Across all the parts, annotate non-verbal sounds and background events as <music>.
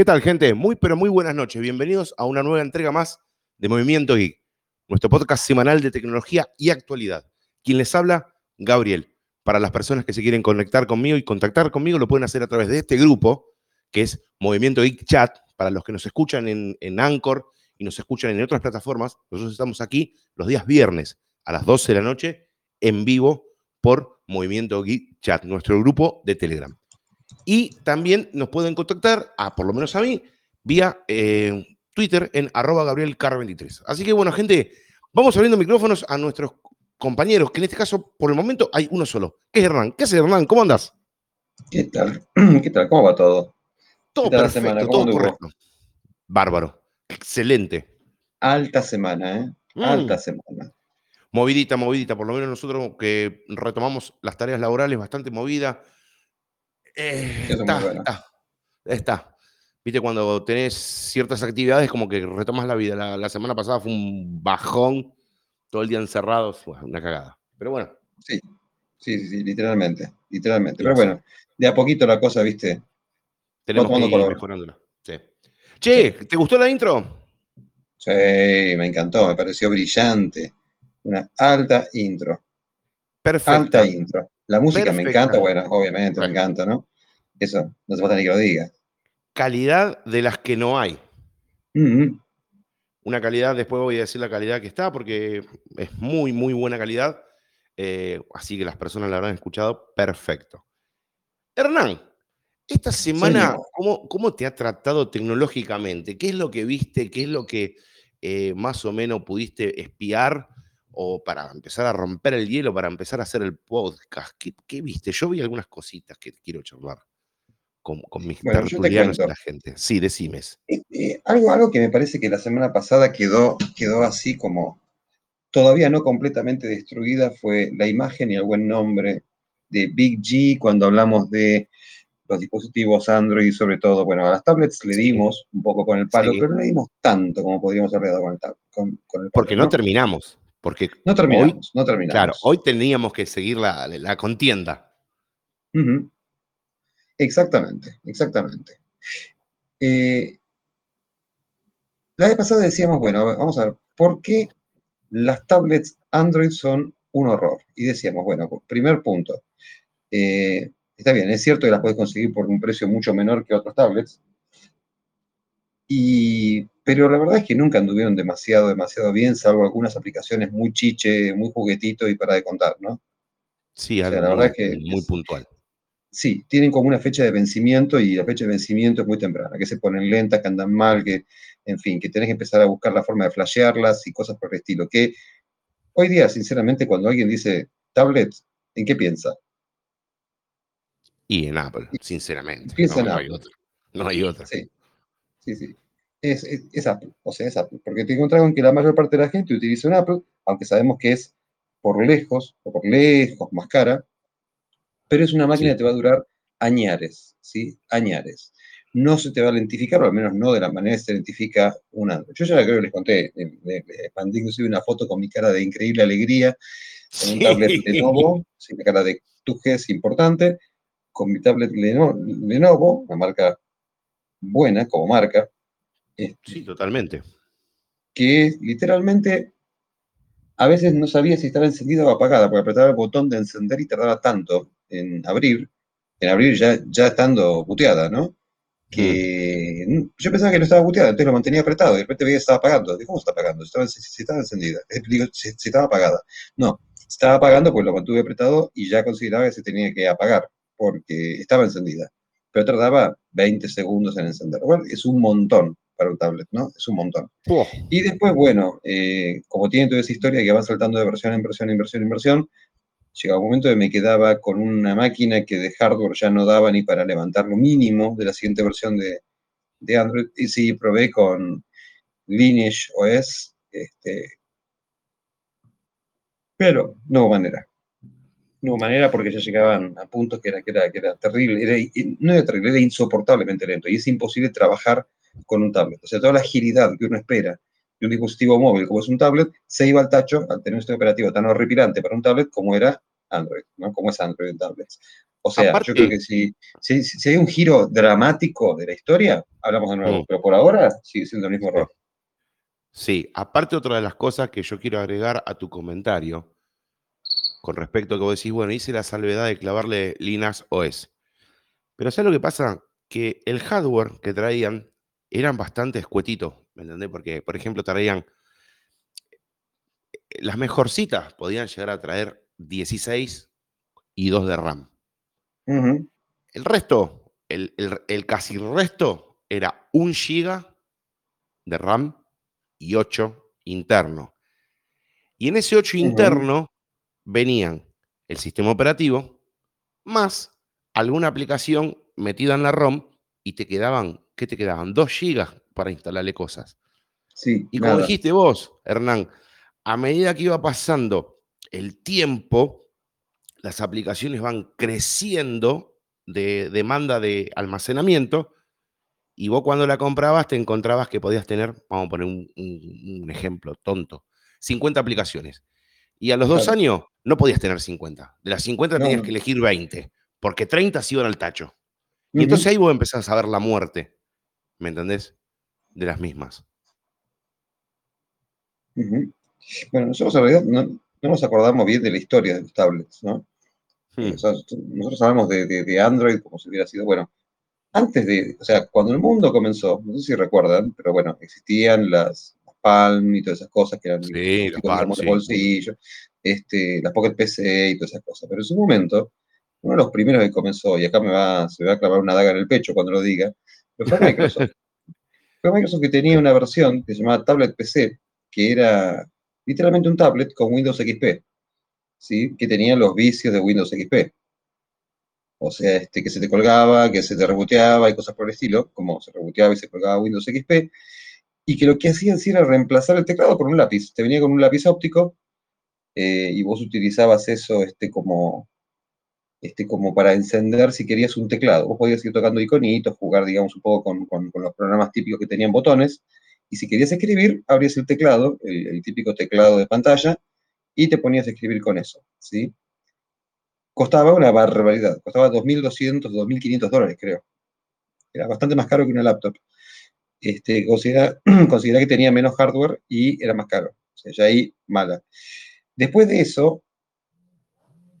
¿Qué tal, gente? Muy, pero muy buenas noches. Bienvenidos a una nueva entrega más de Movimiento Geek, nuestro podcast semanal de tecnología y actualidad. Quien les habla, Gabriel. Para las personas que se quieren conectar conmigo y contactar conmigo, lo pueden hacer a través de este grupo, que es Movimiento Geek Chat. Para los que nos escuchan en, en Anchor y nos escuchan en otras plataformas, nosotros estamos aquí los días viernes a las 12 de la noche en vivo por Movimiento Geek Chat, nuestro grupo de Telegram. Y también nos pueden contactar, a, por lo menos a mí, vía eh, Twitter en arroba gabrielcar23. Así que bueno, gente, vamos abriendo micrófonos a nuestros compañeros, que en este caso, por el momento, hay uno solo, que es Hernán. ¿Qué haces, Hernán? ¿Cómo andas? ¿Qué tal? <clears throat> ¿Qué tal? ¿Cómo va todo? Todo perfecto, semana? todo correcto. Bárbaro. Excelente. Alta semana, ¿eh? Mm. Alta semana. Movidita, movidita. Por lo menos nosotros que retomamos las tareas laborales bastante movida eh, está, está, Viste, cuando tenés ciertas actividades, como que retomas la vida. La, semana pasada fue un bajón, todo el día encerrado, fue una cagada. Pero bueno. Sí, sí, sí, literalmente, literalmente. Pero bueno, de a poquito la cosa, viste. Tenemos que ir mejorándola. Sí. Che, ¿te gustó la intro? Sí, me encantó, me pareció brillante. Una alta intro. Perfecto. Alta intro. La música me encanta, bueno, obviamente me encanta, ¿no? Eso, no se falta ni que lo diga. Calidad de las que no hay. Una calidad, después voy a decir la calidad que está, porque es muy, muy buena calidad. Eh, así que las personas la habrán escuchado perfecto. Hernán, esta semana, ¿cómo, te ha tratado tecnológicamente? ¿Qué es lo que viste? ¿Qué es lo que eh, más o menos pudiste espiar? O para empezar a romper el hielo, para empezar a hacer el podcast? ¿Qué, viste? Yo vi algunas cositas que quiero charlar con, con mis tertulianos y la gente. Sí, decimes. Eh, eh, algo, algo que me parece que la semana pasada quedó, quedó así como todavía no completamente destruida fue la imagen y el buen nombre de Big G cuando hablamos de los dispositivos Android, sobre todo, bueno, a las tablets le dimos un poco con el palo, pero no le dimos tanto como podríamos haber dado con el, con, con el palo. Porque no, terminamos. Porque no terminamos, no terminamos. Claro, hoy teníamos que seguir la, contienda. Exactamente, exactamente. Eh, la vez pasada decíamos, bueno, vamos a ver, ¿por qué las tablets Android son un horror? Y decíamos, bueno, primer punto, eh, está bien, es cierto que las puedes conseguir por un precio mucho menor que otras tablets, y pero la verdad es que nunca anduvieron demasiado, demasiado bien, salvo algunas aplicaciones muy chiche, muy juguetito y para de contar, ¿no? Sí, la verdad es que muy puntual. Sí, tienen como una fecha de vencimiento y la fecha de vencimiento es muy temprana, que se ponen lentas, que andan mal, que, en fin, que tenés que empezar a buscar la forma de flashearlas y cosas por el estilo. Que hoy día, sinceramente, cuando alguien dice tablet, ¿en qué piensa? Y en Apple, sinceramente. Piensa no, en Apple. hay otra. No hay otra. Sí, sí, sí es, Apple, o sea, es Apple, porque te encuentras con que la mayor parte de la gente utiliza un Apple, aunque sabemos que es por lejos, o por lejos, más cara, pero es una máquina que te va a durar añares, ¿sí? Añares. No se te va a lentificar, o al menos no de la manera que se identifica un Android. Yo ya creo que les conté, mandé inclusive una foto con mi cara de increíble alegría, con un tablet Lenovo, sin mi cara de es importante, con mi tablet Lenovo, una marca buena como marca, sí, este, totalmente. Que literalmente a veces no sabía si estaba encendida o apagada, porque apretaba el botón de encender y tardaba tanto en abrir, en abrir ya, ya estando buteada, ¿no? Que mm. yo pensaba que no estaba buteada, entonces lo mantenía apretado y de repente veía que estaba apagando. ¿Cómo está apagando? Si estaba, encendida. Digo, si, estaba apagada. No, estaba apagando pues lo mantuve apretado y ya consideraba que se tenía que apagar, porque estaba encendida. Pero tardaba 20 segundos en encender. Bueno, es un montón para un tablet, ¿no? Es un montón. Y después, bueno, eh, como tiene toda esa historia que va saltando de versión en versión, en versión, en versión, llegaba un momento que me quedaba con una máquina que de hardware ya no daba ni para levantar lo mínimo de la siguiente versión de, Android. Y sí, probé con Lineage OS, este, pero no hubo manera. No hubo manera porque ya llegaban a puntos que era, que era, que era terrible. Era, no era terrible, era insoportablemente lento. Y es imposible trabajar con un tablet. O sea, toda la agilidad que uno espera de un dispositivo móvil como es un tablet, se iba al tacho al tener un sistema operativo tan horripilante para un tablet como era Android, ¿no? Como es Android en tablets. O sea, yo creo que si, si, hay un giro dramático de la historia, hablamos de nuevo, mm. pero por ahora sigue siendo el mismo error. Sí, aparte otra de las cosas que yo quiero agregar a tu comentario, con respecto a que vos decís, bueno, hice la salvedad de clavarle Linux OS. Pero ¿sabes lo que pasa? Que el hardware que traían eran bastante escuetitos, ¿me entendés? Porque, por ejemplo, traían eh, las mejorcitas podían llegar a traer 16 y 2 de RAM. El resto, el, casi resto, era 1 GB de RAM y 8 interno. Y en ese 8 interno venían el sistema operativo más alguna aplicación metida en la ROM y te quedaban, ¿qué te quedaban? 2 GB para instalarle cosas. Sí, y como dijiste vos, Hernán, a medida que iba pasando el tiempo, las aplicaciones van creciendo de demanda de almacenamiento y vos cuando la comprabas te encontrabas que podías tener, vamos a poner un, ejemplo tonto, 50 aplicaciones. Y a los dos años no podías tener 50. De las 50 tenías que elegir 20, porque 30 se iban al tacho. Y entonces ahí vos empezás a ver la muerte, ¿me entendés? De las mismas. Bueno, nosotros en realidad no, nos acordamos bien de la historia de los tablets, ¿no? Hmm. nosotros hablamos de, Android como si hubiera sido, bueno, antes de, o sea, cuando el mundo comenzó, no sé si recuerdan, pero bueno, existían las, Palm y todas esas cosas que eran sí, las bolsillo, este, las Pocket PC y todas esas cosas. Pero en su momento, uno de los primeros que comenzó, y acá me va, se me va a clavar una daga en el pecho cuando lo diga, fue Microsoft. <laughs> fue Microsoft que tenía una versión que se llamaba Tablet PC, que era literalmente un tablet con Windows XP, ¿sí? que tenía los vicios de Windows XP. O sea, este, que se te colgaba, que se te reboteaba y cosas por el estilo, como se reboteaba y se colgaba Windows XP, y que lo que hacían era reemplazar el teclado por un lápiz. Te venía con un lápiz óptico eh, y vos utilizabas eso este, como, este, como para encender si querías un teclado. Vos podías ir tocando iconitos, jugar, digamos, un poco con, los programas típicos que tenían botones, y si querías escribir, abrías el teclado, el, típico teclado de pantalla, y te ponías a escribir con eso, ¿sí? Costaba una barbaridad, costaba 2.200, 2.500 dólares, creo. Era bastante más caro que una laptop. Este, <clears throat> considera, que tenía menos hardware y era más caro. O sea, ya ahí mala. Después de eso,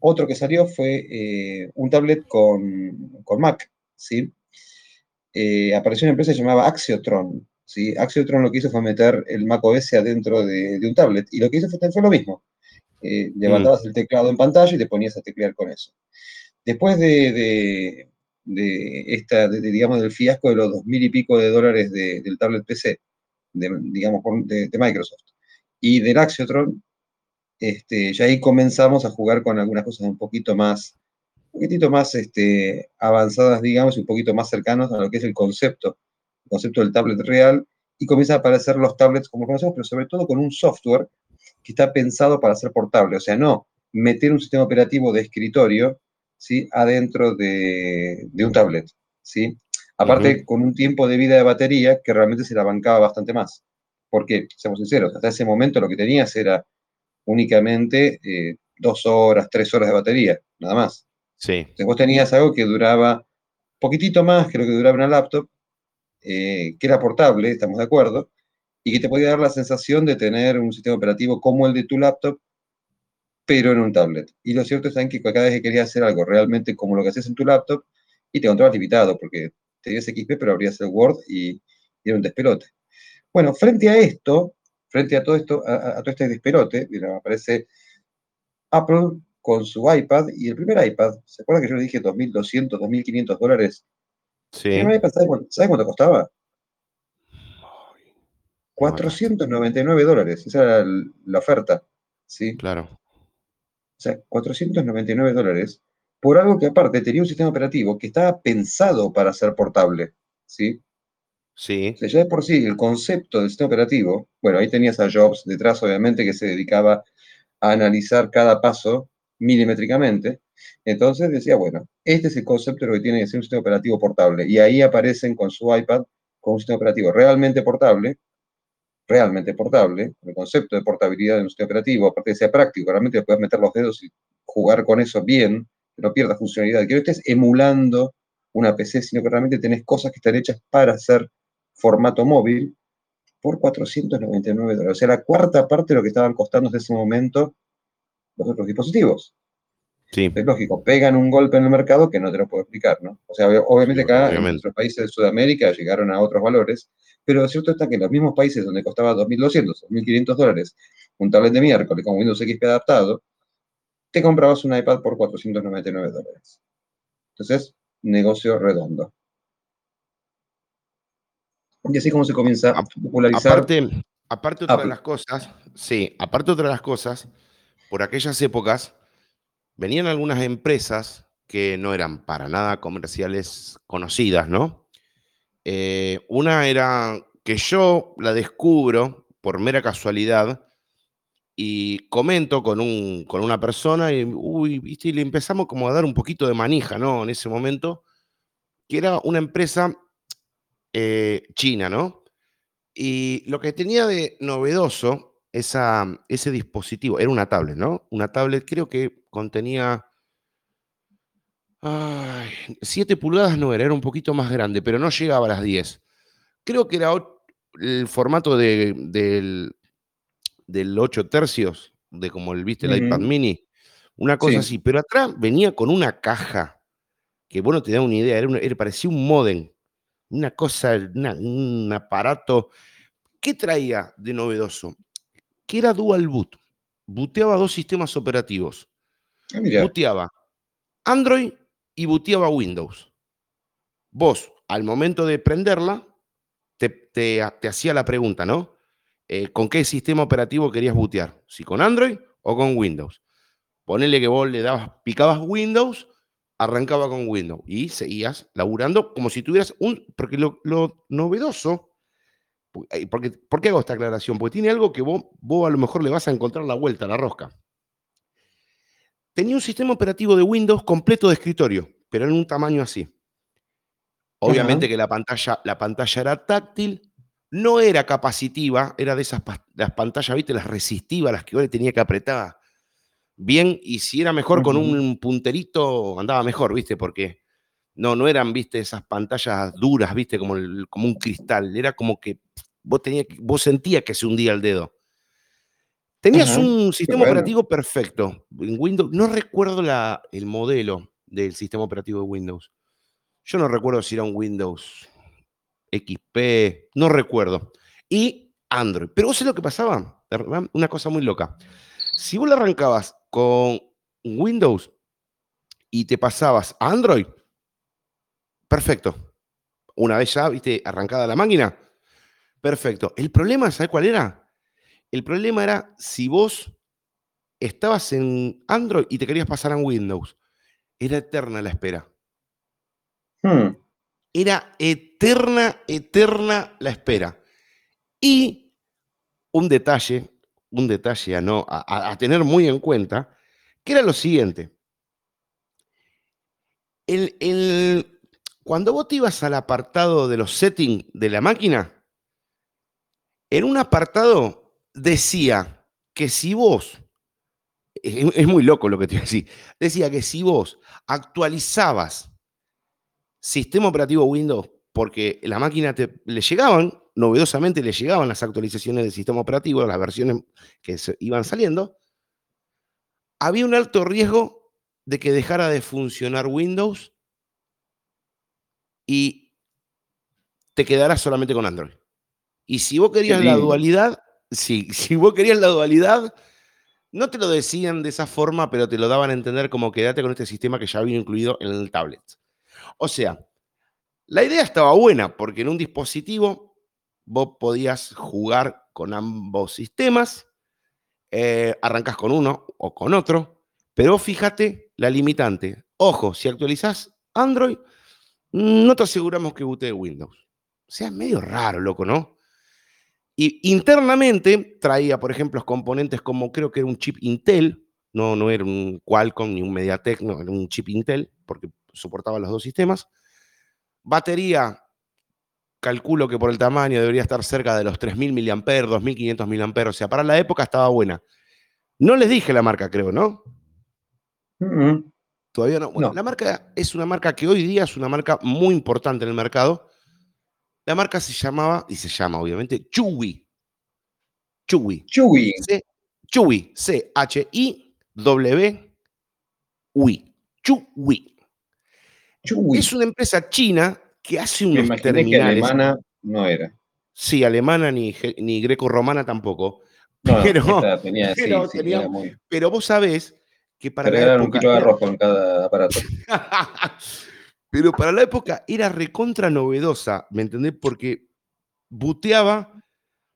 otro que salió fue eh, un tablet con, Mac, ¿sí? Eh, apareció una empresa llamada Axiotron, ¿sí? Axiotron lo que hizo fue meter el Mac OS adentro de, un tablet, y lo que hizo fue, lo mismo. Eh, levantabas mm. el teclado en pantalla y te ponías a teclear con eso. Después de, de esta, digamos, del fiasco de los dos mil y pico de dólares del tablet PC, digamos, de, Microsoft, y del Axiotron, este, ya ahí comenzamos a jugar con algunas cosas un poquito más, un poquitito más este, avanzadas, digamos, y un poquito más cercanos a lo que es el concepto, el concepto del tablet real, y comienzan a aparecer los tablets como conocemos, pero sobre todo con un software que está pensado para ser portable, o sea, no meter un sistema operativo de escritorio ¿sí? adentro de, un tablet. ¿sí? Aparte, con un tiempo de vida de batería que realmente se la bancaba bastante más. Porque, seamos sinceros, hasta ese momento lo que tenías era únicamente eh, dos horas, tres horas de batería, nada más. Sí. vos tenías algo que duraba poquitito más que lo que duraba una laptop, eh, que era portable, estamos de acuerdo, y que te podía dar la sensación de tener un sistema operativo como el de tu laptop, pero en un tablet. Y lo cierto es que cada vez que querías hacer algo realmente como lo que haces en tu laptop, y te encontrabas limitado, porque tenías XP, pero abrías el Word y, era un despelote. Bueno, frente a esto, frente a todo esto, a, todo este despelote, aparece Apple con su iPad, y el primer iPad, ¿se acuerdan que yo le dije 2.200, 2.500 dólares? Sí. ¿sabe cuánto, costaba? 499 dólares, esa era la oferta, ¿sí? Claro. O sea, 499 dólares por algo que aparte tenía un sistema operativo que estaba pensado para ser portable, ¿sí? Sí. O sea, ya de por sí, el concepto del sistema operativo, bueno, ahí tenías a Jobs detrás, obviamente, que se dedicaba a analizar cada paso milimétricamente. Entonces decía, bueno, este es el concepto de lo que tiene que ser un sistema operativo portable. Y ahí aparecen con su iPad con un sistema operativo realmente portable, realmente portable, el concepto de portabilidad de un sistema operativo, aparte de ser práctico, realmente puedes meter los dedos y jugar con eso bien, no pierda funcionalidad, que no estés emulando una PC, sino que realmente tenés cosas que están hechas para hacer formato móvil por 499 dólares. O sea, la cuarta parte de lo que estaban costando en ese momento los otros dispositivos. Sí. Es lógico, pegan un golpe en el mercado que no te lo puedo explicar, ¿no? O sea, obviamente acá obviamente. en nuestros países de Sudamérica llegaron a otros valores, pero lo cierto está que en los mismos países donde costaba 2.200 o 1.500 dólares un tablet de miércoles con Windows XP adaptado, te comprabas un iPad por 499 dólares. Entonces, negocio redondo. Y así como se comienza a popularizar. Aparte, aparte otra de Apple. las cosas, sí, aparte otra de las cosas, por aquellas épocas venían algunas empresas que no eran para nada comerciales conocidas, ¿no? Eh, una era que yo la descubro por mera casualidad y comento con, un, con una persona y, uy, viste, y le empezamos como a dar un poquito de manija, ¿no? En ese momento, que era una empresa eh, china, ¿no? Y lo que tenía de novedoso esa, ese dispositivo, era una tablet, ¿no? Una tablet creo que contenía... 7 pulgadas no era, era un poquito más grande, pero no llegaba a las 10. Creo que era el formato de- del, del 8 tercios, de como el, viste, el iPad mini, una cosa Sí. así, pero atrás venía con una caja, que bueno, te da una idea, era una- era- parecía un modem, una cosa, una- un aparato. ¿Qué traía de novedoso? Que era dual boot, booteaba dos sistemas operativos, Ah, Android y booteaba Windows. Vos, al momento de prenderla, te, te- te hacía la pregunta, ¿no? Eh, ¿Con qué sistema operativo querías bootear? ¿Si con Android o con Windows? Ponele que vos le dabas, picabas Windows, arrancaba con Windows y seguías laburando como si tuvieras un. Porque lo, lo novedoso. Eh, Porque, ¿Por qué hago esta aclaración? Porque tiene algo que vos, vos a lo mejor le vas a encontrar la vuelta la rosca. Tenía un sistema operativo de Windows completo de escritorio, pero en un tamaño así. Obviamente que la pantalla, la pantalla era táctil, no era capacitiva, era de esas las pantallas, viste, las resistivas, las que vos le tenía que apretar bien, y si era mejor con un punterito, andaba mejor, viste, porque no, no eran, viste, esas pantallas duras, viste, como, el- como un cristal, era como que vos, tenías, vos sentías que se hundía el dedo. Tenías un sistema bueno. operativo perfecto. En Windows, no recuerdo la- el modelo del sistema operativo de Windows. Yo no recuerdo si era un Windows XP, no recuerdo. Y Android. Pero vos sabés lo que pasaba, una cosa muy loca. Si vos la arrancabas con Windows y te pasabas a Android, perfecto. Una vez ya, viste, arrancada la máquina, perfecto. El problema, ¿sabes cuál era? El problema era si vos estabas en Android y te querías pasar a Windows. Era eterna la espera. Hmm. Era eterna, eterna la espera. Y un detalle, un detalle a, no, a, tener muy en cuenta, que era lo siguiente. El- el- cuando vos te ibas al apartado de los settings de la máquina, en un apartado decía que si vos, es, muy loco lo que te voy a decir, decía que si vos actualizabas sistema operativo Windows porque la máquina le llegaban, novedosamente le llegaban las actualizaciones del sistema operativo, las versiones que iban saliendo, había un alto riesgo de que dejara de funcionar Windows y te quedaras solamente con Android. Y si vos querías la dualidad, sí, <laughs> si vos querías la dualidad, no te lo decían de esa forma, pero te lo daban a entender como quédate con este sistema que ya vino incluido en el tablet. O sea, la idea estaba buena porque en un dispositivo vos podías jugar con ambos sistemas, eh, arrancas con uno o con otro, pero fíjate la limitante. Ojo, si actualizás Android, no te aseguramos que bootee Windows. O sea, es medio raro, loco, ¿no? Y internamente traía, por ejemplo, componentes como creo que era un chip Intel, no, no era un Qualcomm ni un MediaTek, no, era un chip Intel, porque soportaba los dos sistemas. Batería, calculo que por el tamaño debería estar cerca de los 3.000 mAh, 2.500 mAh, o sea, para la época estaba buena. No les dije la marca, creo, ¿no? Todavía no. Bueno, No. la marca es una marca que hoy día es una marca muy importante en el mercado. La marca se llamaba, y se llama obviamente, Chewy. Chewy. Chewy. C- Chewy. Chewy. Es una empresa china que hace Me unos que terminales. alemana no era. Sí, alemana ni, ni greco-romana tampoco. No, Pero- tenía, <laughs> sí, pero sí, tenía- era muy. Pero vos sabés que para Pero la un kilo de arroz con cada aparato. <laughs> Pero para la época era recontra novedosa, ¿me entendés? Porque buteaba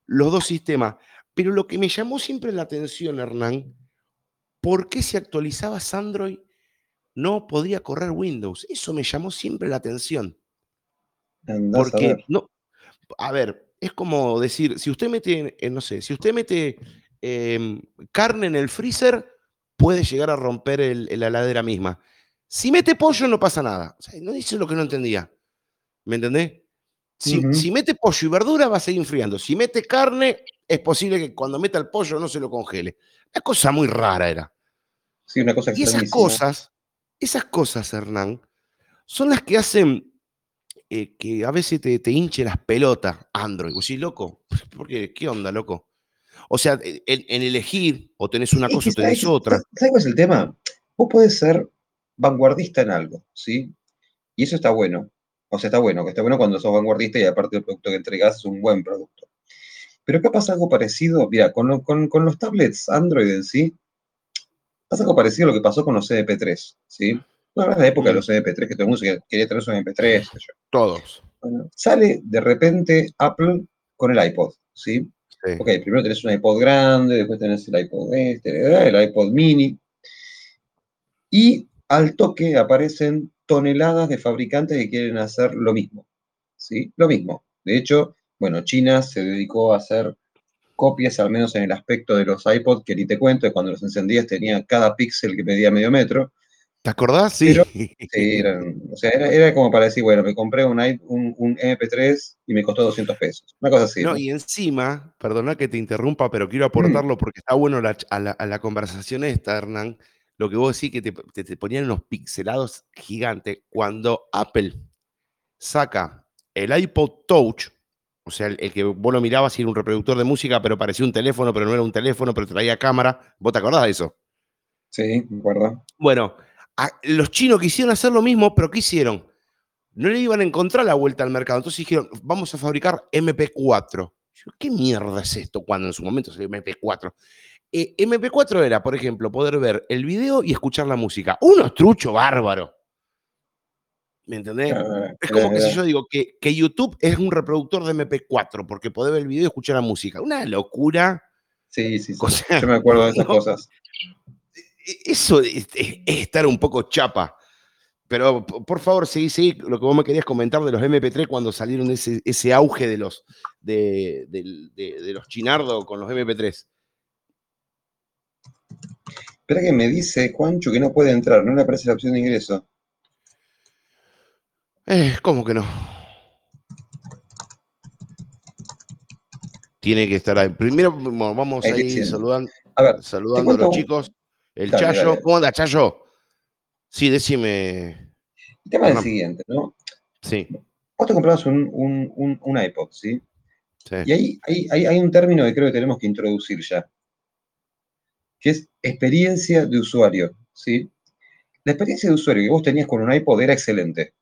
los dos sistemas. Pero lo que me llamó siempre la atención, Hernán, ¿por qué si actualizabas Android no podía correr Windows? Eso me llamó siempre la atención. Andás a Porque, ver. no, a ver, es como decir, si usted mete, eh, no sé, si usted mete em, carne en el freezer, puede llegar a romper el- la heladera misma. Si mete pollo, no pasa nada. O sea, no dice lo que no entendía. ¿Me entendés? Si, si mete pollo y verdura, va a seguir enfriando. Si mete carne, es posible que cuando meta el pollo no se lo congele. Una cosa muy rara era. Sí, una cosa Y esas cosas, esas cosas, Hernán, son las que hacen eh, que a veces te, te hinche las pelotas Android. Vos decís, loco, <laughs> ¿por qué? ¿Qué onda, loco? O sea, en, en elegir, o tenés una cosa o tenés ¿sabes- otra. ¿Sabes cuál es el tema? Vos podés ser vanguardista en algo, ¿sí? Y eso está bueno. O sea, está bueno, que está bueno cuando sos vanguardista y aparte el producto que entregás es un buen producto. Pero acá pasa algo parecido, mira, con, lo- con- con los tablets Android en sí, pasa algo parecido a lo que pasó con los CDP3, ¿sí? No de la época de Mm. los CDP3, que todo el mundo quería tener su MP3, qué sé yo. Todos. Bueno, sale de repente Apple con el iPod, ¿sí? Sí. Ok, primero tenés un iPod grande, después tenés el iPod este, el iPod mini. Y al toque aparecen toneladas de fabricantes que quieren hacer lo mismo. ¿Sí? Lo mismo. De hecho, bueno, China se dedicó a hacer copias, al menos en el aspecto de los iPod, que ni te cuento, cuando los encendías tenía cada píxel que medía medio metro. ¿Te acordás? Sí. Pero- <laughs> Sí, eran- o sea, era, era como para decir, bueno, me compré un, i- un, un MP3 y me costó 200 pesos. Una cosa así. No, ¿no? y encima, perdona que te interrumpa, pero Mm. quiero aportarlo porque está bueno la ch- a, la, a la conversación esta, Hernán. Lo que vos decís que te, te- te ponían unos pixelados gigantes. Cuando Apple saca el iPod Touch, o sea, el, el que vos lo mirabas y era un reproductor de música, pero parecía un teléfono, pero no era un teléfono, pero traía cámara. ¿Vos te acordás de eso? Sí, me acuerdo. Bueno, a- los chinos quisieron hacer lo mismo, pero ¿qué hicieron? No le iban a encontrar la vuelta al mercado. Entonces dijeron, vamos a fabricar MP4. Yo, ¿Qué mierda es esto cuando en su momento salió MP4? Eh, MP4 era, por ejemplo, poder ver el video y escuchar la música. Uno trucho bárbaro. ¿Me entendés? Es como que si yo digo que, que YouTube es un reproductor de MP4 porque podés ver el video y escuchar la música. Una locura. Sí, sí, sí. <laughs> O sea, Yo me acuerdo de esas no. cosas. E- Eso es, es- es estar un poco chapa. Pero por favor, seguí, seguí lo que vos me querías comentar de los MP3 cuando salieron ese, ese auge de los, de, de- de los chinardo con los MP3. Espera que me dice Juancho que no puede entrar, no le aparece la opción de ingreso. Eh, ¿Cómo que no? Tiene que estar ahí. Primero vamos Ahí ir saludando, A ver, saludando a los chicos. El Dale, Chayo. dale. ¿Cómo anda, Chayo? Sí, decime. el tema es el siguiente, ¿no? Sí, Vos te comprabas un, un- un- un iPod, ¿sí? sí. Y ahí hay un término que creo que tenemos que introducir ya, que es experiencia de usuario, ¿sí? La experiencia de usuario que vos tenías con un iPod era excelente.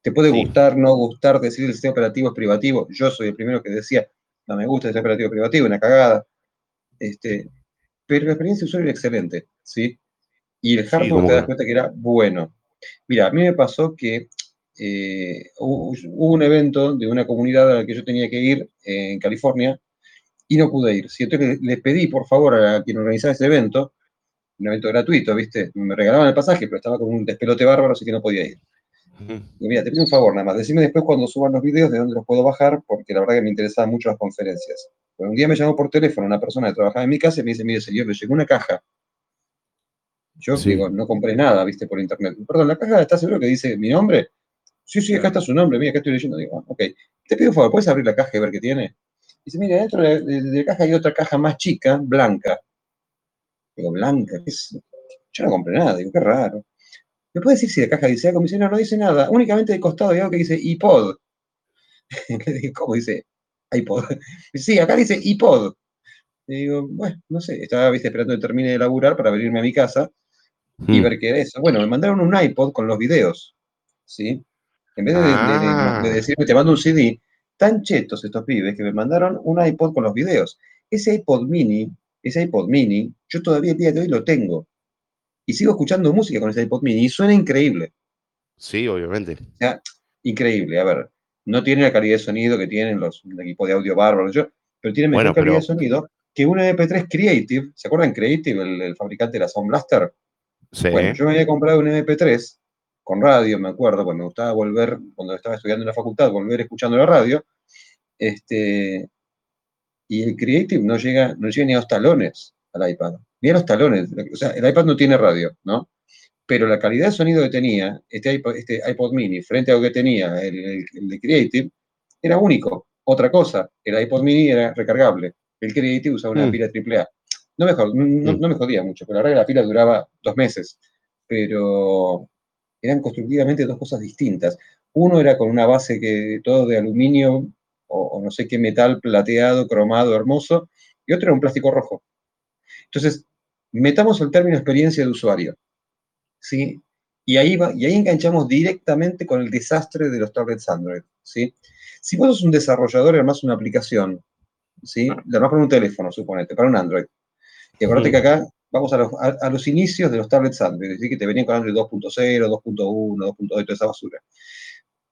Te puede Sí. gustar, no gustar, decir el sistema operativo es privativo. Yo soy el primero que decía, no me gusta el sistema operativo privativo, una cagada. Este, pero la experiencia de usuario era excelente, ¿sí? Y el hardware cómo te das cuenta que era bueno. Mira, a mí me pasó que eh, hubo, hubo un evento de una comunidad a la que yo tenía que ir eh, en California y no pude ir. ¿sí? Entonces le, pedí, por favor, a quien organizaba ese evento, un evento gratuito, ¿viste? Me regalaban el pasaje, pero estaba con un despelote bárbaro, así que no podía ir. Y mira, te pido un favor nada más, decime después cuando suban los videos de dónde los puedo bajar, porque la verdad que me interesaban mucho las conferencias. Bueno, un día me llamó por teléfono una persona que trabajaba en mi casa y me dice, mire señor, le llegó una caja. Yo Sí. digo, no compré nada, viste, por internet. Perdón, ¿la caja está seguro que dice mi nombre? Sí, sí, acá está su nombre, mira, acá estoy leyendo. Digo, ah, ok. Te pido un favor, ¿puedes abrir la caja y ver qué tiene? Dice, mira, dentro de, de- de la caja hay otra caja más chica, blanca. Digo, blanca, ¿qué es? Yo no compré nada, digo, qué raro. ¿Me puede decir si la caja dice algo? Me dice, no, no dice nada. Únicamente de costado hay algo que dice iPod. <laughs> ¿Cómo dice iPod? Sí, acá dice iPod. Y digo, bueno, no sé, estaba ¿viste, esperando que termine de laburar para venirme a mi casa y Hmm. ver qué era eso. Bueno, me mandaron un iPod con los videos, ¿sí? En vez de, de- de- de- Ah. de decirme, te mando un CD, tan chetos estos pibes que me mandaron un iPod con los videos. Ese iPod mini, ese iPod mini, yo todavía el día de hoy lo tengo. Y sigo escuchando música con ese iPod mini y suena increíble. Sí, obviamente. O sea, increíble. A ver, no tiene la calidad de sonido que tienen los equipos de audio bárbaros, yo, pero tiene mejor Bueno, calidad pero- de sonido que un MP3 Creative. ¿Se acuerdan Creative, el, el fabricante de la Sound Blaster? Sí. Bueno, yo me había comprado un MP3 con radio, me acuerdo, cuando me gustaba volver, cuando estaba estudiando en la facultad, volver escuchando la radio. Este, y el Creative no llega, no llega ni a los talones al iPad, ni a los talones. O sea, el iPad no tiene radio, ¿no? Pero la calidad de sonido que tenía este iPod, este iPod mini frente a lo que tenía el, el- el de Creative era único. Otra cosa, el iPod mini era recargable. El Creative usaba una Mm. pila AAA. No me, no, Mm. no me jodía mucho, pero la verdad que la pila duraba dos meses. Pero eran constructivamente dos cosas distintas. Uno era con una base que todo de aluminio o, o no sé qué metal plateado, cromado, hermoso, y otro era un plástico rojo. Entonces, metamos el término experiencia de usuario. ¿sí? Y ahí, va, y ahí enganchamos directamente con el desastre de los tablets Android, ¿sí? Si vos sos un desarrollador y armás una aplicación, ¿sí? La armás para un teléfono, suponete, para un Android. Y acuérdate que acá vamos a los, a, a los inicios de los tablets Android, es decir, que te venían con Android 2.0, 2.1, 2.2, toda esa basura.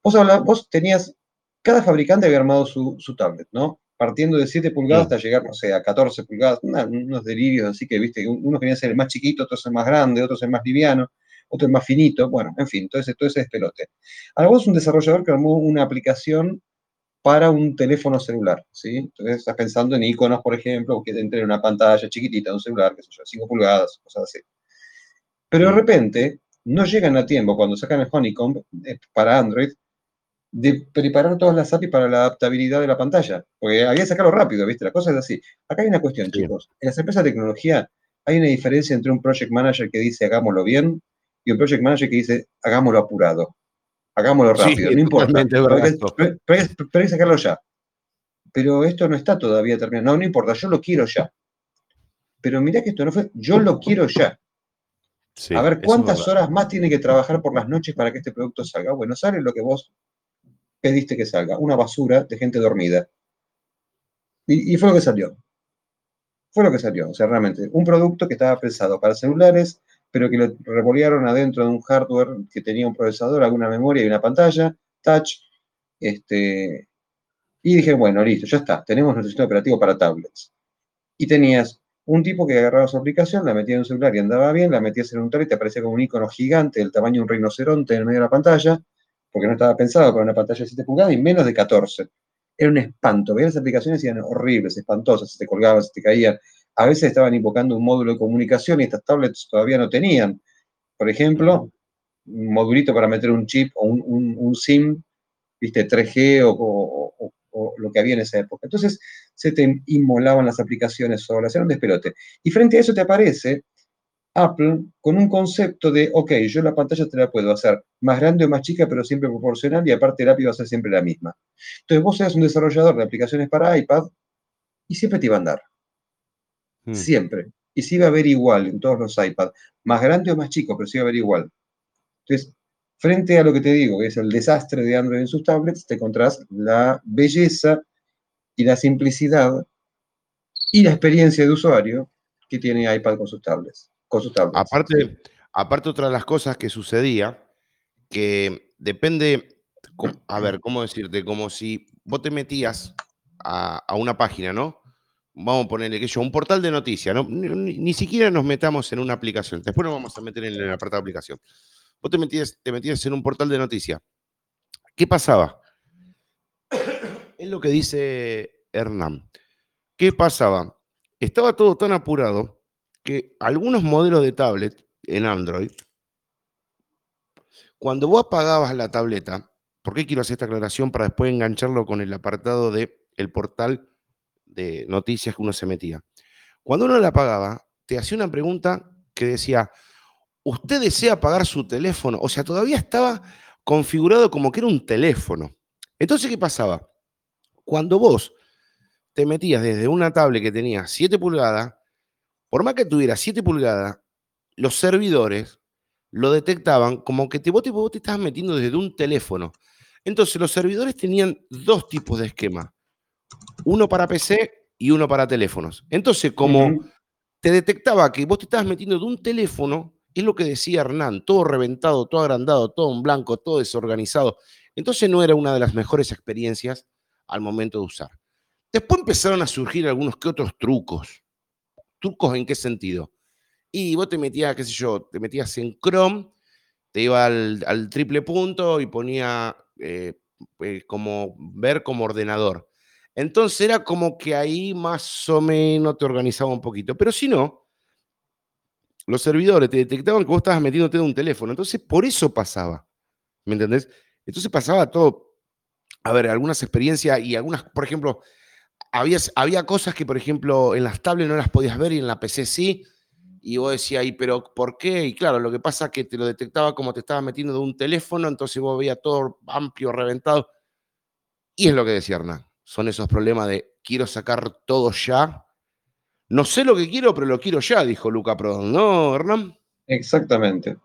Vos, habla- vos tenías, cada fabricante había armado su, su tablet, ¿no? Partiendo de 7 pulgadas hasta llegar, no sé, a 14 pulgadas, una- unos delirios así que, viste, unos querían ser el más chiquito, otros el más grande, otros el más liviano, otro el más finito, bueno, en fin, todo ese, todo ese despelote. Ahora vos un desarrollador que armó una aplicación para un teléfono celular, ¿sí? Entonces estás pensando en iconos, por ejemplo, que entre en una pantalla chiquitita de un celular, qué sé yo, 5 pulgadas, cosas así. Pero de Mm. repente no llegan a tiempo cuando sacan el Honeycomb eh, para Android de preparar todas las APIs para la adaptabilidad de la pantalla. Porque había que sacarlo rápido, ¿viste? La cosa es así. Acá hay una cuestión, Sí. chicos. En las empresas de tecnología hay una diferencia entre un project manager que dice hagámoslo bien y un project manager que dice hagámoslo apurado. Hagámoslo Sí, rápido, no importa. Pero hay, que, sacarlo ya. Pero esto no está todavía terminado. No, no importa, yo lo quiero ya. Pero mirá que esto no fue, yo lo quiero ya. Sí, A ver, ¿cuántas horas más tiene que trabajar por las noches para que este producto salga? Bueno, sale lo que vos pediste que salga, una basura de gente dormida. Y, y fue lo que salió. Fue lo que salió, o sea, realmente, un producto que estaba pensado para celulares, pero que lo revolearon adentro de un hardware que tenía un procesador, alguna memoria y una pantalla, touch, este, y dije, bueno, listo, ya está, tenemos nuestro sistema operativo para tablets. Y tenías un tipo que agarraba su aplicación, la metía en un celular y andaba bien, la metías en un tablet y te aparecía como un icono gigante del tamaño de un rinoceronte en el medio de la pantalla, porque no estaba pensado para una pantalla de 7 pulgadas y menos de 14. Era un espanto. Veías las aplicaciones y eran horribles, espantosas, se te colgaban, se te caían. A veces estaban invocando un módulo de comunicación y estas tablets todavía no tenían. Por ejemplo, un modulito para meter un chip o un, un- un SIM, viste, 3G o, o- o- o lo que había en esa época. Entonces se te inmolaban las aplicaciones solas, era un despelote. Y frente a eso te aparece Apple con un concepto de, ok, yo la pantalla te la puedo hacer más grande o más chica, pero siempre proporcional y aparte el API va a ser siempre la misma. Entonces vos seas un desarrollador de aplicaciones para iPad y siempre te iba a andar, Mm. siempre. Y se iba a ver igual en todos los iPads, más grande o más chico, pero se iba a ver igual. Entonces, frente a lo que te digo, que es el desastre de Android en sus tablets, te encontrás la belleza y la simplicidad y la experiencia de usuario que tiene iPad con sus tablets. Con sus tablets. ¿sí? Aparte, aparte, otra de las cosas que sucedía, que depende, a ver, ¿cómo decirte? Como si vos te metías a, a una página, ¿no? Vamos a ponerle que yo, un portal de noticias, ¿no? Ni, siquiera nos metamos en una aplicación. Después nos vamos a meter en el apartado de aplicación. Vos te metías, te metías en un portal de noticias. ¿Qué pasaba? <coughs> Es lo que dice Hernán. ¿Qué pasaba? Estaba todo tan apurado que algunos modelos de tablet en Android, cuando vos apagabas la tableta, ¿por qué quiero hacer esta aclaración para después engancharlo con el apartado de el portal de noticias que uno se metía? Cuando uno la apagaba, te hacía una pregunta que decía, usted desea apagar su teléfono. O sea, todavía estaba configurado como que era un teléfono. Entonces, ¿qué pasaba? Cuando vos te metías desde una tablet que tenía 7 pulgadas, por más que tuviera 7 pulgadas, los servidores lo detectaban como que te, vos, te, vos te estabas metiendo desde un teléfono. Entonces, los servidores tenían dos tipos de esquema. Uno para PC y uno para teléfonos. Entonces, como te detectaba que vos te estabas metiendo de un teléfono, es lo que decía Hernán, todo reventado, todo agrandado, todo en blanco, todo desorganizado. Entonces no era una de las mejores experiencias al momento de usar. Después empezaron a surgir algunos que otros trucos. ¿Trucos en qué sentido? Y vos te metías, qué sé yo, te metías en Chrome, te iba al, triple punto y ponía eh, eh, como ver como ordenador. Entonces era como que ahí más o menos te organizaba un poquito. Pero si no, los servidores te detectaban que vos estabas metiéndote de un teléfono. Entonces, por eso pasaba. ¿Me entendés? Entonces pasaba todo. A ver, algunas experiencias y algunas, por ejemplo, había, había cosas que, por ejemplo, en las tablets no las podías ver y en la PC sí. Y vos decías, ¿y pero por qué? Y claro, lo que pasa es que te lo detectaba como te estabas metiendo de un teléfono, entonces vos veías todo amplio, reventado. Y es lo que decía Hernán. Son esos problemas de quiero sacar todo ya no sé lo que quiero, pero lo quiero ya, dijo Luca Prodón, ¿no, Hernán? Exactamente.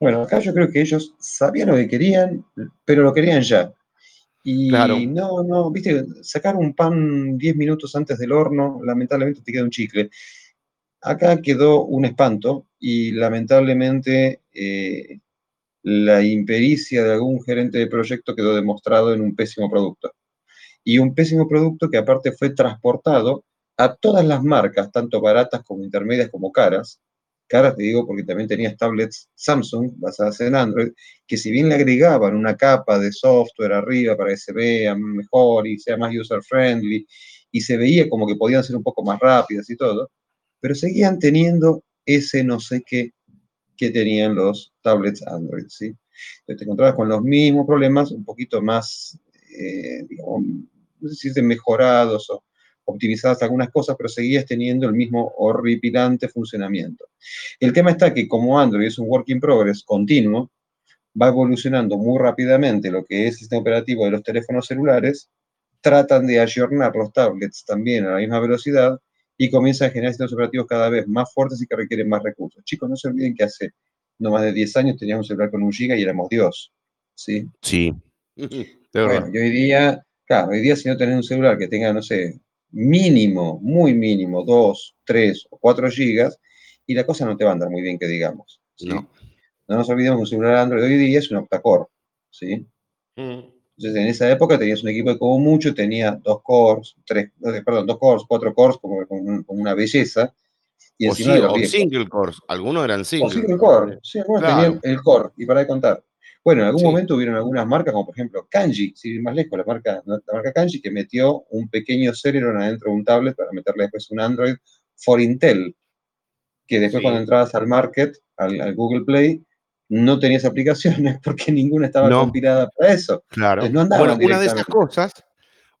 Bueno, acá yo creo que ellos sabían lo que querían, pero lo querían ya. Y no, no, viste, sacar un pan 10 minutos antes del horno, lamentablemente te queda un chicle. Acá quedó un espanto y lamentablemente eh, la impericia de algún gerente de proyecto quedó demostrado en un pésimo producto. Y un pésimo producto que aparte fue transportado a todas las marcas, tanto baratas como intermedias como caras, caras te digo porque también tenías tablets Samsung basadas en Android, que si bien le agregaban una capa de software arriba para que se vea mejor y sea más user friendly, y se veía como que podían ser un poco más rápidas y todo, pero seguían teniendo ese no sé qué que tenían los tablets Android, ¿sí? Entonces te encontrabas con los mismos problemas, un poquito más, eh, no sé si mejorados o, optimizadas algunas cosas, pero seguías teniendo el mismo horripilante funcionamiento. El tema está que como Android es un work in progress continuo, va evolucionando muy rápidamente lo que es el sistema operativo de los teléfonos celulares, tratan de ayornar los tablets también a la misma velocidad y comienzan a generar sistemas operativos cada vez más fuertes y que requieren más recursos. Chicos, no se olviden que hace no más de 10 años teníamos un celular con un giga y éramos Dios. Sí. Sí. <laughs> bueno, y hoy día, claro, hoy día si no tenés un celular que tenga, no sé, mínimo, muy mínimo, 2, 3 o 4 gigas, y la cosa no te va a andar muy bien, que digamos. No. no nos olvidemos que un celular Android hoy día es un octa-core, ¿sí? Mm. Entonces, en esa época tenías un equipo que como mucho tenía dos cores, tres, perdón, dos cores, cuatro cores, como, como, una belleza. Y o, sí, o single cores, algunos eran single. O single core, sí, algunos tenían el core, y para de contar. Bueno, en algún momento hubieron algunas marcas, como por ejemplo Kanji, si más lejos, la marca, la marca Kanji, que metió un pequeño Celeron adentro de un tablet para meterle después un Android for Intel, que después cuando entrabas al market, al, Google Play, no tenías aplicaciones <laughs> porque ninguna estaba compilada para eso. Claro. No bueno, una de esas cosas,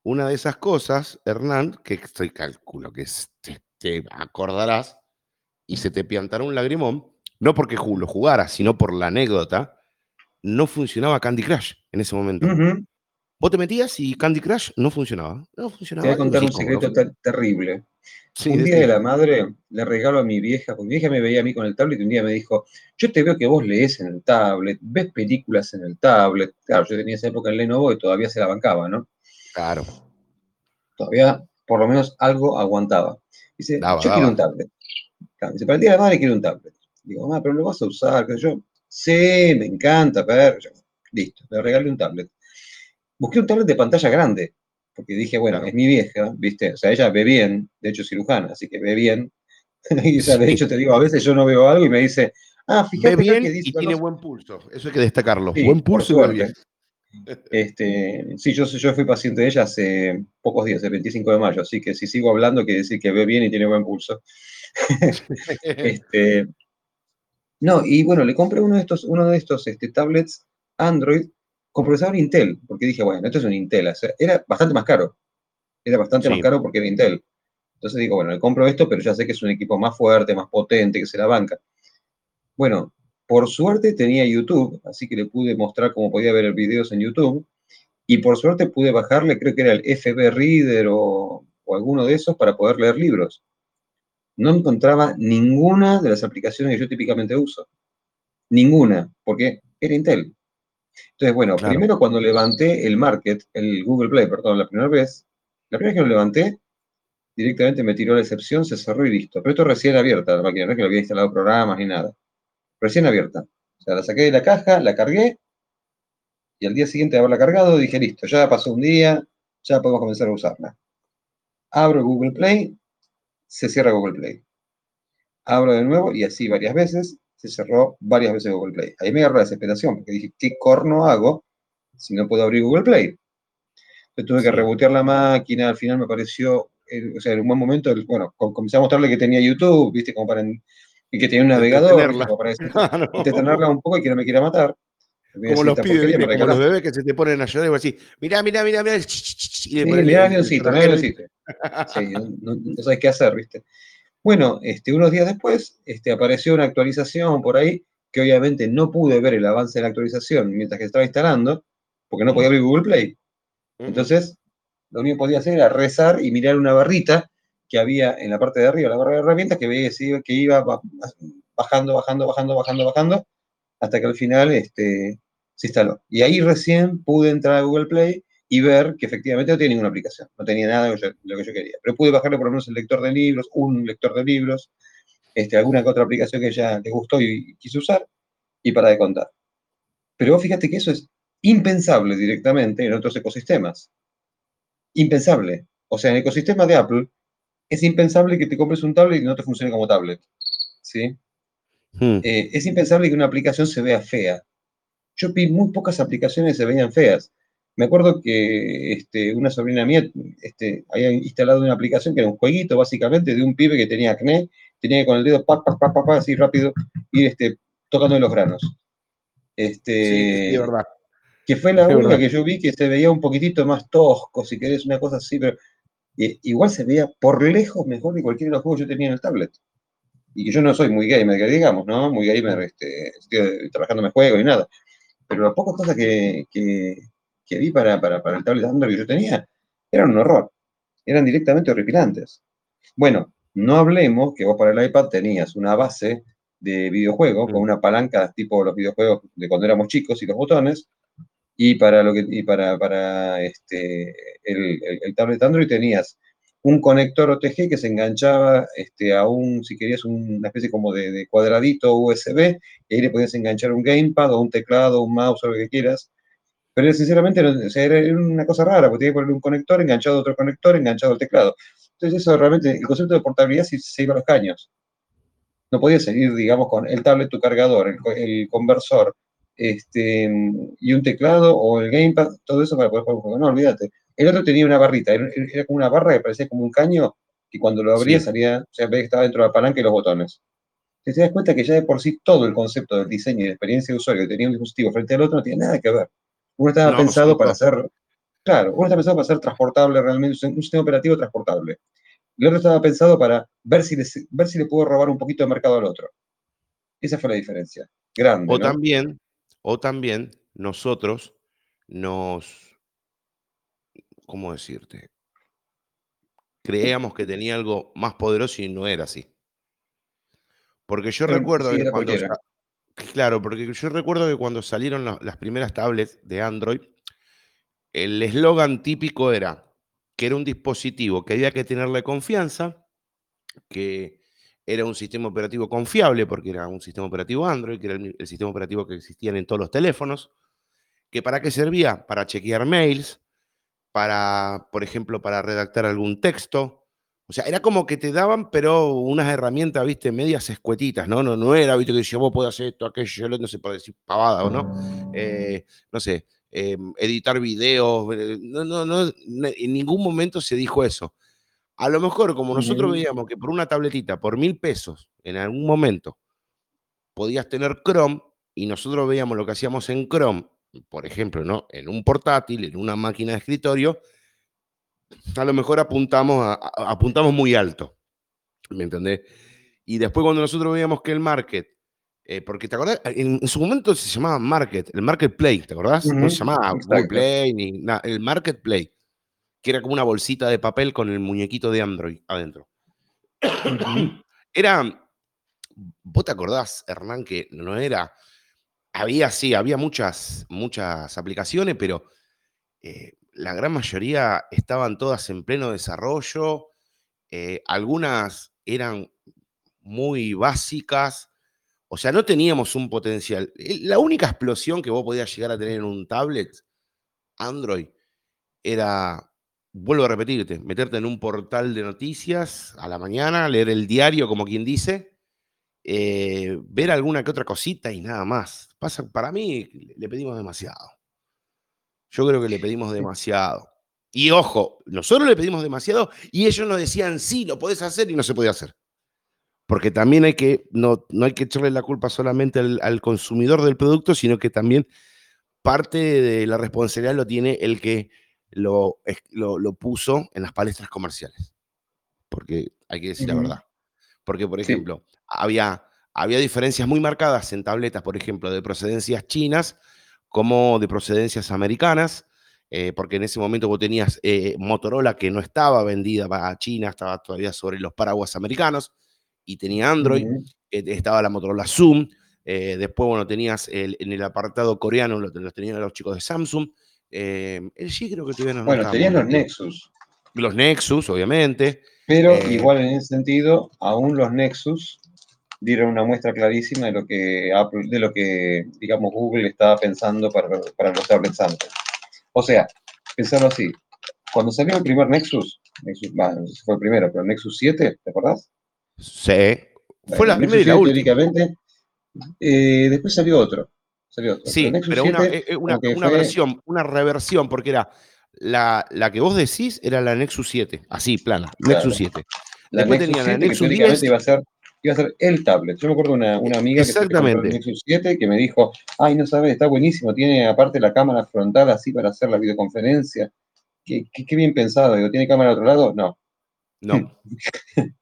una de esas cosas, Hernán, que estoy calculo que te, acordarás y se te piantará un lagrimón, no porque lo jugara, sino por la anécdota no funcionaba Candy Crush en ese momento. Vos te metías y Candy Crush no funcionaba. No funcionaba. Te voy a contar un secreto terrible. un día de la madre le regalo a mi vieja, porque mi vieja me veía a mí con el tablet y un día me dijo, yo te veo que vos lees en el tablet, ves películas en el tablet. Claro, yo tenía esa época en Lenovo y todavía se la bancaba, ¿no? Claro. Todavía por lo menos algo aguantaba. Dice, yo quiero un tablet. dice, para el día de la madre quiero un tablet. Digo, mamá, pero lo vas a usar, que yo, Sí, me encanta, pero listo, le regalé un tablet. Busqué un tablet de pantalla grande, porque dije, bueno, es mi vieja, ¿viste? O sea, ella ve bien, de hecho es cirujana, así que ve bien. <laughs> y, o sea, de hecho te digo, a veces yo no veo algo y me dice, ah, fíjate ve bien que dice y tiene buen pulso, eso hay que destacarlo, buen pulso y ve bien. <laughs> Este, sí, yo, yo fui paciente de ella hace pocos días, el 25 de mayo, así que si sigo hablando quiere decir que ve bien y tiene buen pulso. <laughs> este, no, y bueno, le compré uno de estos, uno de estos este, tablets Android con procesador Intel, porque dije, bueno, esto es un Intel. O sea, era bastante más caro. Era bastante más caro porque era Intel. Entonces digo, bueno, le compro esto, pero ya sé que es un equipo más fuerte, más potente, que se la banca. Bueno, Por suerte tenía YouTube, así que le pude mostrar cómo podía ver videos en YouTube. Y por suerte pude bajarle, creo que era el FB Reader o, o alguno de esos para poder leer libros. No encontraba ninguna de las aplicaciones que yo típicamente uso. Ninguna, porque era Intel. Entonces, bueno, Claro. primero cuando levanté el Market, el Google Play, perdón, la primera vez, la primera vez que lo levanté, directamente me tiró la excepción, se cerró y listo. Pero esto recién abierta la máquina, no es que le había instalado programas ni nada. Recién abierta. O sea, la saqué de la caja, la cargué, y al día siguiente de haberla cargado dije, listo, ya pasó un día, ya podemos comenzar a usarla. Abro Google Play, se cierra Google Play. Abro de nuevo y así varias veces, se cerró varias veces Google Play. Ahí me agarró la desesperación, porque dije, ¿qué corno hago si no puedo abrir Google Play? Entonces tuve que rebotear la máquina, al final me pareció, eh, o sea, en un buen momento, el- bueno, com- comencé a mostrarle que tenía YouTube, viste, como para, en- y que tenía un <laughs> navegador, para <laughs> un poco y que no me quiera matar. Como los pibes, bebés que se te ponen a llorar y vos decís, mirá, mirá, mirá, mirá. Y le Sí, mirá, avioncito, mirá, avioncito. Sí, no, no- no sabes qué hacer, ¿viste? Bueno, este, unos días después este, apareció una actualización por ahí que obviamente no pude ver el avance de la actualización mientras que estaba instalando, porque no podía abrir Google Play. Entonces, lo único que podía hacer era rezar y mirar una barrita que había en la parte de arriba, la barra de herramientas, que veía que iba- que iba ba- bajando, bajando, bajando, bajando, bajando, hasta que al final este, se instaló. Y ahí recién pude entrar a Google Play y ver que efectivamente no tenía ninguna aplicación, no tenía nada de lo que yo, lo que yo quería. Pero pude bajarle por lo menos el lector de libros, un lector de libros, este, alguna que otra aplicación que ya le gustó y, quise usar, y para de contar. Pero vos fíjate que eso es impensable directamente en otros ecosistemas. Impensable. O sea, en el ecosistema de Apple es impensable que te compres un tablet y no te funcione como tablet. ¿Sí? Hmm. Eh, es impensable que una aplicación se vea fea. Yo vi muy pocas aplicaciones que se veían feas. Me acuerdo que este, una sobrina mía este, había instalado una aplicación que era un jueguito, básicamente, de un pibe que tenía acné, tenía que con el dedo, pa, pa, pa, pa, pa, así rápido, ir este, tocando los granos. Este, Sí, es verdad. que fue la Es única verdad. que yo vi que se veía un poquitito más tosco, si querés, una cosa así, pero eh, igual se veía por lejos mejor que cualquiera de los juegos que yo tenía en el tablet. Y que yo no soy muy gamer, digamos, ¿no? Muy gamer, este, estoy trabajando en juego y nada. Pero las pocas cosas que, que, que vi para, para, para el tablet Android que yo tenía eran un horror. Eran directamente horripilantes. Bueno, no hablemos que vos para el iPad tenías una base de videojuego con Mm. una palanca tipo los videojuegos de cuando éramos chicos y los botones, y para lo que y para, para este, el, el- el tablet Android tenías un conector OTG que se enganchaba este, a un, si querías, una especie como de, cuadradito USB, y ahí le podías enganchar un gamepad o un teclado, un mouse o lo que quieras. Pero sinceramente, era, una cosa rara, porque tenías que poner un conector enganchado a otro conector, enganchado al teclado. Entonces eso realmente, el concepto de portabilidad se, se iba a los caños. No podías seguir, digamos, con el tablet, tu cargador, el conversor, este, y un teclado o el gamepad, todo eso para poder jugar un juego. No, olvídate. El otro tenía una barrita, era, era como una barra que parecía como un caño, y cuando lo abría Sí. salía, o sea, estaba dentro de la palanca y los botones. Entonces te das cuenta que ya de por sí todo el concepto del diseño y de experiencia de usuario que tenía un dispositivo frente al otro no tiene nada que ver. Uno estaba No, pensado para ser, claro, uno estaba pensado para ser transportable realmente, un sistema operativo transportable. El otro estaba pensado para ver si ver si le puedo robar un poquito de mercado al otro. Esa fue la diferencia. Grande, O ¿no? también, o también nosotros nos, ¿cómo decirte? Creíamos que tenía algo más poderoso y no era así. Porque yo recuerdo sí, que era cuando cualquiera. sa- claro, porque yo recuerdo que cuando salieron la- las primeras tablets de Android, el eslogan típico era que era un dispositivo que había que tenerle confianza, que era un sistema operativo confiable, porque era un sistema operativo Android, que era el, sistema operativo que existían en todos los teléfonos, que para qué servía? Para chequear mails, para, por ejemplo, para redactar algún texto. O sea, era como que te daban, pero unas herramientas, viste, medias escuetitas, ¿no? No, no era, viste, que yo vos podés hacer esto, aquello, no sé, por decir pavada o no. Eh, no sé, eh, editar videos. eh, no, no, no, en ningún momento se dijo eso. A lo mejor, como nosotros veíamos que por una tabletita, por mil pesos, en algún momento, podías tener Chrome, y nosotros veíamos lo que hacíamos en Chrome, por ejemplo, ¿no? En un portátil, en una máquina de escritorio, a lo mejor apuntamos, a- a- apuntamos muy alto. ¿Me entendés? Y después cuando nosotros veíamos que el market Eh, porque te acordás, en, en su momento se llamaba Market, el Marketplace, ¿te acordás? No se llamaba Google. Play ni nada, el Marketplace, que era como una bolsita de papel con el muñequito de Android adentro. <coughs> Era, vos te acordás, Hernán, que no era, había sí, había muchas, muchas aplicaciones, pero eh, la gran mayoría estaban todas en pleno desarrollo, eh, algunas eran muy básicas, o sea, no teníamos un potencial. La única explosión que vos podías llegar a tener en un tablet Android era, vuelvo a repetirte, meterte en un portal de noticias a la mañana, leer el diario, como quien dice, eh, ver alguna que otra cosita y nada más. Pasa, para mí le pedimos demasiado. Yo creo que le pedimos demasiado. Y ojo, nosotros le pedimos demasiado y ellos nos decían, sí, lo podés hacer y no se podía hacer. Porque también hay que, no, no hay que echarle la culpa solamente al, al consumidor del producto, sino que también parte de la responsabilidad lo tiene el que lo, lo, lo puso en las palestras comerciales. Porque hay que decir la verdad. Porque, por Sí. ejemplo, había, había diferencias muy marcadas en tabletas, por ejemplo, de procedencias chinas como de procedencias americanas, eh, porque en ese momento vos tenías eh, Motorola que no estaba vendida a China, estaba todavía sobre los paraguas americanos, y tenía Android, eh, estaba la Motorola Zoom, eh, después, bueno, tenías el- en el apartado coreano, los, los tenían los chicos de Samsung, eh, LG creo que todavía no, no Bueno, tenían los. Nexus, Los Nexus, obviamente. pero eh, igual en ese sentido, aún los Nexus dieron una muestra clarísima de lo que Apple, de lo que, digamos, Google estaba pensando para, para los tablets antes. O sea, pensarlo así, cuando salió el primer Nexus, Nexus, bah, no sé si fue el primero, pero el Nexus 7, ¿te acordás? sí, fue Bueno, la el primera y la 7 última. teóricamente, eh, después salió otro, salió otro, pero Sí, pero una, 7 eh, eh, como una, que una fue, versión, una reversión, porque era la, la que vos decís era la Nexus 7, así, plana, claro, Nexus 7. la Después Nexus tenían la 7 que Nexus teóricamente 10, iba a ser iba a ser el tablet. Yo me acuerdo de una, una amiga que compró el. Nexus 7 que me dijo, ay, no sabes, está buenísimo, tiene aparte la cámara frontal así para hacer la videoconferencia. Qué, qué- qué bien pensado, digo, ¿tiene cámara al otro lado? No. No, <laughs>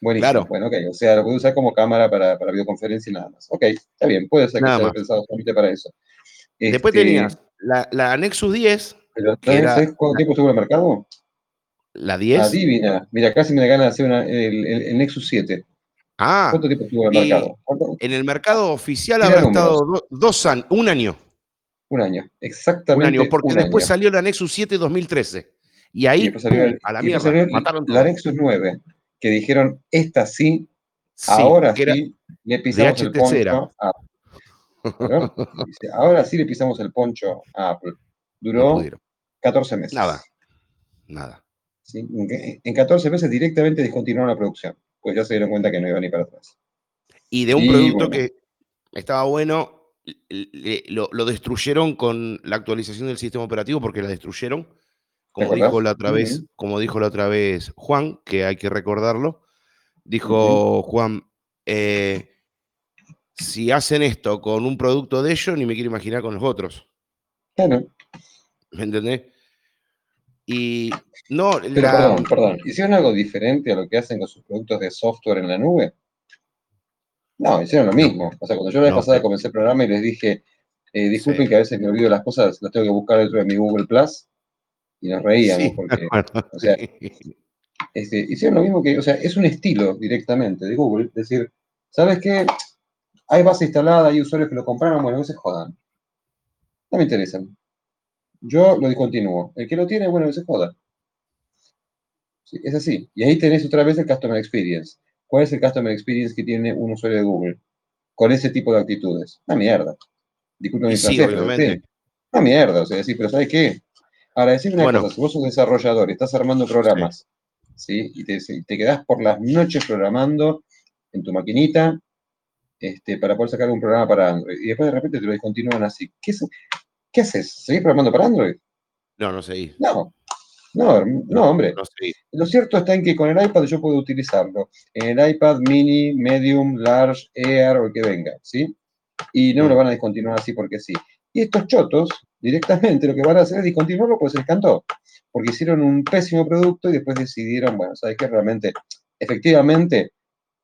Buenísimo. claro, Bueno, ok, o sea, lo puedo usar como cámara para, para videoconferencia y nada más. Ok, está bien, puede ser que nada se haya pensado solamente para eso. Después Este, tenías la, la Nexus 10, pero que ¿sabes, era sabes cuánto tiempo estuvo en el mercado? la 10. Adivina. Mira, casi me da ganas de hacer una- el, el- el Nexus 7. Ah, ¿Cuánto tiempo estuvo en el mercado? ¿Cuánto? en el mercado oficial habrá estado do- dos años, un año, Un año. un año, Exactamente porque un después año. salió la Nexus 7 2013. Y ahí, a la mierda, mataron la todo. Nexus 9, que dijeron, esta sí, Sí, ahora era sí, le pisamos el poncho a Apple. <laughs> Dice, ahora sí le pisamos el poncho a Apple. No Duró pudieron. 14 meses. Nada, nada. ¿sí? En, en 14 meses directamente descontinuaron la producción, pues ya se dieron cuenta que no iba ni para atrás. Y de un Y producto bueno, que estaba bueno, le- le- lo, lo destruyeron con la actualización del sistema operativo porque la destruyeron. ¿Te Como dijo la otra vez, como dijo la otra vez Juan, que hay que recordarlo, dijo Juan, eh, si hacen esto con un producto de ellos, ni me quiero imaginar con los otros. Claro, ¿Me entendés? Y no, pero la. perdón, perdón. ¿Hicieron algo diferente a lo que hacen con sus productos de software en la nube? No, hicieron lo mismo. O sea, cuando yo la vez no, pasada comencé el programa y les dije, eh, disculpen Sí. que a veces me olvido las cosas, las tengo que buscar dentro de mi Google Plus, y nos reíamos Sí, porque, o sea, este, hicieron lo mismo que, o sea, es un estilo directamente de Google, decir, ¿sabes qué? Hay base instalada, hay usuarios que lo compraron, bueno, no se jodan. No me interesan. Yo lo discontinúo. El que lo tiene, bueno, que se joda. Sí, es así. Y ahí tenés otra vez el Customer Experience. ¿Cuál es el Customer Experience que tiene un usuario de Google? Con ese tipo de actitudes. Una mierda. Disculpen mi sí, francés, pero sí. obviamente. Una mierda. O sea, sí, pero ¿sabes qué? Ahora, decir una Bueno, cosa. Si vos sos desarrollador y estás armando sí. programas, ¿sí? Y te, quedás por las noches programando en tu maquinita este, para poder sacar un programa para Android. Y después de repente te lo discontinúan así. ¿Qué, es- qué haces? ¿Seguís programando para Android? No, no seguí. No. No, no, hombre. no seguí. Lo cierto está en que con el iPad yo puedo utilizarlo. En el iPad mini, medium, large, Air o el que venga, ¿sí? Y no me lo Mm. van a discontinuar así porque sí. Y estos chotos, directamente lo que van a hacer es discontinuarlo porque se les cantó. Porque hicieron un pésimo producto y después decidieron, bueno, ¿sabes qué? Realmente, efectivamente,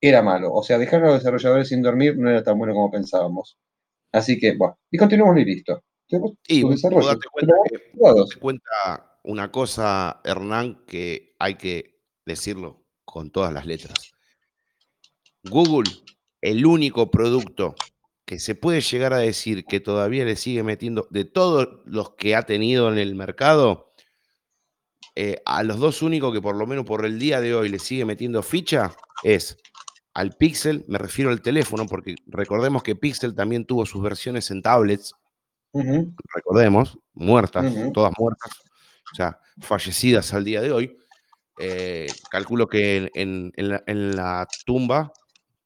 era malo. O sea, dejar a los desarrolladores sin dormir no era tan bueno como pensábamos. Así que, bueno, y continuamos y listo. Y vos date cuenta, que, cuenta una cosa, Hernán, que hay que decirlo con todas las letras. Google, el único producto que se puede llegar a decir que todavía le sigue metiendo, de todos los que ha tenido en el mercado, eh, a los dos únicos que por lo menos por el día de hoy le sigue metiendo ficha es al Pixel, me refiero al teléfono, porque recordemos que Pixel también tuvo sus versiones en tablets, recordemos, muertas, todas muertas, o sea, fallecidas al día de hoy. Eh, calculo que en, la, tumba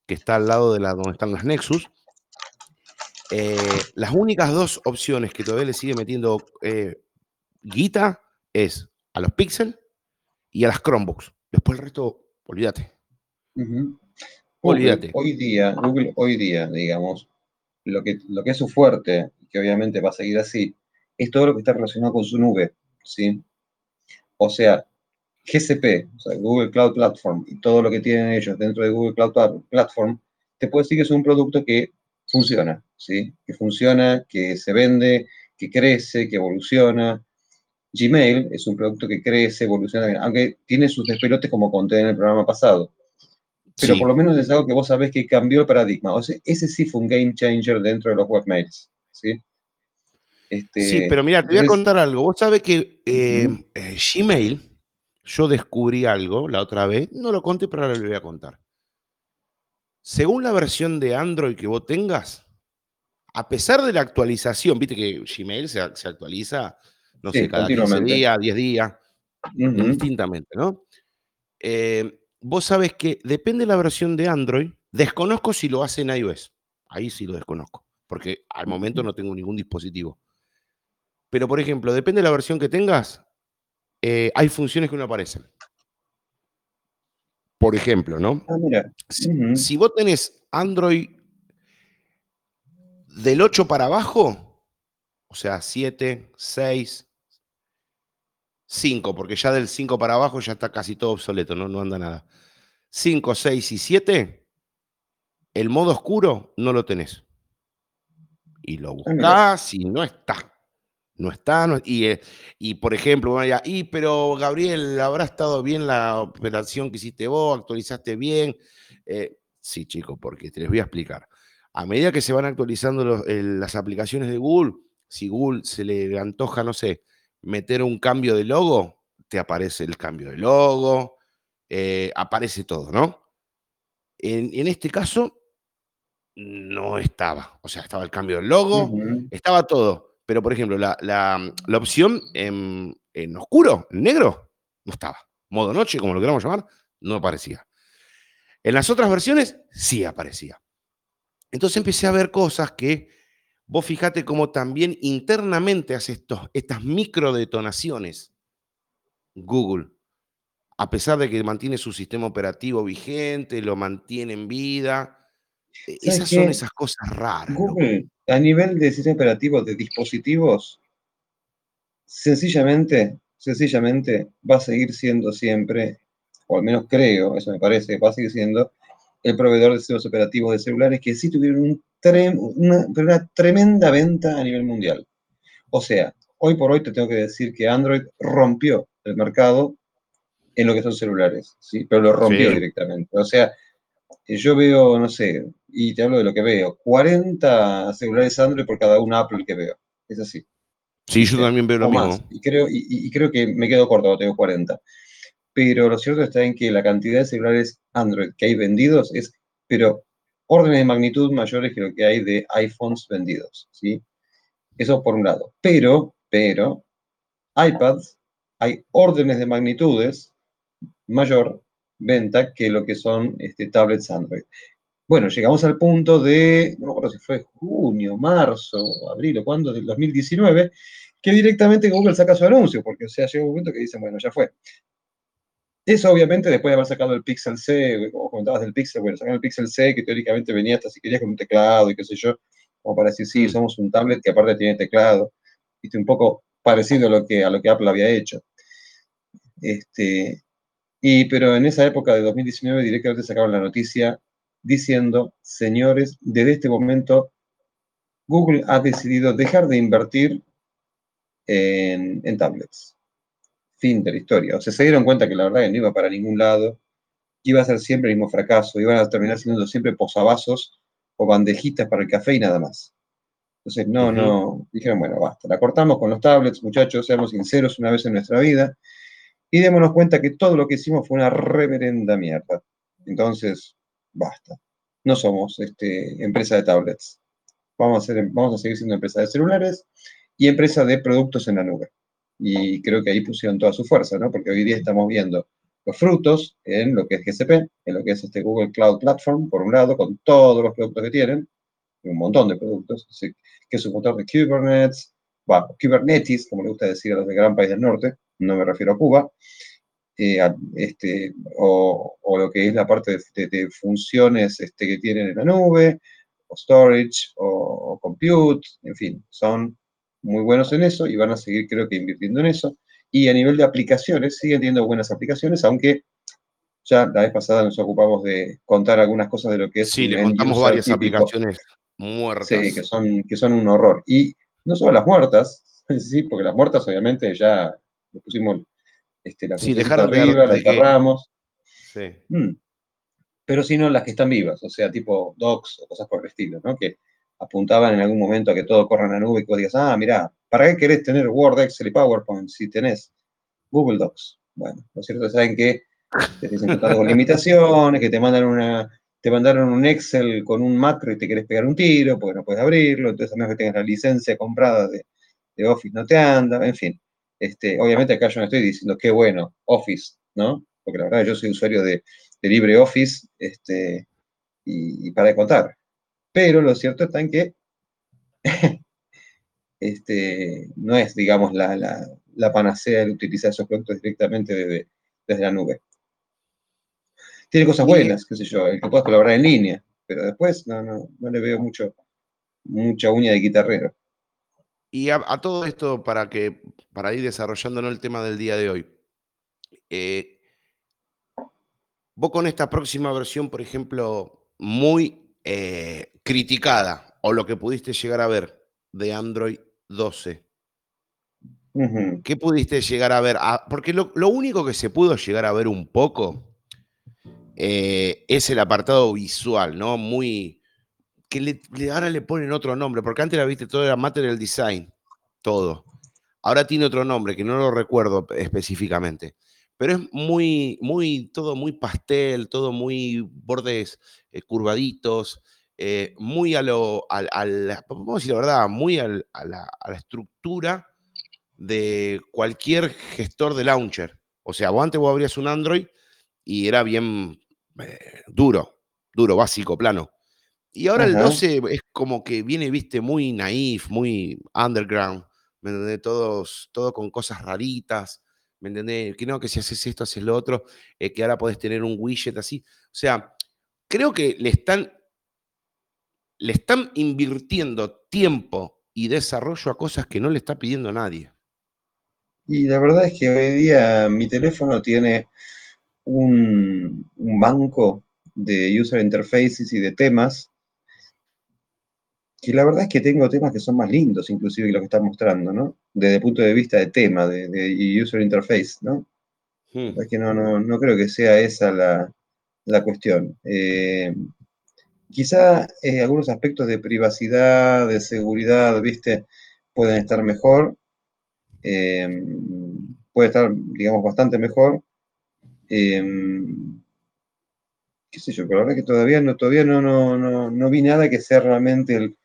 que está al lado de la donde están las Nexus, eh, las únicas dos opciones que todavía le sigue metiendo eh, guita es a los Pixel y a las Chromebooks. Después el resto, olvídate. Olvídate. Hoy día, Google hoy día, digamos, lo que, lo que es su fuerte, que obviamente va a seguir así, es todo lo que está relacionado con su nube, ¿sí? O sea, GCP, o sea, Google Cloud Platform, y todo lo que tienen ellos dentro de Google Cloud Platform, te puede decir que es un producto que funciona, ¿sí? Que funciona, que se vende, que crece, que evoluciona. Gmail es un producto que crece, evoluciona, aunque tiene sus despelotes como conté en el programa pasado pero por lo menos es algo que vos sabés que cambió el paradigma. O sea, ese sí fue un game changer dentro de los webmails. ¿sí? Este, sí, pero mira, te voy a contar algo. Vos sabés que eh, eh, Gmail, yo descubrí algo la otra vez, no lo conté, pero ahora lo voy a contar. Según la versión de Android que vos tengas, a pesar de la actualización, viste que Gmail se, actualiza, no sé, cada 15 días, 10 días, distintamente, ¿no? Eh, vos sabés que depende de la versión de Android, desconozco si lo hace en iOS. Ahí sí lo desconozco, porque al momento no tengo ningún dispositivo. Pero, por ejemplo, depende de la versión que tengas, eh, hay funciones que no aparecen. Por ejemplo, ¿no? Ah, mira. Si, vos tenés Android del 8 para abajo, o sea, 7, 6, 5, porque ya del 5 para abajo ya está casi todo obsoleto, no, no anda nada. 5, 6 y 7, el modo oscuro no lo tenés. Y lo ah, buscás y no está. No está. y, eh, y, por ejemplo, vaya, y pero Gabriel, ¿habrá estado bien la operación que hiciste vos? ¿Actualizaste bien? Eh, sí, chicos, porque te les voy a explicar. A medida que se van actualizando las aplicaciones de Google, si Google se le antoja, no sé, meter un cambio de logo, te aparece el cambio de logo, eh, aparece todo, ¿no? En, este caso, no estaba. O sea, estaba el cambio del logo, estaba todo. Pero, por ejemplo, la, opción en, oscuro, en negro, no estaba. Modo noche, como lo queramos llamar, no aparecía. En las otras versiones, sí aparecía. Entonces empecé a ver cosas que Vos fíjate cómo también internamente hace estos, estas microdetonaciones Google, a pesar de que mantiene su sistema operativo vigente, lo mantiene en vida. E, esas son esas cosas raras. Google, a nivel de sistema operativo de dispositivos, sencillamente, sencillamente va a seguir siendo siempre, o al menos creo, eso me parece, va a seguir siendo el proveedor de sistemas operativos de celulares que sí tuvieron un una, tremenda venta a nivel mundial. O sea, hoy por hoy te tengo que decir que Android rompió el mercado en lo que son celulares, ¿sí? Pero lo rompió directamente. O sea, yo veo, no sé, y te hablo de lo que veo, 40 celulares Android por cada un Apple que veo. Es así. Sí, yo también veo lo mismo. Y creo, y, creo que me quedo corto tengo 40. Pero lo cierto está en que la cantidad de celulares Android que hay vendidos es, pero órdenes de magnitud mayores que lo que hay de iPhones vendidos, ¿sí? Eso por un lado. Pero, pero, iPads hay órdenes de magnitudes mayor venta que lo que son este, tablets Android. Bueno, llegamos al punto de, no me acuerdo si fue junio, marzo, abril o cuándo, del 2019, que directamente Google saca su anuncio, porque o sea, llega un momento que dicen, bueno, ya fue. Eso obviamente después de haber sacado el Pixel C, como comentabas del Pixel, bueno, sacaron el Pixel C que teóricamente venía hasta si querías con un teclado y qué sé yo, como para decir, sí, somos un tablet que aparte tiene teclado, viste, un poco parecido a lo que, a lo que Apple había hecho. Este, Y, pero en esa época de 2019 directamente sacaron la noticia diciendo, señores, desde este momento Google ha decidido dejar de invertir en, tablets. Fin de la historia. O sea, se dieron cuenta que la verdad que no iba para ningún lado, iba a ser siempre el mismo fracaso, iban a terminar siendo siempre posavasos o bandejitas para el café y nada más. Entonces, no, no, dijeron, bueno, basta, la cortamos con los tablets, muchachos, seamos sinceros una vez en nuestra vida y démonos cuenta que todo lo que hicimos fue una reverenda mierda. Entonces, basta. No somos este, empresa de tablets. Vamos a, ser, vamos a seguir siendo empresa de celulares y empresa de productos en la nube. Y creo que ahí pusieron toda su fuerza, ¿no? Porque hoy día estamos viendo los frutos en lo que es GCP, en lo que es este Google Cloud Platform, por un lado, con todos los productos que tienen, un montón de productos, que es un motor de Kubernetes, bueno, Kubernetes, como le gusta decir a los de gran país del norte, no me refiero a Cuba, eh, este, o, lo que es la parte de, funciones este, que tienen en la nube, o storage, o, compute, en fin, son muy buenos en eso y van a seguir creo que invirtiendo en eso. Y a nivel de aplicaciones, siguen teniendo buenas aplicaciones, aunque ya la vez pasada nos ocupamos de contar algunas cosas de lo que es... Sí, le contamos varias aplicaciones muertas. Sí, que son, que son un horror. Y no solo las muertas, <laughs> sí, porque las muertas obviamente ya le pusimos este, la sí, dejaron arriba, la enterramos. Sí. Mm. Pero sino las que están vivas, o sea, tipo docs o cosas por el estilo, ¿no? Que apuntaban en algún momento a que todo corra en la nube y que vos digas, ah, mira, ¿para qué querés tener Word, Excel y PowerPoint si tenés Google Docs? Bueno, lo cierto es saben que te dicen con limitaciones, que te mandan una, te mandaron un Excel con un macro y te querés pegar un tiro porque no puedes abrirlo, entonces a menos que tengas la licencia comprada de, Office no te anda, en fin. Este, obviamente acá yo no estoy diciendo qué bueno, Office, ¿no? Porque la verdad yo soy usuario de, LibreOffice este, y, para de contar. Pero lo cierto está en que <laughs> este, no es, digamos, la, panacea el utilizar esos productos directamente desde, desde la nube. Tiene cosas buenas, qué sé yo, el que puedas colaborar en línea, pero después no, no, no le veo mucho, mucha uña de guitarrero. Y a, todo esto, para, que, para ir desarrollándonos el tema del día de hoy, eh, vos con esta próxima versión, por ejemplo, muy eh, criticada, o lo que pudiste llegar a ver de Android 12, ¿qué pudiste llegar a ver? Ah, porque lo, lo, único que se pudo llegar a ver un poco eh, es el apartado visual, ¿no? Muy. que le, ahora le ponen otro nombre, porque antes la viste todo era material design, todo. Ahora tiene otro nombre que no lo recuerdo específicamente. Pero es muy, muy, todo muy pastel, todo muy bordes eh, curvaditos, eh, muy a lo, a, vamos a decir la verdad, muy a, la, a la estructura de cualquier gestor de launcher. O sea, vos antes vos abrías un Android y era bien eh, duro, duro, básico, plano. Y ahora el 12 es como que viene, viste, muy naif, muy underground, ¿me entendés? Todos, todo con cosas raritas, ¿me entendés? Que no, que si haces esto, haces lo otro, eh, que ahora podés tener un widget así. O sea, creo que le están, le están invirtiendo tiempo y desarrollo a cosas que no le está pidiendo nadie. Y la verdad es que hoy día mi teléfono tiene un, banco de user interfaces y de temas, que la verdad es que tengo temas que son más lindos inclusive que lo que están mostrando, ¿no? Desde el punto de vista de tema, de, user interface, ¿no? Hmm. Es que no, no, creo que sea esa la, cuestión. Eh, quizá eh, algunos aspectos de privacidad, de seguridad, ¿viste? Pueden estar mejor. Eh, puede estar, digamos, bastante mejor. Em, qué sé yo, pero la verdad que todavía no, todavía no, no, no, vi nada que sea realmente el...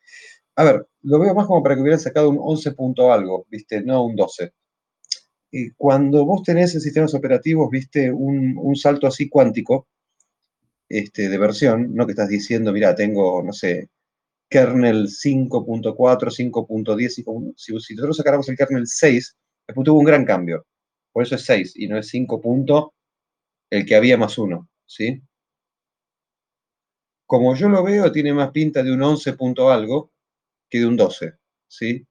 A ver, lo veo más como para que hubieran sacado un 11 punto algo, ¿viste? No un 12. Y cuando vos tenés en sistemas operativos, viste, un, salto así cuántico este, de versión, no que estás diciendo, mira, tengo, no sé, kernel 5.4, 5.10, si, si nosotros sacáramos el kernel 6, después tuvo un gran cambio. Por eso es 6 y no es 5 el que había más uno, ¿sí? Como yo lo veo, tiene más pinta de un 11 punto algo que de un 12, ¿sí?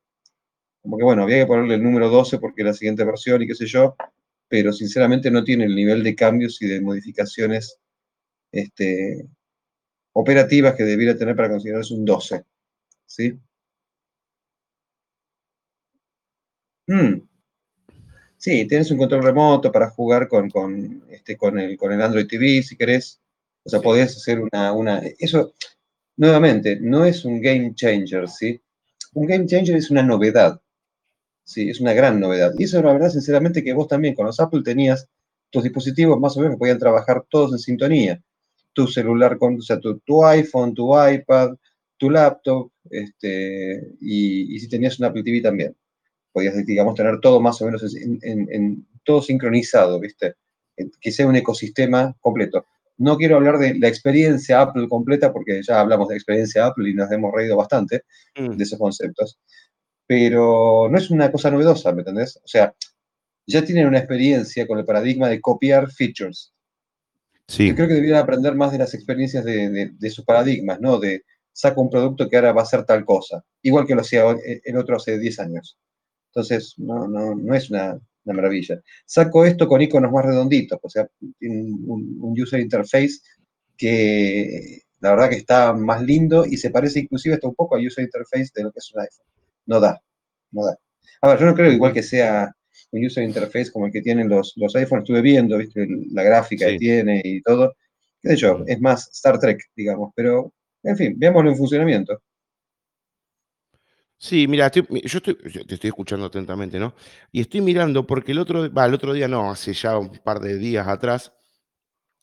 Como que bueno, había que ponerle el número 12 porque la siguiente versión y qué sé yo, pero sinceramente no tiene el nivel de cambios y de modificaciones este, operativas que debiera tener para considerarse un 12. ¿Sí? Mm. Sí, tienes un control remoto para jugar con, con, este, con, el, con el Android TV, si querés. O sea, podés hacer una, una... Eso, nuevamente, no es un game changer, ¿sí? Un game changer es una novedad. Sí, es una gran novedad. Y eso la verdad, sinceramente, que vos también con los Apple tenías tus dispositivos más o menos que podían trabajar todos en sintonía. Tu celular, con, o sea, tu, iPhone, tu iPad, tu laptop, este, y, si tenías un Apple TV también. Podías, digamos, tener todo más o menos en, todo sincronizado, ¿viste? Que sea un ecosistema completo. No quiero hablar de la experiencia Apple completa, porque ya hablamos de experiencia Apple y nos hemos reído bastante mm. de esos conceptos pero no es una cosa novedosa, ¿me entendés? O sea, ya tienen una experiencia con el paradigma de copiar features. Yo creo que deberían aprender más de las experiencias de, sus paradigmas, ¿no? De saco un producto que ahora va a ser tal cosa, igual que lo hacía el otro hace 10 años. Entonces, no, no, no es una, maravilla. Saco esto con iconos más redonditos, o sea, un, un user interface que la verdad que está más lindo y se parece inclusive hasta un poco al user interface de lo que es un iPhone no da, no da. A ver, yo no creo igual que sea un user interface como el que tienen los, los iPhones, estuve viendo, ¿viste? la gráfica que tiene y todo. De hecho, es más Star Trek, digamos, pero en fin, veámoslo en funcionamiento. Sí, mira, yo estoy, te estoy escuchando atentamente, ¿no? Y estoy mirando porque el otro, el otro día no, hace ya un par de días atrás,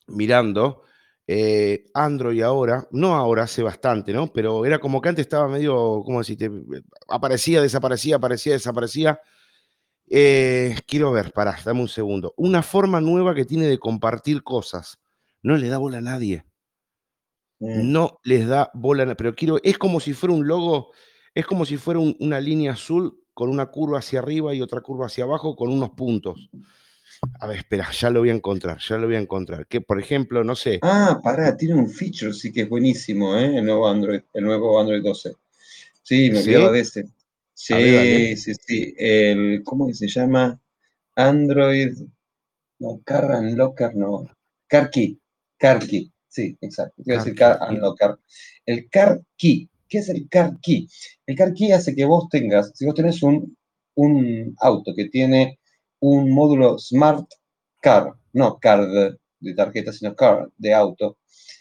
mirando, eh, Android ahora, no ahora, hace bastante, ¿no? Pero era como que antes estaba medio, ¿cómo decirte? Aparecía, desaparecía, aparecía, desaparecía. Eh, quiero ver, pará, dame un segundo. Una forma nueva que tiene de compartir cosas. No le da bola a nadie. Mm. No les da bola a. Pero quiero, es como si fuera un logo, es como si fuera una línea azul con una curva hacia arriba y otra curva hacia abajo con unos puntos. A ver, espera, ya lo voy a encontrar, ya lo voy a encontrar. Que, por ejemplo, no sé. Ah, pará, tiene un feature, sí que es buenísimo, ¿eh? El nuevo Android, el nuevo Android 12. Sí, me olvidaba de este. Sí, sí, sí. El, ¿Cómo que se llama? Android. No, Car Unlocker, no. Car Key. Car Key. Sí, exacto. Quiero decir Car Unlocker. El Car Key. ¿Qué es el Car Key? El Car Key hace que vos tengas, si vos tenés un, un auto que tiene un módulo Smart Car, no card de tarjeta, sino car de auto,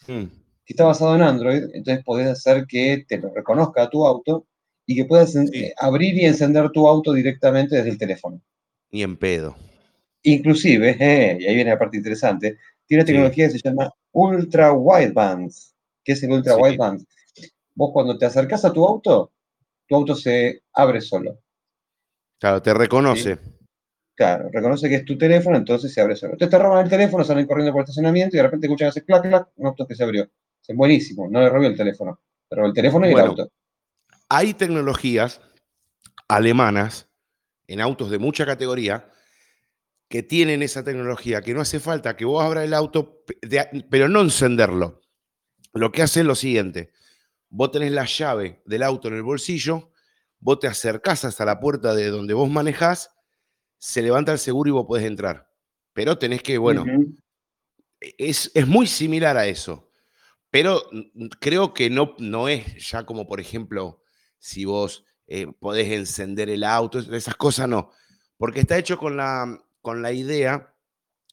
hmm. que está basado en Android, entonces podés hacer que te lo reconozca a tu auto y que puedas eh, abrir y encender tu auto directamente desde el teléfono. Ni en pedo. Inclusive, eh, <laughs> y ahí viene la parte interesante, tiene una tecnología que se llama Ultra Wideband. ¿Qué es el Ultra Wideband? Vos cuando te acercas a tu auto, tu auto se abre solo. Claro, te reconoce. Claro, reconoce que es tu teléfono, entonces se abre solo. Entonces te roban el teléfono, salen corriendo por el estacionamiento y de repente escuchan ese clac, clac, un auto que se abrió. Es buenísimo, no le robó el teléfono, le robó el teléfono y el auto. Hay tecnologías alemanas en autos de mucha categoría que tienen esa tecnología, que no hace falta que vos abras el auto, pero no encenderlo. Lo que hace es lo siguiente, vos tenés la llave del auto en el bolsillo, vos te acercás hasta la puerta de donde vos manejás se levanta el seguro y vos podés entrar. Pero tenés que, bueno, es, es, muy similar a eso. Pero creo que no, no es ya como, por ejemplo, si vos eh, podés encender el auto, esas cosas no. Porque está hecho con la, con la idea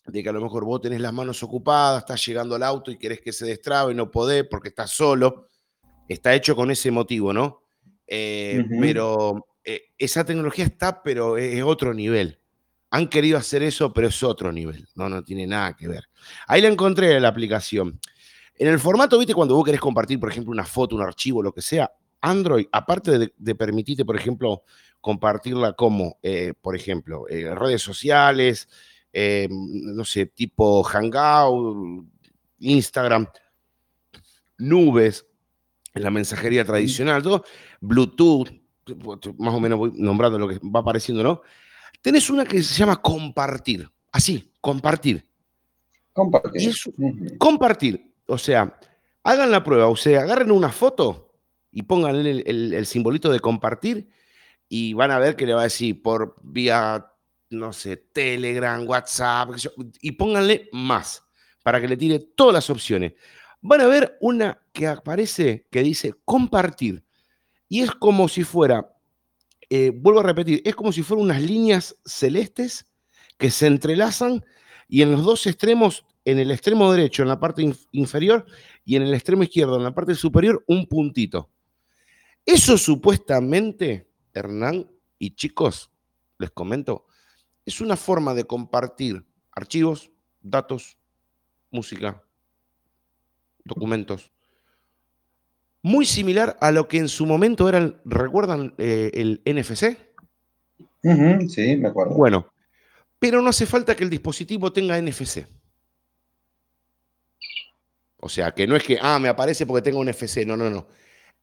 de que a lo mejor vos tenés las manos ocupadas, estás llegando al auto y querés que se destrabe y no podés porque estás solo. Está hecho con ese motivo, ¿no? Eh, pero eh, esa tecnología está, pero es otro nivel han querido hacer eso, pero es otro nivel, no, no tiene nada que ver. Ahí la encontré en la aplicación. En el formato, viste, cuando vos querés compartir, por ejemplo, una foto, un archivo, lo que sea, Android, aparte de, permitirte, por ejemplo, compartirla como, eh, por ejemplo, eh, redes sociales, eh, no sé, tipo Hangout, Instagram, nubes, la mensajería tradicional, todo, Bluetooth, más o menos voy nombrando lo que va apareciendo, ¿no? Tenés una que se llama compartir. Así, compartir. Compartir. Compartir. O sea, hagan la prueba. O sea, agarren una foto y pongan el, simbolito de compartir y van a ver que le va a decir por vía no sé, Telegram, WhatsApp, y pónganle más para que le tire todas las opciones. Van a ver una que aparece que dice compartir. Y es como si fuera, eh, vuelvo a repetir, es como si fueran unas líneas celestes que se entrelazan y en los dos extremos, en el extremo derecho, en la parte inferior, y en el extremo izquierdo, en la parte superior, un puntito. Eso supuestamente, Hernán y chicos, les comento, es una forma de compartir archivos, datos, música, documentos. Muy similar a lo que en su momento ¿recuerdan eh, el NFC? sí, me acuerdo. Bueno, pero no hace falta que el dispositivo tenga NFC. O sea, que no es que, ah, me aparece porque tengo un NFC. No, no, no.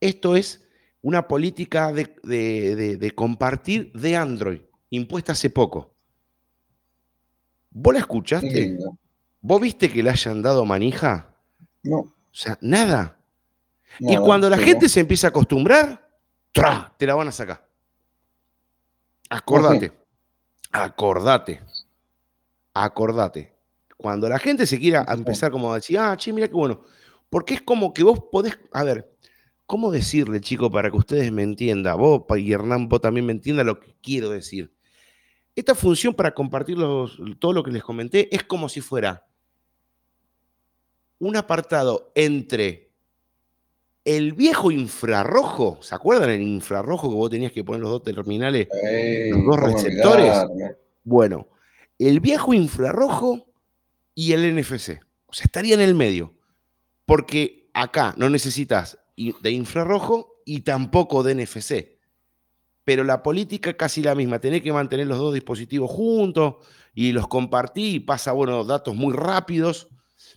Esto es una política de, compartir de Android, impuesta hace poco. ¿Vos la escuchaste? ¿Vos viste que le hayan dado manija? No. O sea, nada. y cuando la gente se empieza a acostumbrar, ¡tra! te la van a sacar. Acordate. Acordate. Acordate. Cuando la gente se quiera empezar como a decir, ah, che, mira qué bueno. Porque es como que vos podés, a ver, ¿cómo decirle, chico, para que ustedes me entiendan? Vos y Hernán, vos también me entiendan lo que quiero decir. Esta función para compartir todo lo que les comenté es como si fuera un apartado entre el viejo infrarrojo, ¿se acuerdan el infrarrojo que vos tenías que poner los dos terminales, los dos receptores? Bueno, el viejo infrarrojo y el NFC. O sea, estaría en el medio. Porque acá no necesitas de infrarrojo y tampoco de NFC. Pero la política es casi la misma. Tenés que mantener los dos dispositivos juntos y los compartí y pasa, bueno, datos muy rápidos.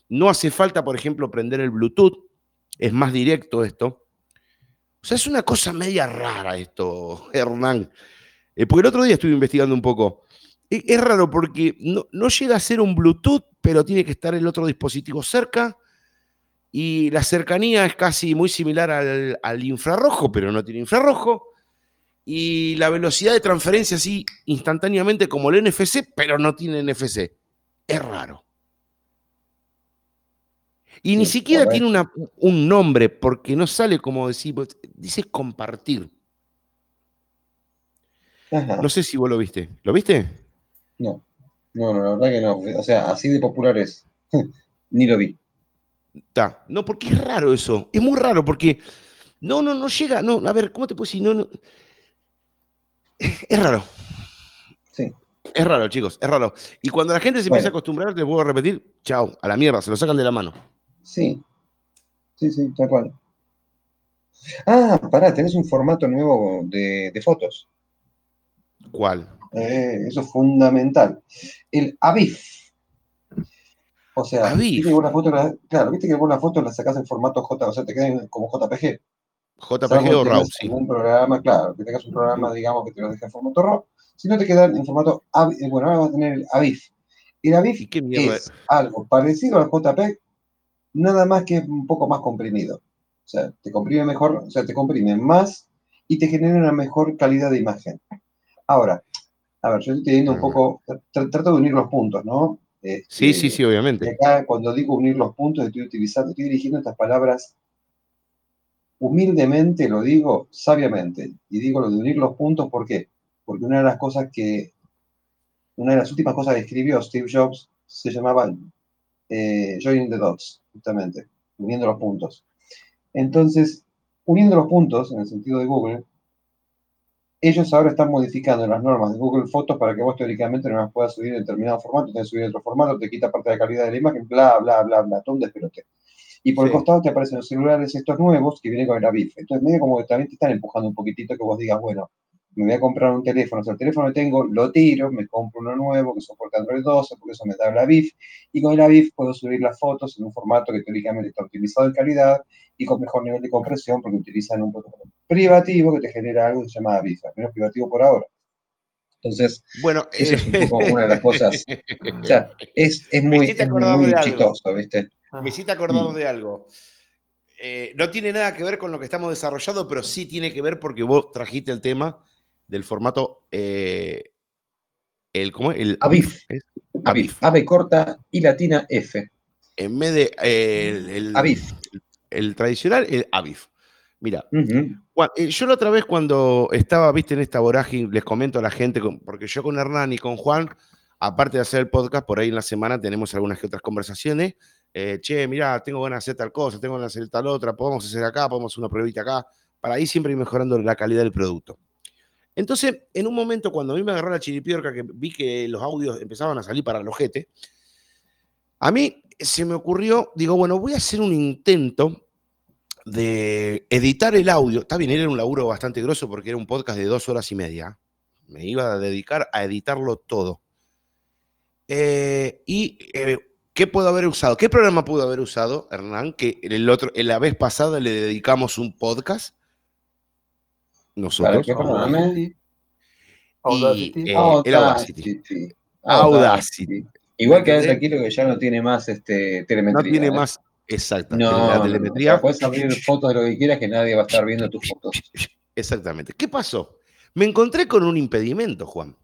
No hace falta, por ejemplo, prender el Bluetooth. Es más directo esto. O sea, es una cosa media rara esto, <laughs> Hernán. Eh, porque el otro día estuve investigando un poco. E, es raro porque no, no, llega a ser un Bluetooth, pero tiene que estar el otro dispositivo cerca. Y la cercanía es casi muy similar al, infrarrojo, pero no tiene infrarrojo. Y la velocidad de transferencia así instantáneamente como el NFC, pero no tiene NFC. Es raro. Y ni siquiera tiene un nombre, porque no sale como decir, dice compartir. No sé si vos lo viste. ¿Lo viste? No. No, no, la verdad que no. O sea, así de popular es. <laughs> Ni lo vi. Está. No, porque es raro eso. Es muy raro porque. No, no, no llega. No, a ver, ¿cómo te puedo decir? No, no. Es raro. Sí. Es raro, chicos, es raro. Y cuando la gente se empieza a acostumbrar, les vuelvo a repetir, chao, a la mierda, se lo sacan de la mano. Sí. Sí, sí, tal cual. Ah, pará, tenés un formato nuevo de, de fotos. ¿Cuál? Eh, eso es fundamental. El AVIF. O sea, ¿viste que la foto, claro, viste que vos la foto la sacás en formato J, o sea, te quedan como JPG. JPG o RAW, sí. Un programa, claro, que tengas un programa, digamos, que te lo deje en formato RAW, si no te quedan en formato AVIF. Bueno, ahora vas a tener el AVIF. El AVIF es algo parecido al JPG, nada más que un poco más comprimido. O sea, te comprime mejor, o sea, te comprime más y te genera una mejor calidad de imagen. Ahora, a ver, yo estoy teniendo un poco, trato de unir los puntos, ¿no? Sí, sí, sí, obviamente. Acá, cuando digo unir los puntos, estoy utilizando, estoy dirigiendo estas palabras humildemente, lo digo sabiamente. Y digo lo de unir los puntos, ¿por qué? Porque una de las cosas que, una de las últimas cosas que escribió Steve Jobs se llamaba eh, Joining the Dots, justamente, uniendo los puntos. Entonces, uniendo los puntos, en el sentido de Google, ellos ahora están modificando las normas de Google Fotos para que vos teóricamente no las puedas subir en determinado formato, te subir en otro formato, te quita parte de la calidad de la imagen, bla, bla, bla, bla, todo un despelote. Y por el costado te aparecen los celulares estos nuevos que vienen con el AVIF. Entonces, medio como que también te están empujando un poquitito que vos digas, bueno, me voy a comprar un teléfono, o sea, el teléfono que tengo, lo tiro, me compro uno nuevo que soporta Android 12, porque eso me da la AVIF, y con el AVIF puedo subir las fotos en un formato que teóricamente está optimizado en calidad y con mejor nivel de compresión, porque utilizan un protocolo privativo que te genera algo que se llama AVIF, al menos privativo por ahora. Entonces, bueno, eso es un poco <laughs> una de las cosas. O sea, es, es muy, es muy chistoso, ¿viste? Me hiciste acordar mm. de algo. Eh, no tiene nada que ver con lo que estamos desarrollando, pero sí tiene que ver porque vos trajiste el tema del formato eh, El, ¿Cómo es? El Avif. Avif. Ave corta y latina F. En vez de eh, el, el- Avif. el tradicional, el Avif. Mira, eh, yo la otra vez cuando estaba, viste, en esta vorágine, les comento a la gente, porque yo con Hernán y con Juan, aparte de hacer el podcast, por ahí en la semana tenemos algunas que otras conversaciones. eh, che, mira, tengo ganas de hacer tal cosa, tengo ganas de hacer tal otra, podemos hacer acá, podemos hacer una pruebita acá, para ahí siempre ir mejorando la calidad del producto. Entonces, en un momento cuando a mí me agarró la chiripiorca, que vi que los audios empezaban a salir para el ojete, a mí se me ocurrió, digo, bueno, voy a hacer un intento de editar el audio. Está bien, era un laburo bastante grosso porque era un podcast de dos horas y media. Me iba a dedicar a editarlo todo. Eh, y eh, ¿qué puedo haber usado? ¿Qué programa pudo haber usado, Hernán? Que el otro, la vez pasada le dedicamos un podcast. ¿Para Nosotros. qué perdóname? Audacity. Y, eh, el Audacity. Audacity. Igual que ¿Entendés? tranquilo que ya no tiene más este, No telemetría. tiene ¿eh? más. Exacto. No, la no, telemetría. o sea, puedes abrir fotos de lo que quieras que nadie va a estar viendo tus fotos. <laughs> Exactamente. ¿Qué pasó? Me encontré con un impedimento, Juan.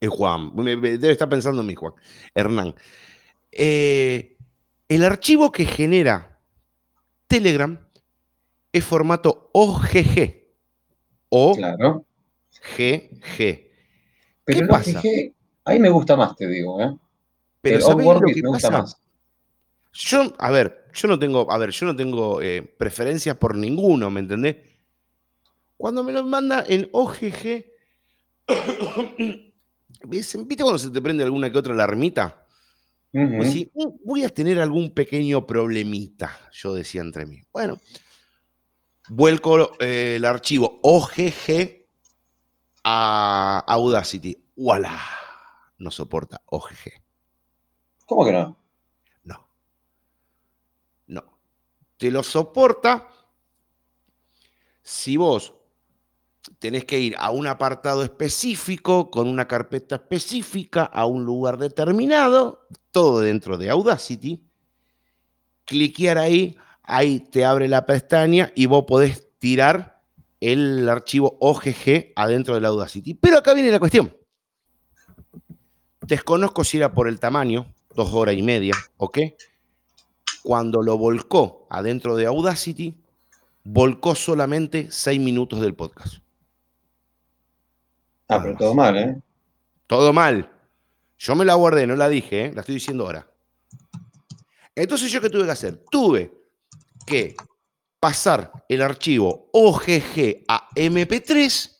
Eh, Juan, me- me- debe estar pensando en mí, Juan. Hernán. Eh, el archivo que genera Telegram es formato OGG. O Claro. GG. Pero ¿Qué no, pasa? GG, ahí me gusta más, te digo, ¿eh? Pero el ¿sabés Oddworld lo que me gusta pasa? más. Yo, a ver, yo no tengo, a ver, yo no tengo eh, preferencias por ninguno, ¿me entendés? Cuando me lo manda en OGG, ¿viste ¿viste cuando se te prende alguna que otra alarmita? Pues sí, "Mm, voy a tener algún pequeño problemita, yo decía entre mí. Bueno, vuelco eh, el archivo OGG a Audacity. ¡Voilà! No soporta OGG. ¿Cómo que no? No. No. Te lo soporta si vos tenés que ir a un apartado específico, con una carpeta específica, a un lugar determinado, todo dentro de Audacity. Cliquear ahí, ahí te abre la pestaña y vos podés tirar el archivo OGG adentro del Audacity. Pero acá viene la cuestión. Desconozco si era por el tamaño, dos horas y media, ¿ok? Cuando lo volcó adentro de Audacity, volcó solamente seis minutos del podcast. Ah, pero todo mal, ¿eh? Todo mal. Yo me la guardé, no la dije, ¿eh? la estoy diciendo ahora. Entonces, ¿yo qué tuve que hacer? Tuve que pasar el archivo OGG a MP3,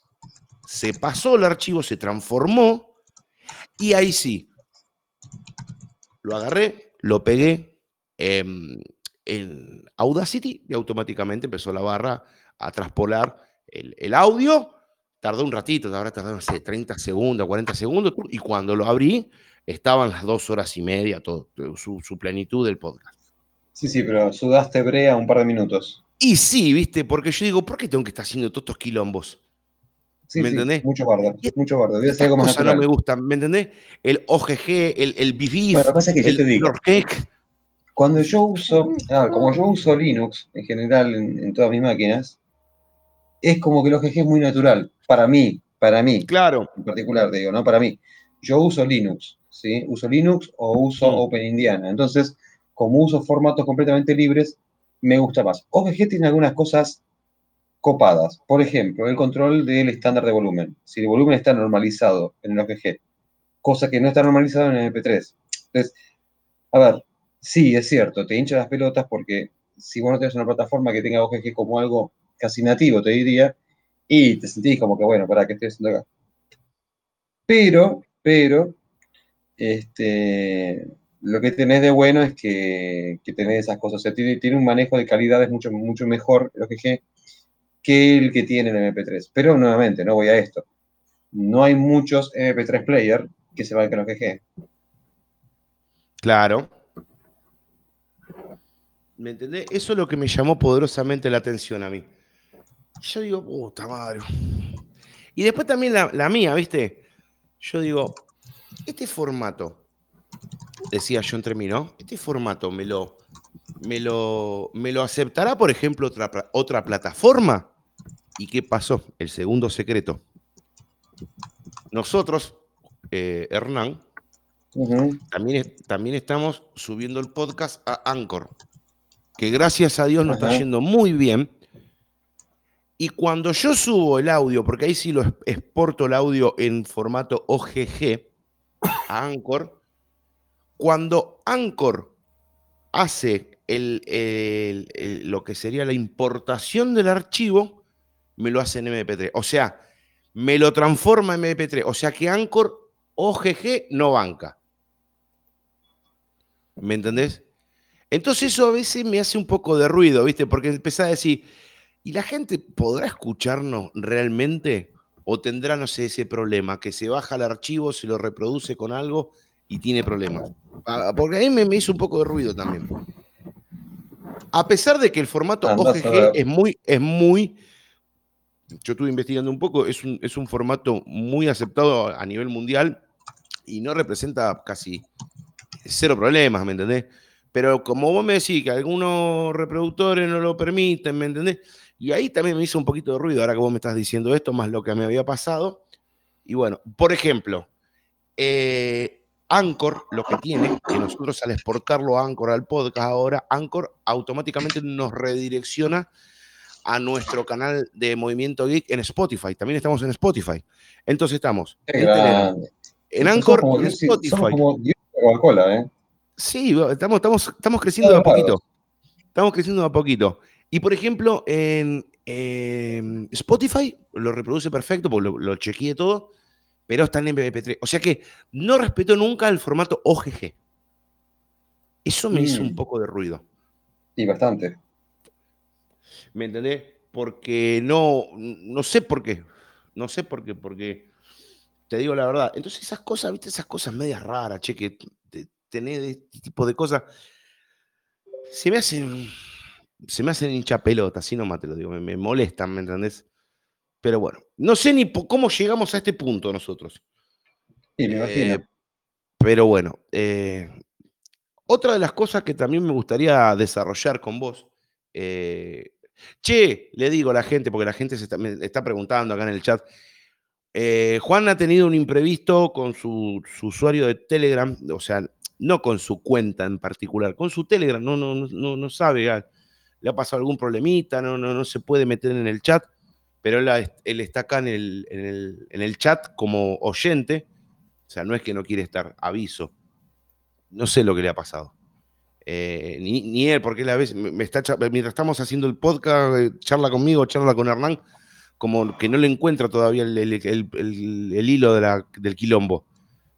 se pasó el archivo, se transformó, y ahí sí, lo agarré, lo pegué en Audacity y automáticamente empezó la barra a traspolar el, audio. Tardó un ratito, habrá tardado, no sé, 30 segundos, 40 segundos, y cuando lo abrí, estaban las dos horas y media, todo, su plenitud del podcast. Sí, sí, pero sudaste brea un par de minutos. Y sí, viste, porque yo digo, ¿por qué tengo que estar haciendo todos estos quilombos? Sí, ¿Me sí, entendés? mucho bardo, mucho bardo. Voy a hacer Estas algo más cosas no me gustan, ¿me entendés? El OGG, el, el Bueno, lo que pasa es que yo te digo. Cuando yo uso, ah, como yo uso Linux en general en, en todas mis máquinas, es como que el OGG es muy natural. Para mí, para mí, Claro, en particular, te digo, ¿no? Para mí. Yo uso Linux, ¿sí? Uso Linux o uso Mm. OpenIndiana. Entonces, como uso formatos completamente libres, me gusta más. OGG tiene algunas cosas copadas. Por ejemplo, el control del estándar de volumen. Si el volumen está normalizado en el OGG, cosa que no está normalizado en el MP3. Entonces, a ver, sí, es cierto, te hincha las pelotas porque si vos no tenés una plataforma que tenga OGG como algo casi nativo, te diría, y te sentís como que, bueno, ¿para qué estoy haciendo acá? Pero, pero, este, lo que tenés de bueno es que, que tenés esas cosas. O sea, tiene, tiene un manejo de calidades mucho, mucho mejor el OGG que el que tiene el MP3. Pero nuevamente, no voy a esto. No hay muchos MP3 player que se valgan OGG. claro. ¿Me entendés? Eso es lo que me llamó poderosamente la atención a mí. Yo digo, puta madre. Y después también la, la mía, ¿viste? Yo digo, este formato, decía yo entre mí, ¿no? Este formato me lo, me lo, me lo aceptará, por ejemplo, otra, otra plataforma. ¿Y qué pasó? El segundo secreto. Nosotros, eh, Hernán, también, también estamos subiendo el podcast a Anchor, que gracias a Dios nos está yendo muy bien. Y cuando yo subo el audio, porque ahí sí lo exporto el audio en formato OGG a Anchor, cuando Anchor hace lo que sería la importación del archivo, me lo hace en MP3. O sea, me lo transforma en MP3. O sea que Anchor OGG no banca. ¿Me entendés? Entonces eso a veces me hace un poco de ruido, ¿viste? Porque empezás a decir, ¿y la gente podrá escucharnos realmente? ¿O tendrá, no sé, ese problema, que se baja el archivo, se lo reproduce con algo y tiene problemas? Ah, porque a mí me, hizo un poco de ruido también. A pesar de que el formato OGG es muy, es muy, yo estuve investigando un poco, es un, es un formato muy aceptado a nivel mundial y no representa casi cero problemas, ¿me entendés? Pero como vos me decís que algunos reproductores no lo permiten, ¿me entendés? Y ahí también me hizo un poquito de ruido, ahora que vos me estás diciendo esto, más lo que me había pasado. Y bueno, por ejemplo, eh, Anchor lo que tiene, que nosotros al exportarlo a Anchor al podcast ahora, Anchor automáticamente nos redirecciona a nuestro canal de Movimiento Geek en Spotify. También estamos en Spotify. Entonces estamos en, Anchor en Spotify. Coca-Cola, ¿eh? Sí, estamos, estamos, estamos creciendo de a poquito. Estamos creciendo de a poquito. Y por ejemplo, en, Spotify lo reproduce perfecto, porque lo, chequeé todo, pero está en MP3. O sea que no respetó nunca el formato OGG. Eso me hizo un mm. poco de ruido. Y bastante. ¿Me entendés? Porque no, no sé por qué. No sé por qué, porque te digo la verdad. Entonces esas cosas, viste, esas cosas medias raras, che, que tenés este tipo de cosas, se me hacen, se me hacen hincha pelota, así nomás te lo digo, me, molestan, ¿me entendés? Pero bueno, no sé ni cómo llegamos a este punto nosotros. Sí, me imagino. Eh, pero bueno, eh, otra de las cosas que también me gustaría desarrollar con vos, eh, che, le digo a la gente, porque la gente se me está preguntando acá en el chat, Juan ha tenido un imprevisto con su, usuario de Telegram, o sea, no con su cuenta en particular, con su Telegram, no, no, no, no sabe, ah, le ha pasado algún problemita, no, no, no se puede meter en el chat, pero él, está acá en el, en, el, chat como oyente, o sea, no es que no quiere estar, aviso. No sé lo que le ha pasado. Eh, ni, él, porque la vez me está, mientras estamos haciendo el podcast, eh, charla conmigo, charla con Hernán, como que no le encuentra todavía el, hilo del quilombo.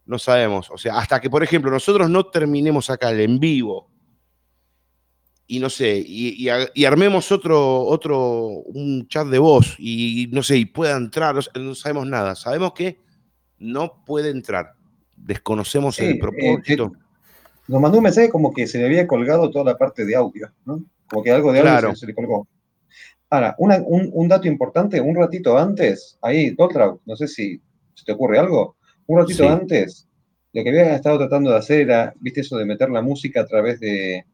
No sabemos. O sea, hasta que, por ejemplo, nosotros no terminemos acá el en vivo y no sé, y, armemos otro, otro, un chat de voz y no sé, y pueda entrar, no, sabemos nada. Sabemos que no puede entrar. Desconocemos el eh, propósito. Eh, nos mandó un mensaje como que se le había colgado toda la parte de audio, ¿no? Como que algo de audio se le colgó. Ahora, un, dato importante, un ratito antes, ahí, Doltrau, no sé si se te ocurre algo, un ratito antes, lo que había estado tratando de hacer era, viste, eso de meter la música a través de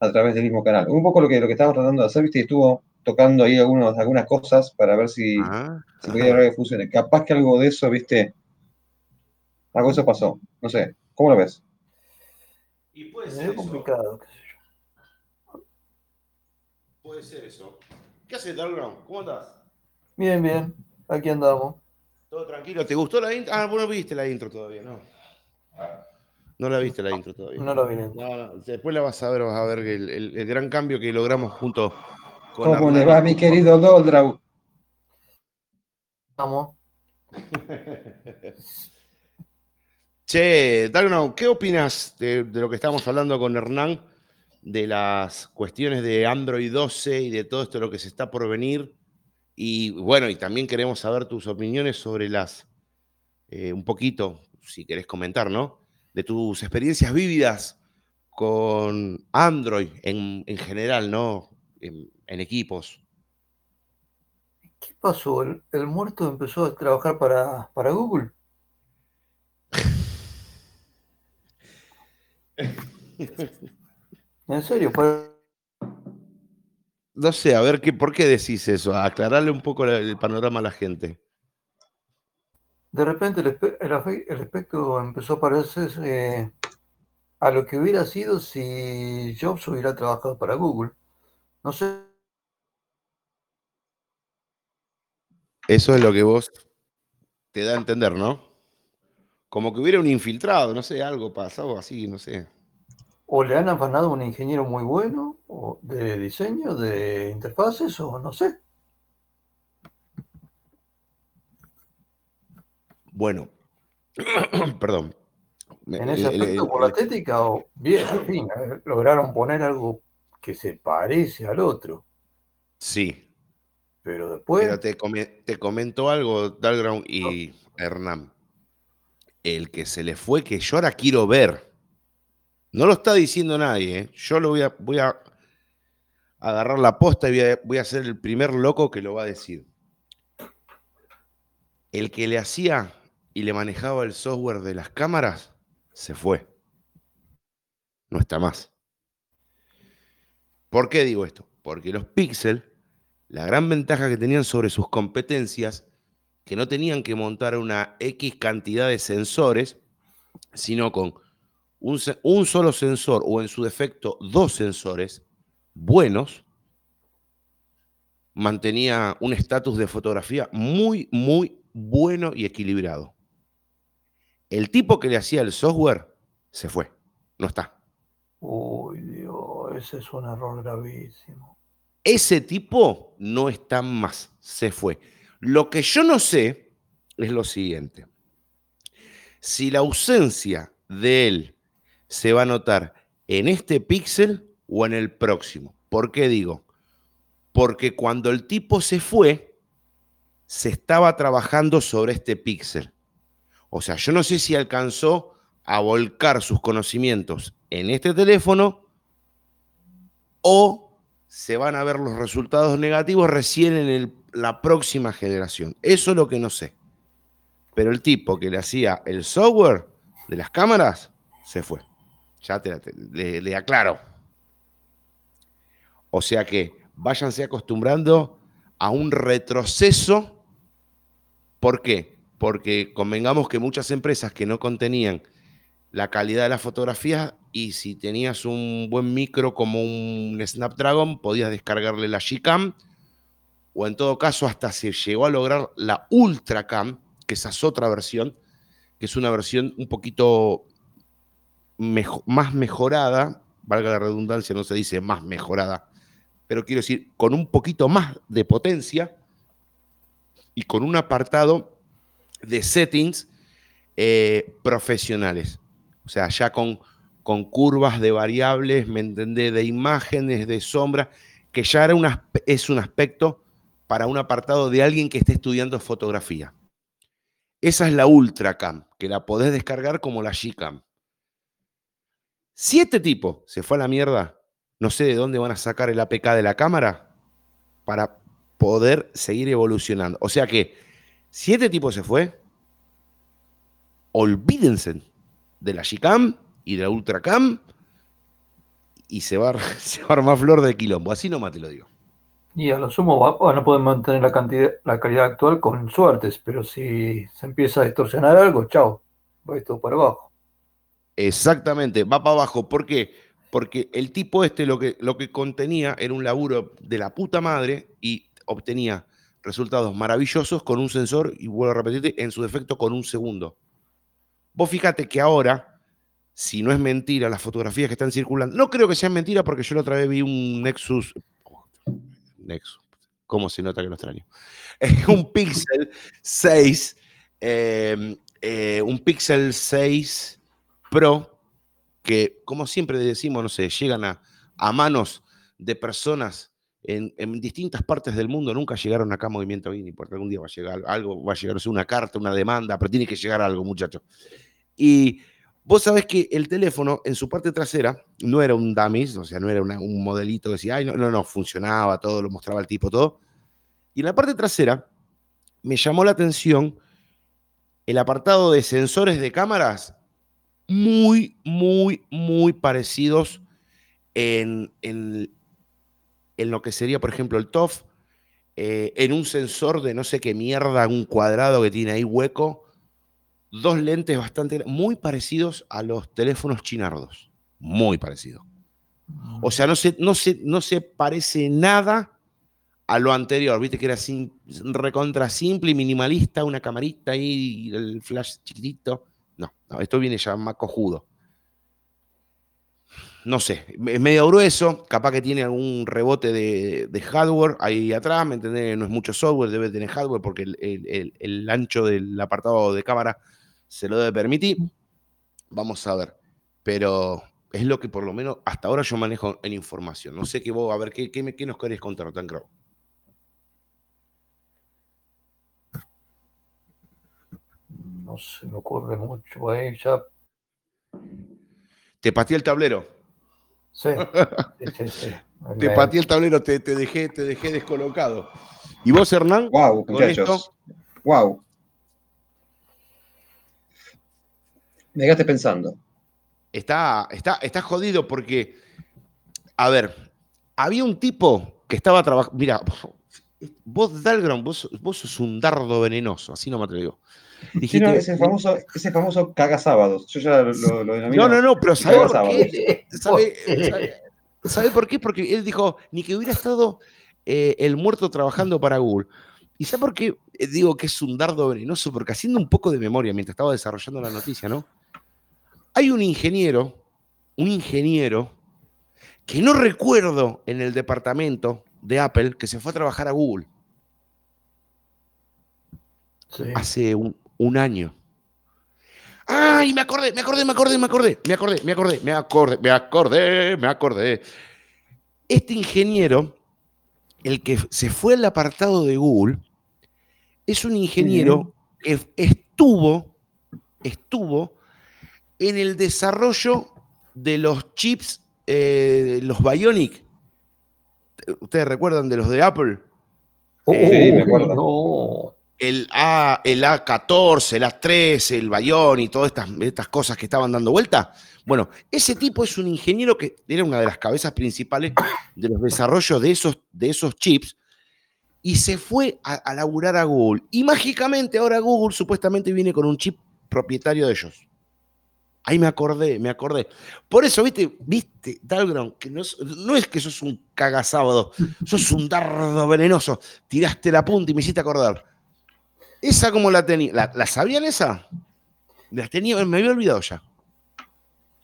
a través del mismo canal. Un poco lo que, lo que estábamos tratando de hacer, viste, estuvo tocando ahí algunos, algunas cosas para ver si, ah, si podía que funcione. Capaz que algo de eso, viste, algo de eso pasó. No sé, ¿cómo lo ves? Y puede ser complicado, Puede ser eso. ¿Qué haces, Darwin? ¿Cómo andás? Bien, bien. Aquí andamos. Todo tranquilo. ¿Te gustó la intro? Ah, vos no viste la intro todavía, ¿no? No la viste la intro todavía. No la vi. No, Después la vas a ver, vas a ver el, gran cambio que logramos junto con ¿Cómo le va, mi querido Doldrau? Vamos. <laughs> che, Darwin, ¿qué opinas de, de, lo que estamos hablando con Hernán de las cuestiones de Android 12 y de todo esto lo que se está por venir. Y bueno, y también queremos saber tus opiniones sobre las, eh, un poquito, si querés comentar, ¿no? De tus experiencias vívidas con Android en, general, ¿no? En, equipos. ¿Qué pasó? ¿El, muerto empezó a trabajar para, para Google? <laughs> ¿En serio? No sé, a ver, qué, ¿por qué decís eso? Aclararle un poco el panorama a la gente. De repente el, el el espectro empezó a parecerse a lo que hubiera sido si Jobs hubiera trabajado para Google. No sé, Eso es lo que vos te da a entender, ¿no? Como que hubiera un infiltrado, no sé, algo pasado así, no sé. o le han afanado a un ingeniero muy bueno o de diseño, de interfaces, o no sé. Bueno, <coughs> perdón. En ese el- aspecto, el- por la estética, o bien, en fin, lograron poner algo que se parece al otro. sí, Pero después, pero te, come- te comento algo, Dalground y Hernán. El que se le fue, que yo ahora quiero ver. No lo está diciendo nadie, ¿eh? Yo lo voy a, voy a agarrar la posta y voy a, voy a ser el primer loco que lo va a decir. El que le hacía y le manejaba el software de las cámaras, se fue. No está más. ¿Por qué digo esto? Porque los Pixel, la gran ventaja que tenían sobre sus competencias, que no tenían que montar una X cantidad de sensores, sino con un, solo sensor o en su defecto dos sensores buenos, mantenía un estatus de fotografía muy, muy bueno y equilibrado. El tipo que le hacía el software se fue, no está. uy, Dios, ese es un error gravísimo. Ese tipo no está más, se fue. Lo que yo no sé es lo siguiente. Si la ausencia de él se va a notar en este píxel o en el próximo. ¿Por qué digo? Porque cuando el tipo se fue, se estaba trabajando sobre este píxel. O sea, yo no sé si alcanzó a volcar sus conocimientos en este teléfono o se van a ver los resultados negativos recién en la próxima generación. Eso es lo que no sé. Pero el tipo que le hacía el software de las cámaras se fue. Ya te, te- le, le aclaro. O sea que váyanse acostumbrando a un retroceso. ¿Por qué? Porque convengamos que muchas empresas que no contenían la calidad de la fotografía y si tenías un buen micro como un Snapdragon, podías descargarle la Gcam o en todo caso hasta se llegó a lograr la Ultracam, que esa es otra versión, que es una versión un poquito más mejorada, valga la redundancia, no se dice más mejorada, pero quiero decir con un poquito más de potencia y con un apartado de settings eh, profesionales. O sea, ya con, con curvas de variables, ¿me entendés? De imágenes, de sombra, que ya era es un aspecto para un apartado de alguien que esté estudiando fotografía. Esa es la Ultracam, que la podés descargar como la Gcam. Si este tipo se fue a la mierda, no sé de dónde van a sacar el APK de la cámara para poder seguir evolucionando. O sea que, si este tipo se fue, olvídense de la Gcam y de la Ultracam y se va, a- <laughs> se va a armar flor de quilombo. Así nomás te lo digo. Y a lo sumo va- a poder mantener la cantidad, la calidad actual con suertes, pero si se empieza a distorsionar algo, chao, va esto para abajo. Exactamente, va para abajo. ¿Por qué? Porque el tipo este lo que, lo que contenía era un laburo de la puta madre y obtenía resultados maravillosos con un sensor, y vuelvo a repetirte, en su defecto con un segundo. Vos fíjate que ahora, si no es mentira las fotografías que están circulando, no creo que sean mentira porque yo la otra vez vi un Nexus, Nexus, ¿cómo se nota que lo extraño? un Pixel 6, eh, eh, un Pixel 6 Pro, que como siempre decimos, no sé, llegan a, a manos de personas en, distintas partes del mundo, nunca llegaron acá a Movimiento Vini, porque algún día va a llegar algo, va a llegar o sea, una carta, una demanda, pero tiene que llegar algo, muchachos. Y vos sabés que el teléfono en su parte trasera no era un dummy, o sea, no era un modelito que decía, ay, no, no, no, funcionaba todo, lo mostraba el tipo, todo. Y en la parte trasera me llamó la atención el apartado de sensores de cámaras muy, muy, muy parecidos en, en- en lo que sería, por ejemplo, el TOF, eh, en un sensor de no sé qué mierda, un cuadrado que tiene ahí hueco, dos lentes bastante, muy parecidos a los teléfonos chinardos. Muy parecidos. O sea, no se, no se, no se parece nada a lo anterior, viste que era recontra simple y minimalista, una camarita ahí, el flash chiquitito. No, no, esto viene ya más cojudo. No sé, es medio grueso, capaz que tiene algún rebote de, hardware ahí atrás, ¿me entendés? No es mucho software, debe tener hardware porque el ancho del apartado de cámara se lo debe permitir. Vamos a ver. Pero es lo que por lo menos hasta ahora yo manejo en información. No sé qué vos, a ver, ¿qué, qué, nos querés contar, Tancro? No se me ocurre mucho ahí ya. Te pateé el tablero. <laughs> Sí, sí, sí. te pateé el tablero, te, dejé, te dejé descolocado. ¿Y vos, Hernán? Wow, muchachos. Wow. Me dejaste pensando. Está, está, está jodido porque, a ver, había un tipo que estaba trabajando. Mira, vos, Dalgron, vos, vos sos un dardo venenoso, así no me atrevo. Dijiste, ese famoso, ese famoso caga sábados. Yo ya lo, lo denomino. No, no, no, pero ¿sabes por qué? ¿Sabe, por qué? Porque él dijo, ni que hubiera estado eh, el muerto trabajando para Google. ¿Y sabe por qué eh, digo que es un dardo venenoso? Porque haciendo un poco de memoria mientras estaba desarrollando la noticia, ¿no? Hay un ingeniero, un ingeniero, que no recuerdo en el departamento de Apple, que se fue a trabajar a Google. Hace un, año. ¡Ay! Me acordé, me acordé, me acordé, me acordé, me acordé, me acordé, me acordé, me acordé, me acordé. Este ingeniero, el que se fue al apartado de Google, es un ingeniero que estuvo, estuvo en el desarrollo de los chips, eh, los Bionic. ¿Ustedes recuerdan de los de Apple? sí, me acuerdo. El, A, el A14, el A13, el Bionic, y todas estas, estas cosas que estaban dando vuelta. Bueno, ese tipo es un ingeniero que era una de las cabezas principales de los desarrollos de esos, de esos chips y se fue a, a laburar a Google. Y mágicamente ahora Google supuestamente viene con un chip propietario de ellos. Ahí me acordé, me acordé. Por eso, viste, viste, Dalgron, que no es, que sos un cagasábado, sos un dardo venenoso. Tiraste la punta y me hiciste acordar. ¿Esa como la tenía? ¿La, sabían esa? Las tenía, me había olvidado ya.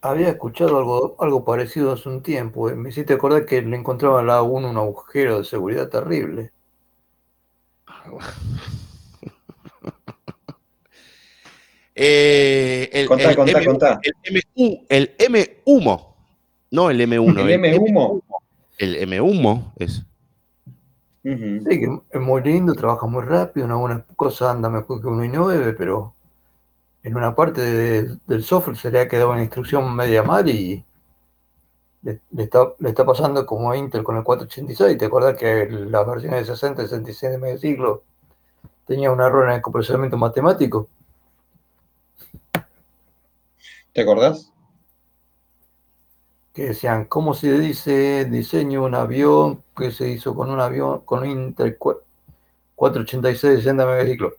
Había escuchado algo, algo parecido hace un tiempo. Eh. Me hiciste acordar que le encontraba a la 1 un agujero de seguridad terrible. <laughs> Eh, el, contá, el, contá, contá. El, el M humo, no el M1. El, M humo. El M humo es. Sí, que es muy lindo, trabaja muy rápido, en algunas cosas anda mejor que 1 y 9, pero en una parte del software se le ha quedado una instrucción media mal y le, está, le, está, pasando como a Intel con el 486. ¿Te acuerdas que las versiones de 60 y 66 de medio siglo tenía un error en el procesamiento matemático? ¿Te acordás? Que decían, ¿cómo se dice diseño un avión que se hizo con un avión, con un Intel 486 de 60 megaciclos?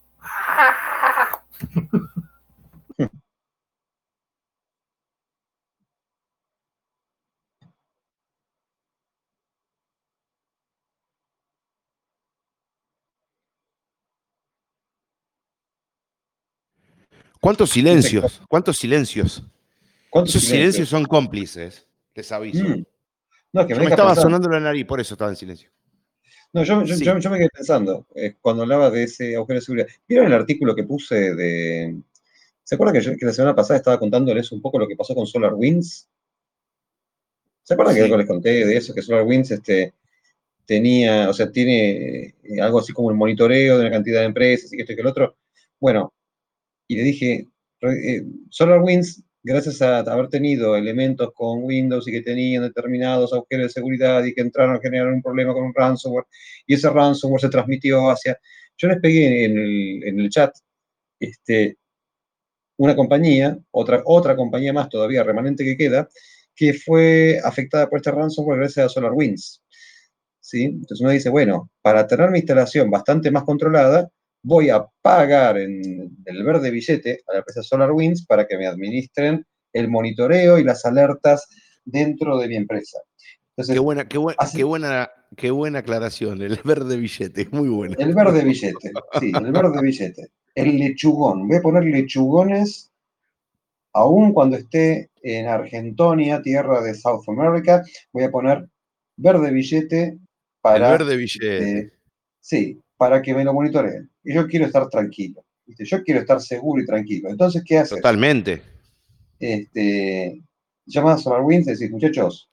¿Cuántos silencios? ¿Cuántos silencios? Esos silencios? son cómplices, les aviso. Mm. No, que me, estaba sonando la nariz, por eso estaba en silencio. No, yo, me quedé pensando, eh, cuando hablaba de ese agujero de seguridad. ¿Vieron el artículo que puse de... ¿Se acuerdan que, la semana pasada estaba contándoles un poco lo que pasó con SolarWinds? ¿Se acuerdan que yo les conté de eso? Que SolarWinds este, tenía, o sea, tiene eh, algo así como el monitoreo de una cantidad de empresas y que esto y que el otro. Bueno, y le dije, eh, SolarWinds, gracias a haber tenido elementos con Windows y que tenían determinados agujeros de seguridad y que entraron a generar un problema con un ransomware, y ese ransomware se transmitió hacia... Yo les pegué en el, en el chat este, una compañía, otra, otra compañía más todavía remanente que queda, que fue afectada por este ransomware gracias a SolarWinds. ¿Sí? Entonces uno dice, bueno, para tener mi instalación bastante más controlada, voy a pagar en el verde billete a la empresa SolarWinds para que me administren el monitoreo y las alertas dentro de mi empresa. qué buena, qué, qué, buena, qué buena aclaración, el verde billete, <laughs> muy bueno. El verde billete, sí, el verde billete. El lechugón, voy a poner lechugones aún cuando esté en Argentonia, tierra de South America, voy a poner verde billete para... El verde billete. Eh, sí, para que me lo monitoreen. Y yo quiero estar tranquilo. Yo quiero estar seguro y tranquilo. Entonces, ¿qué haces? Totalmente. Este, a SolarWinds y decís, muchachos,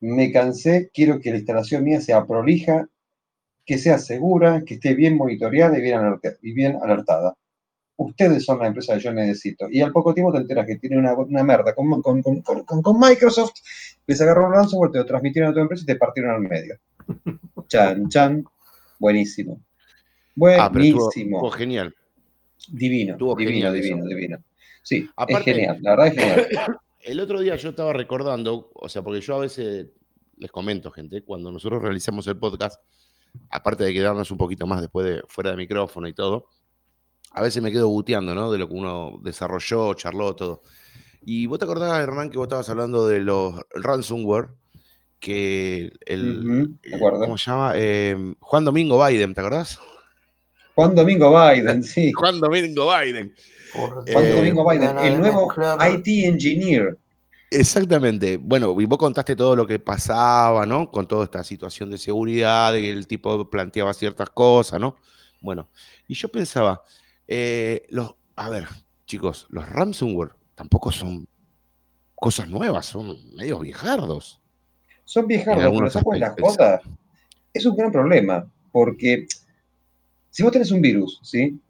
me cansé, quiero que la instalación mía sea prolija, que sea segura, que esté bien monitoreada y bien, alertada. Y bien alertada. Ustedes son la empresa que yo necesito. Y al poco tiempo te enteras que tiene una, una merda con, con, con, con, Microsoft, les agarró un ransomware, te lo transmitieron a tu empresa y te partieron al medio. <laughs> Chan, chan, buenísimo. Ah, buenísimo. genial. Divino, divino, divino, divino. Sí, es genial, la verdad es genial. <coughs> El otro día yo estaba recordando, o sea, porque yo a veces les comento, gente, cuando nosotros realizamos el podcast, aparte de quedarnos un poquito más después de fuera de micrófono y todo, a veces me quedo buteando, ¿no? De lo que uno desarrolló, charló, todo. Y vos te acordás, Hernán, que vos estabas hablando de los ransomware, que el, ¿cómo se llama? Eh, Juan Domingo Biden, ¿te acordás? Juan Domingo Biden, sí. <laughs> Juan Domingo Biden. Juan Domingo Biden, el nuevo IT Engineer. Exactamente. Bueno, y vos contaste todo lo que pasaba, ¿no? Con toda esta situación de seguridad, que el tipo planteaba ciertas cosas, ¿no? Bueno, y yo pensaba, eh, los, a ver, chicos, los ransomware tampoco son cosas nuevas, son medio viejardos. Son viejardos, pero ¿sabes las cosas? Es un gran problema, porque si vos tenés un virus, ¿sí?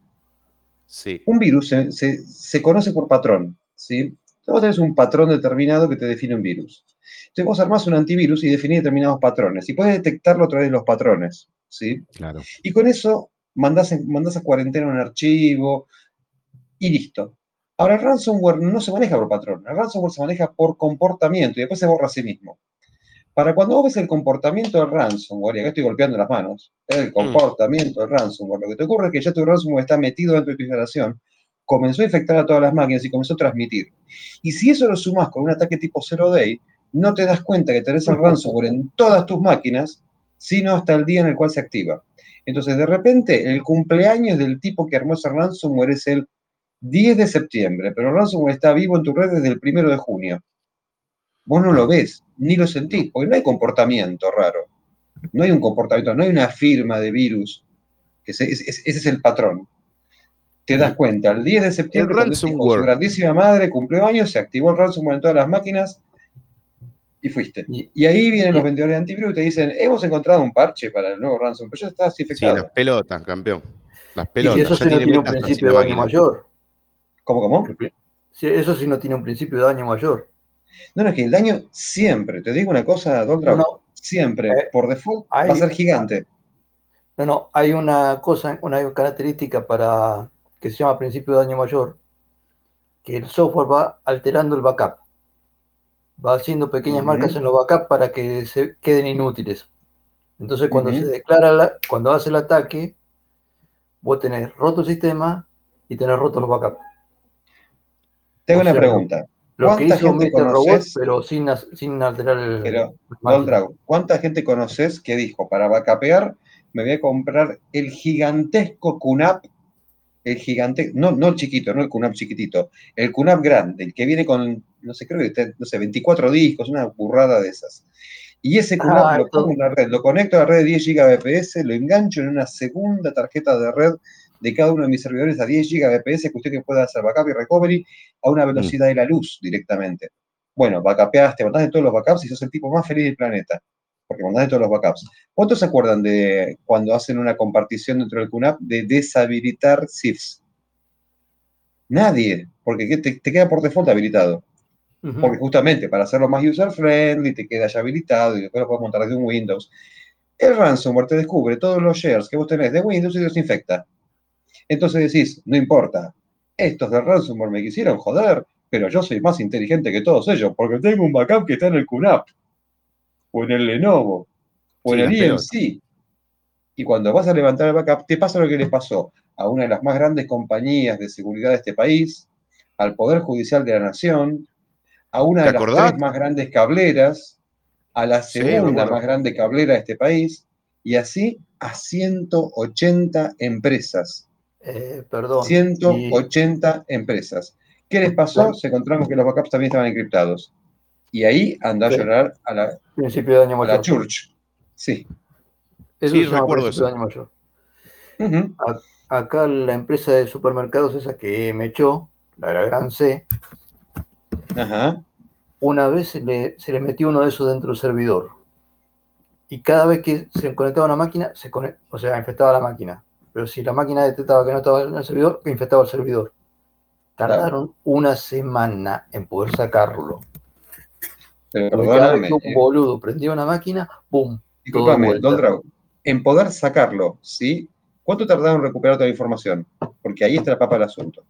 Sí. Un virus se, conoce por patrón, ¿sí? vos tenés un patrón determinado que te define un virus. Entonces vos armás un antivirus y definís determinados patrones. Y puedes detectarlo a través de los patrones, ¿sí? Claro. Y con eso mandás, mandás a cuarentena un archivo y listo. Ahora, el ransomware no se maneja por patrón. El ransomware se maneja por comportamiento y después se borra a sí mismo. Para cuando vos ves el comportamiento del ransomware, y acá estoy golpeando las manos, el mm. comportamiento del ransomware, lo que te ocurre es que ya tu ransomware está metido dentro de tu instalación, comenzó a infectar a todas las máquinas y comenzó a transmitir. Y si eso lo sumas con un ataque tipo zero day, no te das cuenta que tenés el ransomware en todas tus máquinas, sino hasta el día en el cual se activa. Entonces, de repente, el cumpleaños del tipo que armó ese ransomware es el 10 de septiembre, pero el ransomware está vivo en tu red desde el 1 de junio. Vos no lo ves, ni lo sentís, porque no hay comportamiento raro. No hay un comportamiento, no hay una firma de virus. Ese, es el patrón. Te das cuenta, el 10 de septiembre, el su grandísima madre cumplió años, se activó el ransomware en todas las máquinas y fuiste. Y, ahí vienen los vendedores de antivirus y te dicen, hemos encontrado un parche para el nuevo ransomware, pero ya estás infectado. Sí, las pelotas, campeón. Las pelotas. Y eso sí no tiene un principio de daño mayor. ¿Cómo, cómo? eso sí no tiene un principio de daño mayor. No, no, es que el daño siempre, te digo una cosa, Don siempre, eh, por default, va a ser gigante. No, no, hay una cosa, una característica para que se llama principio de daño mayor, que el software va alterando el backup. Va haciendo pequeñas marcas en los backups para que se queden inútiles. Entonces, cuando se declara, cuando hace el ataque, vos tenés roto el sistema y tenés roto los backups. Tengo una pregunta. Lo que hizo Mr. Robot, pero sin, sin alterar el. Pero, ¿cuánta gente conoces que dijo para vacapear me voy a comprar el gigantesco QNAP? El gigante, no, no el chiquito, no el QNAP chiquitito, el QNAP grande, el que viene con, no sé, creo que, no sé, 24 discos, una burrada de esas. Y ese QNAP ah, lo pongo en la red, lo conecto a la red de 10 Gbps, lo engancho en una segunda tarjeta de red de cada uno de mis servidores a 10 Gbps que usted pueda hacer backup y recovery a una velocidad de la luz directamente. Bueno, backupeaste, mandaste todos los backups y sos el tipo más feliz del planeta, porque mandaste todos los backups. ¿Cuántos se acuerdan de cuando hacen una compartición dentro del QNAP de deshabilitar SIFs? Nadie, porque te, queda por default habilitado. Porque justamente para hacerlo más user-friendly, te queda ya habilitado y después lo puedes montar desde un Windows. El ransomware te descubre todos los shares que vos tenés de Windows y los infecta. Entonces decís, no importa, estos de ransomware me quisieron joder, pero yo soy más inteligente que todos ellos, porque tengo un backup que está en el QNAP, o en el Lenovo, o en el IMC. Y cuando vas a levantar el backup, te pasa lo que les pasó a una de las más grandes compañías de seguridad de este país, al Poder Judicial de la Nación, a una de las tres más grandes cableras, a la segunda más grande cablera de este país, y así a 180 empresas. Eh, perdón. 180 empresas. ¿Qué les pasó? Se encontraron que los backups también estaban encriptados. Y ahí andó a llorar a la, Principio de año a la Church. Sí. Eso sí, recuerdo eso. De año mayor. Acá la empresa de supermercados esa que me echó, la Gran C, una vez se le, se le, metió uno de esos dentro del servidor. Y cada vez que se conectaba una máquina, se o sea, infectaba la máquina. Pero si la máquina detectaba que no estaba en el servidor, infectaba el servidor. Tardaron una semana en poder sacarlo. Pero un eh. boludo prendía una máquina, ¡pum! Disculpame, Don en poder sacarlo, ¿sí? ¿Cuánto tardaron en recuperar toda la información? Porque ahí está la papa del asunto.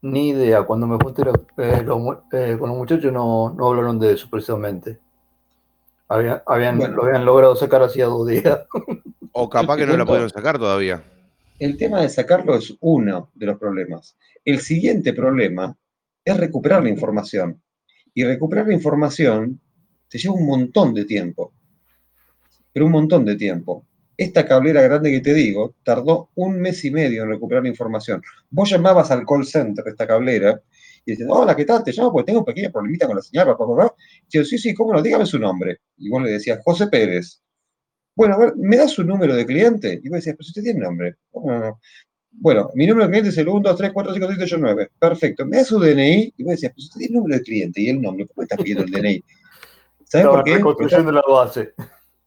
Ni idea. Cuando me junté eh, eh, con los muchachos no, no, hablaron de eso precisamente. Habían, lo habían logrado sacar hacía dos días. O capaz que no la pudieron sacar todavía. El tema de sacarlo es uno de los problemas. El siguiente problema es recuperar la información. Y recuperar la información te lleva un montón de tiempo. Pero un montón de tiempo. Esta cablera grande que te digo tardó un mes y medio en recuperar la información. Vos llamabas al call center de esta cablera y decías, hola, ¿qué tal? Te llamo porque tengo un pequeño problemita con la señal, papá, yo, sí, sí, ¿cómo no? Dígame su nombre. Y vos le decías, José Pérez. Bueno, a ver, ¿me da su número de cliente? Y vos decías, pero si usted tiene nombre. Bueno, mi número de cliente es el 1, 2, 3, 4, 5, 6, 7, 8, 9. Perfecto. ¿Me da su DNI? Y vos decías, pues usted tiene el número de cliente y el nombre. ¿Por qué estás pidiendo el DNI? ¿Sabes por qué? Reconstruyendo la base.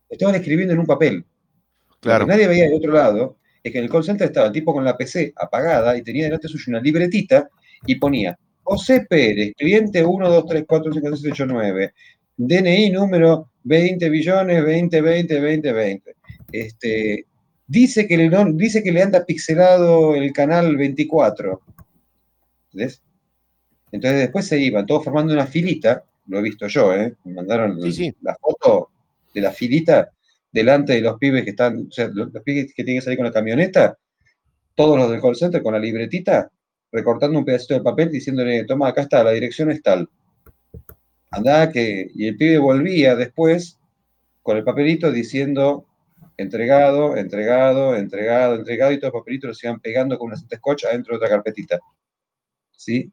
Estaban escribiendo en un papel. Claro. Lo que nadie veía del otro lado es que en el call center estaba el tipo con la PC apagada y tenía delante suyo una libretita y ponía José Pérez, cliente 1, 2, 3, 4, 5, 6, 7, 8, 9. DNI número 20 billones, 20, 20, 20, 20. Este, dice, que le, dice que le anda pixelado el canal 24. ¿Ves? Entonces después se iban todos formando una filita, lo he visto yo, ¿eh? me mandaron la foto de la filita delante de los pibes que están, o sea, los, pibes que tienen que salir con la camioneta, todos los del call center con la libretita, recortando un pedacito de papel diciéndole, toma, acá está, la dirección es tal. Andá que, y el pibe volvía después con el papelito diciendo entregado, entregado, entregado, entregado, y todos los papelitos los iban pegando con una cinta scotch adentro de otra carpetita. ¿Sí?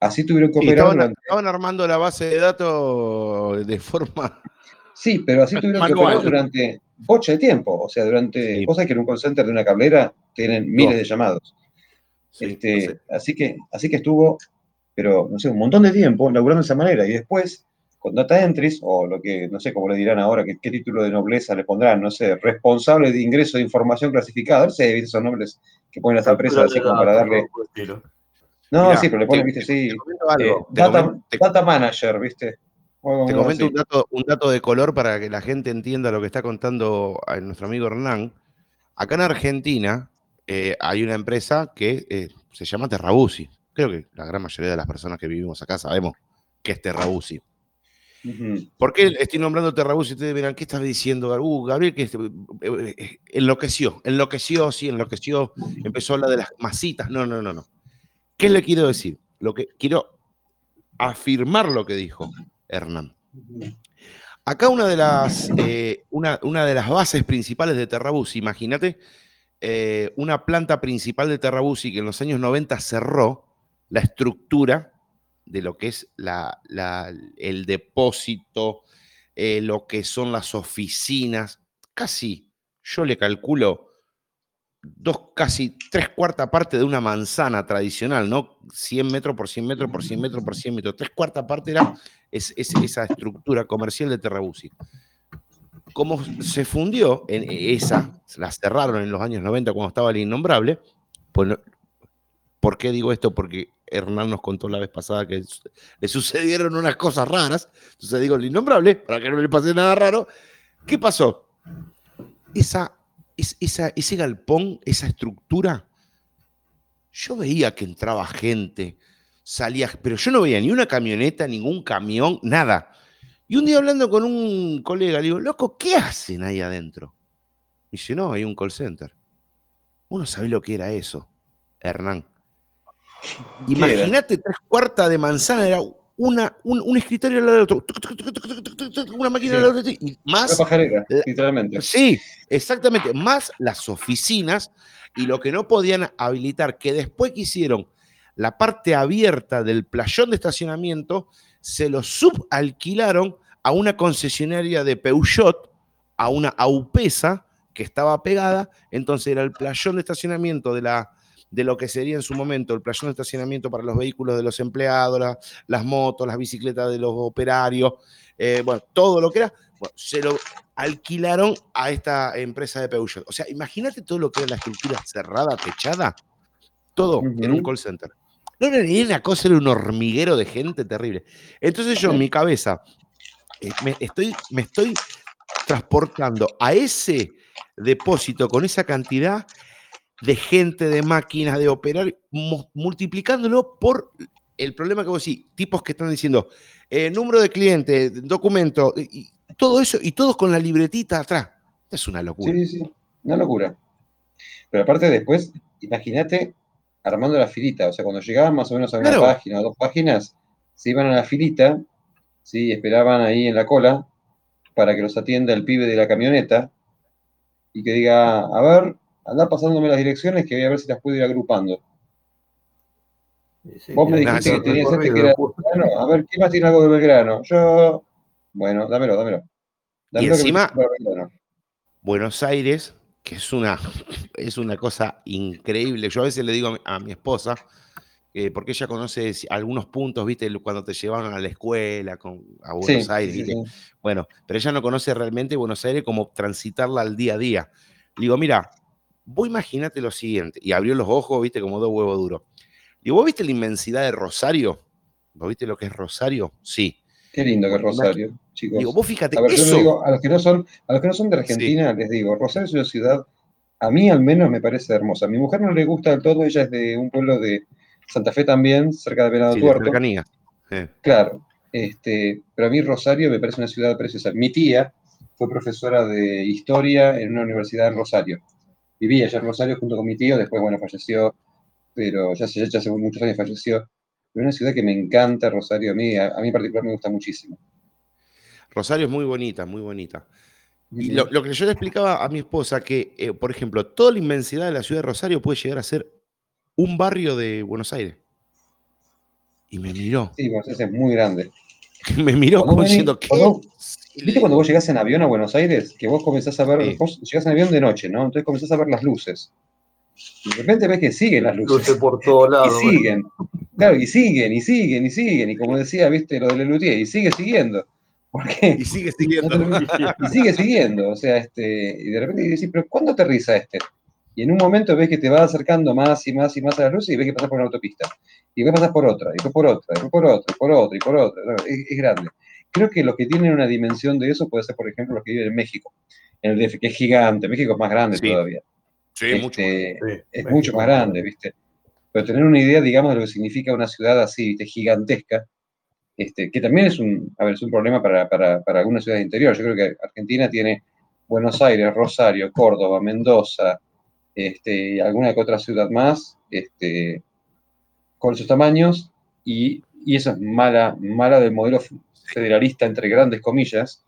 Así tuvieron que operar. Estaban, estaban armando la base de datos de forma Sí, pero así tuvieron que operar durante bocha de tiempo. O sea, durante. Cosas que en un call center de una cablera tienen miles de llamados. este, así, que, así que estuvo, pero no sé, un montón de tiempo laburando de esa manera. Y después, con data entries, o lo que, no sé cómo le dirán ahora, qué, título de nobleza le pondrán, no sé, responsable de ingreso de información clasificada. No sé, esos nombres que ponen las empresas así como para darle. No, sí, pero le ponen, viste, sí. Eh, data manager, viste. Te comento un dato, de color para que la gente entienda lo que está contando nuestro amigo Hernán. Acá en Argentina eh, hay una empresa que eh, se llama Terrabusi. Creo que la gran mayoría de las personas que vivimos acá sabemos que es Terrabusi. ¿Por qué estoy nombrando Terrabusi? Ustedes dirán, ¿qué estás diciendo? Uh, Gabriel, que eh, enloqueció, enloqueció, sí, enloqueció, empezó a hablar de las masitas. No, no, no, no. ¿Qué le quiero decir? Lo que quiero afirmar lo que dijo. Hernán. Acá una de las, eh, una, una, de las bases principales de Terrabus, imagínate, eh, una planta principal de y que en los años 90 cerró la estructura de lo que es la, el depósito, eh, lo que son las oficinas, casi, yo le calculo, dos, casi tres cuartas partes de una manzana tradicional, ¿no? 100 metros por 100 metros por 100 metros por 100 metros. Tres cuartas partes era es, esa estructura comercial de Terrabusi. Como se fundió en esa, la cerraron en los años 90 cuando estaba el innombrable, pues ¿por qué digo esto? Porque Hernán nos contó la vez pasada que le sucedieron unas cosas raras, entonces digo el innombrable, para que no le pase nada raro. ¿Qué pasó? Esa, ese galpón, esa estructura, yo veía que entraba gente, salía, pero yo no veía ni una camioneta, ningún camión, nada. Y un día hablando con un colega, le digo, loco, ¿qué hacen ahí adentro? Y dice, no, hay un call center. Uno sabe lo que era eso, Hernán. Imagínate, tres cuartas de manzana era una, un, escritorio al lado del otro, una máquina al lado del otro, y más. literalmente. Sí, exactamente. Más las oficinas y lo que no podían habilitar, que después que hicieron la parte abierta del playón de estacionamiento, se lo subalquilaron a una concesionaria de Peugeot, a una Aupesa que estaba pegada, entonces era el playón de estacionamiento de, la, de lo que sería en su momento el playón de estacionamiento para los vehículos de los empleados, las motos, las bicicletas de los operarios, eh, bueno, todo lo que era, se lo alquilaron a esta empresa de Peugeot. O sea, imagínate todo lo que era la estructura cerrada, techada, todo en un call center. No era ni una cosa, era un hormiguero de gente terrible. Entonces yo en mi cabeza eh, me estoy, me estoy transportando a ese depósito con esa cantidad de gente, de máquinas, de operar, multiplicándolo por el problema que vos decís, tipos que están diciendo, eh, número de clientes, documento, y todo eso, y todos con la libretita atrás. Es una locura. Sí, sí, una locura. Pero aparte después, imagínate armando la filita, o sea, cuando llegaban más o menos a una página o dos páginas, se iban a la filita, ¿sí? esperaban ahí en la cola para que los atienda el pibe de la camioneta, y que diga, a ver, anda pasándome las direcciones que voy a ver si las puedo ir agrupando. Vos me dijiste que tenías este que era Belgrano. A ver, ¿quién más tiene algo de Belgrano? Yo. Bueno, dámelo, dámelo. y encima, Buenos Aires, que es una, <laughs> es una cosa increíble. Yo a veces le digo a mi, esposa, eh, porque ella conoce algunos puntos, viste, cuando te llevaron a la escuela con, a Buenos Aires, Bueno, pero ella no conoce realmente Buenos Aires como transitarla al día a día. Le digo, mira, vos imagínate lo siguiente, y abrió los ojos, viste, como dos huevos duros. Digo, ¿vos viste la inmensidad de Rosario? ¿Vos viste lo que es Rosario? Sí. Qué lindo que es Rosario, chicos. Digo, vos fíjate, a, eso... a, los que no son, a los que no son de Argentina, les digo, Rosario es una ciudad, a mí al menos me parece hermosa. A mi mujer no le gusta del todo, ella es de un pueblo de Santa Fe también, cerca de Venado Tuerto. Claro, este, pero a mí Rosario me parece una ciudad preciosa. Mi tía fue profesora de historia en una universidad en Rosario. Vivía allá en Rosario junto con mi tío, después, bueno, falleció, pero ya, ya, ya hace muchos años falleció. Pero es una ciudad que me encanta, Rosario, a mí, a, mí en particular me gusta muchísimo. Rosario es muy bonita, muy bonita. Y lo, que yo le explicaba a mi esposa, que, eh, por ejemplo, toda la inmensidad de la ciudad de Rosario puede llegar a ser un barrio de Buenos Aires. Y me miró. Sí, Buenos Aires es muy grande. <laughs> me miró como diciendo, ¿qué? ¿Viste cuando vos llegás en avión a Buenos Aires? Que vos comenzás a ver, vos llegás en avión de noche, ¿no? Entonces comenzás a ver las luces. Y de repente ves que siguen las luces. Luces por todos lados. Y siguen. Claro, y siguen, y siguen, y siguen. Y como decía, viste, lo de Lelutier, y sigue siguiendo. qué? Y sigue siguiendo. <laughs> y sigue siguiendo. O sea, este, y de repente decís, pero ¿cuándo aterriza este? Y en un momento ves que te va acercando más y más y más a las luces y ves que pasas por una autopista. Y ves pasas por otra, y después por otra, y después por otra, y por otra, y por otra. Es, grande. Creo que los que tienen una dimensión de eso puede ser, por ejemplo, los que viven en México, en el DF, que es gigante. México es más grande todavía. Sí, mucho este, Es mucho más grande, ¿viste? Pero tener una idea, digamos, de lo que significa una ciudad así, ¿viste? gigantesca, este, que también es un, a ver, es un problema para, para, para algunas ciudades interior. Yo creo que Argentina tiene Buenos Aires, Rosario, Córdoba, Mendoza, este, alguna que otra ciudad más, este, con sus tamaños, y, eso es mala, mala del modelo federalista, entre grandes comillas,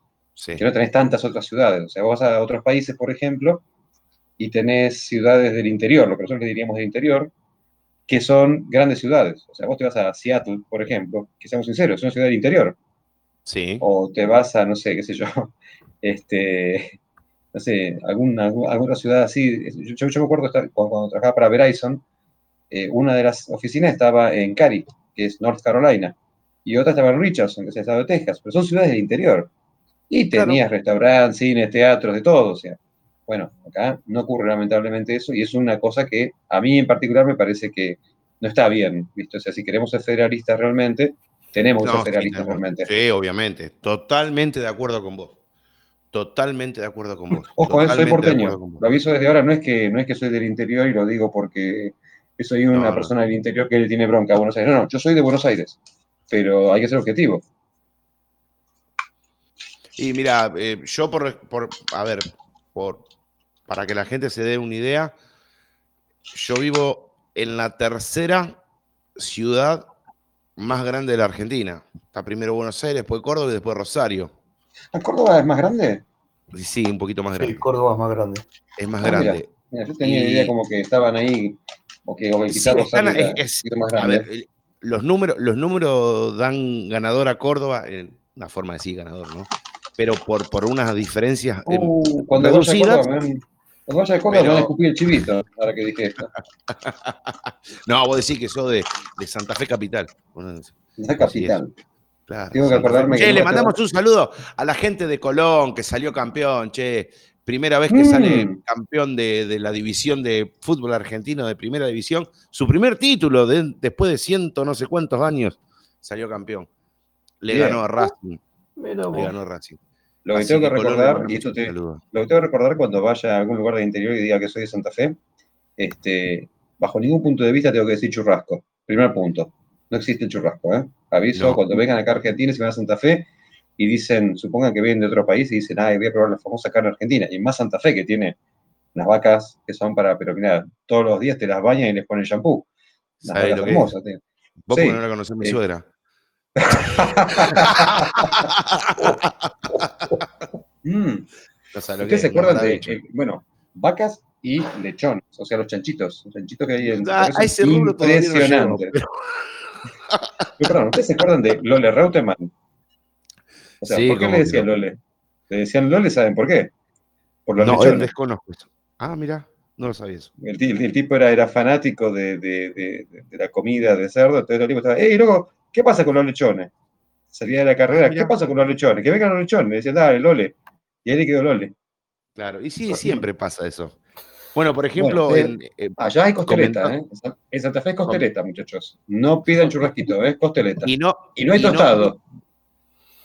que no tenés tantas otras ciudades. O sea, vos vas a otros países, por ejemplo, y tenés ciudades del interior, lo que nosotros diríamos del interior, que son grandes ciudades. O sea, vos te vas a Seattle, por ejemplo, que seamos sinceros, es una ciudad del interior. Sí. O te vas a, no sé, qué sé yo, <laughs> este, no sé, alguna, alguna ciudad así. Yo, me acuerdo cuando, trabajaba para Verizon, eh, una de las oficinas estaba en Cary, que es North Carolina, y otra estaba en Richardson, que es el estado de Texas, pero son ciudades del interior. Y tenías restaurantes, cines, teatros, de todo. O sea, bueno, acá no ocurre lamentablemente eso, y es una cosa que a mí en particular me parece que no está bien, ¿viste? O sea, si queremos ser federalistas realmente, tenemos que ser federalistas realmente. Sí, obviamente, totalmente de acuerdo con vos. Totalmente de acuerdo con vos. Ojo, eh, soy porteño. Lo aviso desde ahora, no es, que, no es que soy del interior y lo digo porque soy una persona del interior que le tiene bronca a Buenos Aires. No, no, yo soy de Buenos Aires, pero hay que ser objetivo. Y mira, eh, yo por, a ver, por, para que la gente se dé una idea, yo vivo en la tercera ciudad más grande de la Argentina. Está primero Buenos Aires, después Córdoba y después Rosario. ¿A Córdoba es más grande? Sí, un poquito más grande. Sí, Córdoba es más grande. Es más Ah, grande. Mira, yo tenía Y- idea como que estaban ahí, o que, o que Sí, quizás están- Rosario era- es- era más A grande. ver, los números, los números dan ganador a Córdoba, en una forma de decir ganador, ¿no? Pero por, por unas diferencias. eh, Uh, cuando reducidas. Me cuando vaya a Córdoba me van a Pero- escupir el chivito, ahora que dije esto. <laughs> no, vos decís que sos de, de Santa Fe Capital. Bueno, La capital. claro, Tengo que Santa Fe. acordarme que Che, le me mandamos un saludo a la gente de Colón que salió campeón, che. Primera vez que Mm. sale campeón de, de la división de fútbol argentino de primera división. Su primer título de- después de ciento no sé cuántos años salió campeón. Le Bien. ganó a Racing. Mira Le ganó a Racing. Lo que Así tengo que recordar, y esto te, saludo. lo que tengo que recordar cuando vaya a algún lugar del interior y diga que soy de Santa Fe, este, bajo ningún punto de vista tengo que decir churrasco. Primer punto. No existe el churrasco, ¿eh? Aviso, No. cuando vengan acá a Argentina y se van a Santa Fe y dicen, supongan que vienen de otro país y dicen, ah, voy a probar la famosa carne argentina. Y más Santa Fe, que tiene unas vacas que son para, pero mira, todos los días te las bañan y les ponen shampoo. ¿Sabés vacas lo que hermosas, tío. Vos Sí. no la conocés mi Sí. suegra. <laughs> Mm. No que ¿Ustedes se acuerdan de, eh, bueno, vacas y lechones, o sea, los chanchitos, los chanchitos que hay en Ah, ese no impresionante. pero- <laughs> Pero, perdón, ¿ustedes se acuerdan de Lole Reutemann? O sea, Sí, ¿por qué le decían. Lole? Le decían Lole, ¿saben por qué? Por los No, eh, desconozco esto. Ah, mira, no lo sabía eso. El, ti- el tipo era, era fanático de, de- de- de- de la comida de cerdo, entonces el tipo estaba, ¡Ey, loco! ¿Qué pasa con los lechones? Salía de la carrera, Ah. ¿qué pasa con los lechones? Que vengan los lechones. Le decían, dale, Lole. Y ahí le quedó Lole. Claro, y sí, siempre pasa eso. Bueno, por ejemplo, Bueno, en, eh, Allá hay costeleta, ¿eh? En Sa- En Santa Fe es costeleta, muchachos. No pidan churrasquito, ¿eh? Costeleta. y no, Y no hay y tostado. No.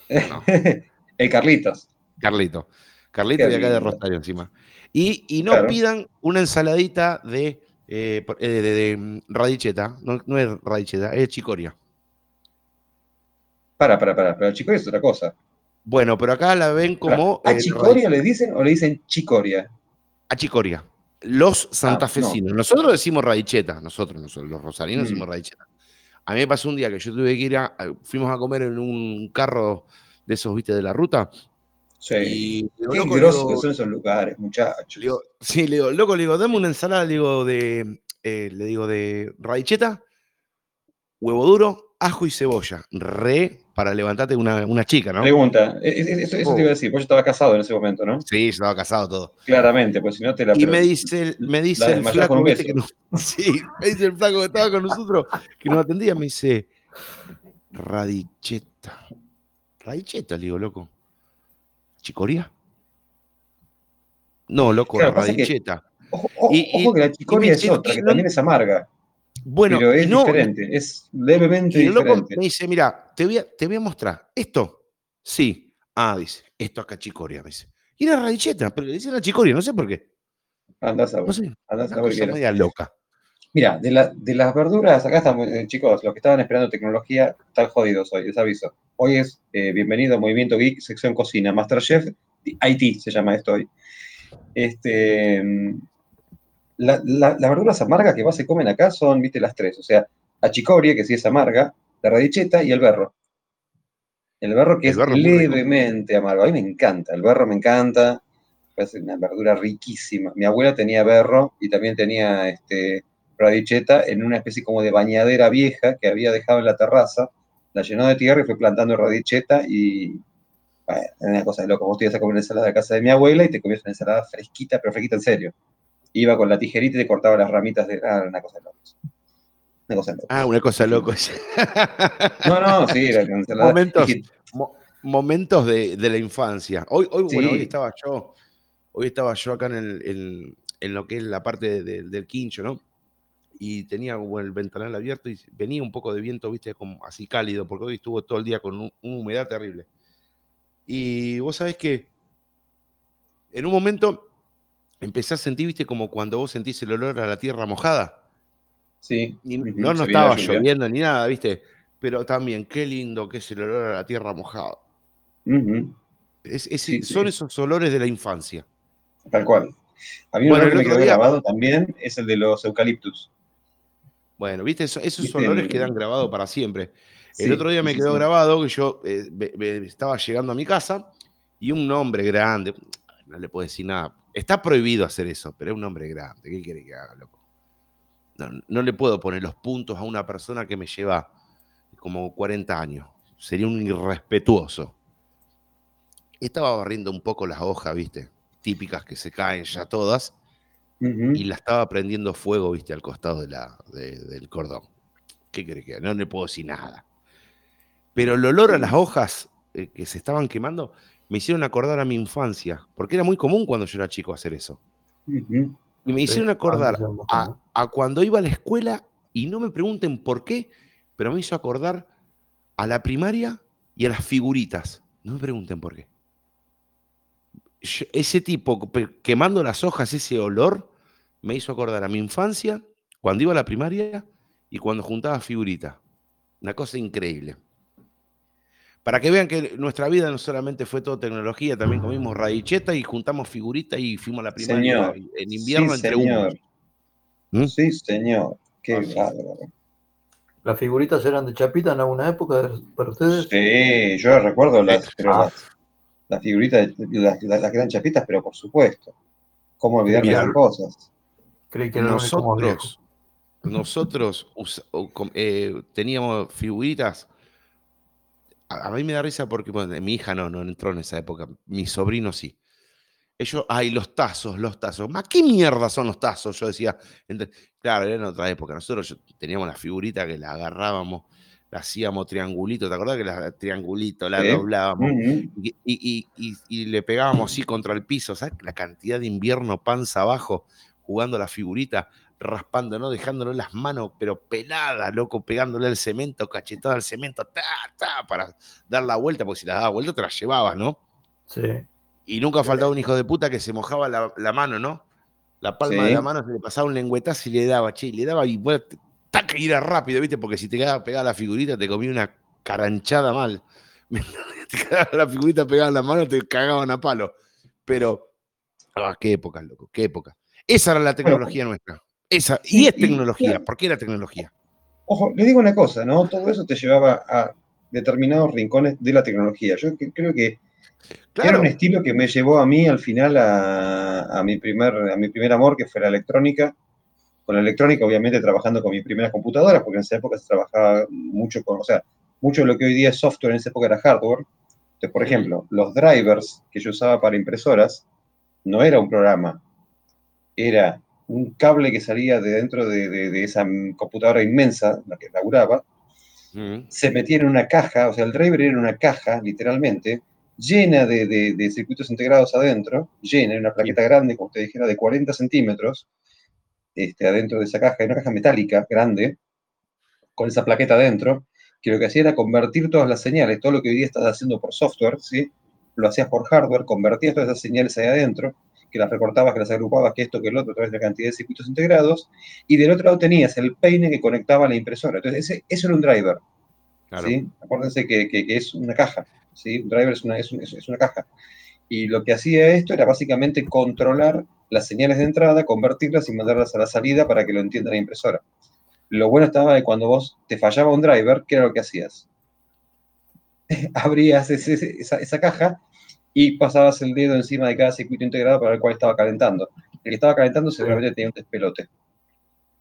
<laughs> el Carlitos. Carlito. Carlito de acá de. Rosario encima. Y, y no Claro. pidan una ensaladita de, eh, eh, de, de, mm, radicheta. No, no es radicheta, es chicoria. Para, para, para. Pero chicoria es otra cosa. Bueno, pero acá la ven como. ¿A eh, chicoria le dicen o le dicen chicoria? A chicoria. Los Ah, santafesinos. Nosotros decimos radicheta. Nosotros, nosotros los rosarinos Mm. decimos radicheta. A mí me pasó un día que yo tuve que ir a. Fuimos a comer en un carro de esos, viste, de la ruta. Sí. Y digo, Qué loco, digo- que son esos lugares, muchachos. digo, sí, le digo, loco, le digo, dame una ensalada, le digo, de. eh, le digo, de radicheta, huevo duro, ajo y cebolla. Re para levantarte una, una chica, ¿no? Pregunta, e- e- eso, eso te iba a decir, vos estaba casado en ese momento, ¿no? Sí, estaba casado todo. Claramente, pues si no te la... Y me dice, el- me dice el flaco, un ¿viste beso. que no- <laughs> sí, me dice el flaco que estaba con nosotros, que nos atendía, me dice, radicheta. Radicheta, le digo, loco. ¿Chicoria? No, loco, Claro, que- radicheta. Ojo, ojo- Y- y- ojo que la chicoria es otra, que que no- también es amarga, Bueno, pero es no, diferente, es levemente y el loco diferente. me dice, mira, te voy, a, te voy a mostrar. ¿Esto? Sí. Ah, dice, esto acá chicoria, me dice. Y era radicheta, pero le dicen la chicoria, no sé por qué. Andás a ver, No sé, andás a ver media loca. Mira, de, la- de las verduras, acá estamos, eh, chicos, los que estaban esperando tecnología, están jodidos hoy, les aviso. Hoy es eh, bienvenido a Movimiento Geek, sección cocina, Masterchef, IT se llama esto hoy. Este, mm, la- la- las verduras amargas que más se comen acá son, viste, las tres, o sea, achicoria, que sí es amarga, la radicheta y el berro. El berro que El es berro levemente amargo. A mí me encanta, el berro me encanta, es una verdura riquísima. Mi abuela tenía berro y también tenía este, radicheta en una especie como de bañadera vieja que había dejado en la terraza, la llenó de tierra y fue plantando radicheta y bueno, una cosa de loco. Vos te ibas a comer ensalada a casa de mi abuela y te comías una ensalada fresquita, pero fresquita en serio. Iba con la tijerita y te cortaba las ramitas de... Ah, una cosa locos. Una cosa locos. Ah, una cosa loco. No, no, sí, era una ensalada. Momentos. Mo- momentos de, de la infancia. Hoy, hoy, bueno, hoy estaba yo, hoy estaba yo acá en, el- en- en lo que es la parte de- de- del quincho, ¿no? Y tenía como el ventanal abierto y venía un poco de viento, viste, como así cálido, porque hoy estuvo todo el día con un- una humedad terrible. Y vos sabés que en un momento empecé a sentir, viste, como cuando vos sentís el olor a la tierra mojada. Sí. Y no, no estaba lloviendo ni nada, viste. Pero también, qué lindo que es el olor a la tierra mojada. Ujú, Es- es- Sí, son sí. esos olores de la infancia. Tal cual. A mí Bueno, olor que me quedó día- grabado también es el de los eucaliptus. Bueno, viste, Eso- esos Viste, olores quedan grabados para siempre. El otro día me quedó grabado que yo eh, me- me estaba llegando a mi casa y un hombre grande, no le puedo decir nada, está prohibido hacer eso, pero es un hombre grande, ¿qué quiere que haga, loco? No, no le puedo poner los puntos a una persona que me lleva como 40 años, sería un irrespetuoso. Estaba barriendo un poco las hojas, viste, típicas que se caen ya todas, y la estaba prendiendo fuego, viste, al costado de la, de- del cordón. ¿Qué crees que? No le puedo decir nada. Pero el olor a las hojas eh, que se estaban quemando me hicieron acordar a mi infancia, porque era muy común cuando yo era chico hacer eso. Y me hicieron acordar era más a, cuando iba a la escuela, y no me pregunten por qué, pero me hizo acordar a la primaria y a las figuritas. No me pregunten por qué. Yo- ese tipo quemando las hojas, ese olor, me hizo acordar a mi infancia, cuando iba a la primaria y cuando juntaba figuritas. Una cosa increíble. Para que vean que nuestra vida no solamente fue todo tecnología, también comimos radicheta y juntamos figuritas y fuimos a la primaria Señor. en invierno Sí, entre señor. ¿Mm? Sí, señor. Qué bárbaro. ¿Las figuritas eran de chapita en alguna época para ustedes? Sí, yo recuerdo las, pero Ah. las, las figuritas, las, las, las gran chapitas, pero por supuesto. ¿Cómo olvidarme Mirá. esas cosas? Creí que. Nosotros, nosotros us- o com- eh, teníamos figuritas. A, a mí me da risa porque bueno, mi hija no, no entró en esa época. Mi sobrino sí. Ellos, ay, los tazos, los tazos. ¿Más qué mierda son los tazos? Yo decía, claro, era en otra época. Nosotros teníamos la figurita que la agarrábamos, la hacíamos triangulito. ¿Te acordás que la triangulito, la doblábamos? Y- y- y- y le pegábamos así contra el piso, ¿sabes? La cantidad de invierno panza abajo, jugando la figurita, raspando, ¿no? Dejándole las manos, pero peladas, loco, pegándole al cemento, cachetada al cemento, ta, ta, para dar la vuelta, porque si la dabas vuelta te la llevabas, ¿no? Sí. Y nunca faltaba un hijo de puta que se mojaba la, la mano, ¿no? La palma de la mano se le pasaba un lengüetazo y le daba, che, y le daba y bueno, tac, y era rápido, ¿viste? Porque si te quedaba pegada la figurita, te comía una caranchada mal. <laughs> te quedaba la figurita pegada en la mano, te cagaban a palo. Pero, ah, qué época, loco, qué época. Esa era la tecnología nuestra. Esa, y es y- tecnología. claro. ¿Por qué era tecnología? Ojo, le digo una cosa, ¿no? Todo eso te llevaba a determinados rincones de la tecnología. Yo creo que era Claro. un estilo que me llevó a mí al final a, a mi, primer, a mi primer amor, que fue la electrónica. Con la electrónica, obviamente, trabajando con mis primeras computadoras, porque en esa época se trabajaba mucho con, o sea, mucho de lo que hoy día es software, en esa época era hardware. Entonces, por ejemplo, los drivers que yo usaba para impresoras no era un programa, era un cable que salía de dentro de, de- de esa computadora inmensa, la que laburaba, Mm, se metía en una caja, o sea, el driver era una caja, literalmente, llena de, circuitos integrados adentro, llena, una plaqueta grande, como usted dijera, de 40 centímetros, este, adentro de esa caja, una caja metálica grande, con esa plaqueta adentro, que lo que hacía era convertir todas las señales, todo lo que hoy día estás haciendo por software, ¿sí? Lo hacías por hardware, convertías todas esas señales ahí adentro, que las recortabas, que las agrupabas, que esto, que el otro, a través de la cantidad de circuitos integrados, y del otro lado tenías el peine que conectaba a la impresora. Entonces, ese, eso era un driver. claro. ¿sí? Acuérdense que, que- que es una caja, ¿sí? Un driver es una, es, un- es- es una caja. Y lo que hacía esto era básicamente controlar las señales de entrada, convertirlas y mandarlas a la salida para que lo entienda la impresora. Lo bueno estaba de cuando vos te fallaba un driver, ¿qué era lo que hacías? <laughs> Abrías ese- esa, esa caja y pasabas el dedo encima de cada circuito integrado para ver cuál estaba calentando. El que estaba calentando seguramente tenía un despelote.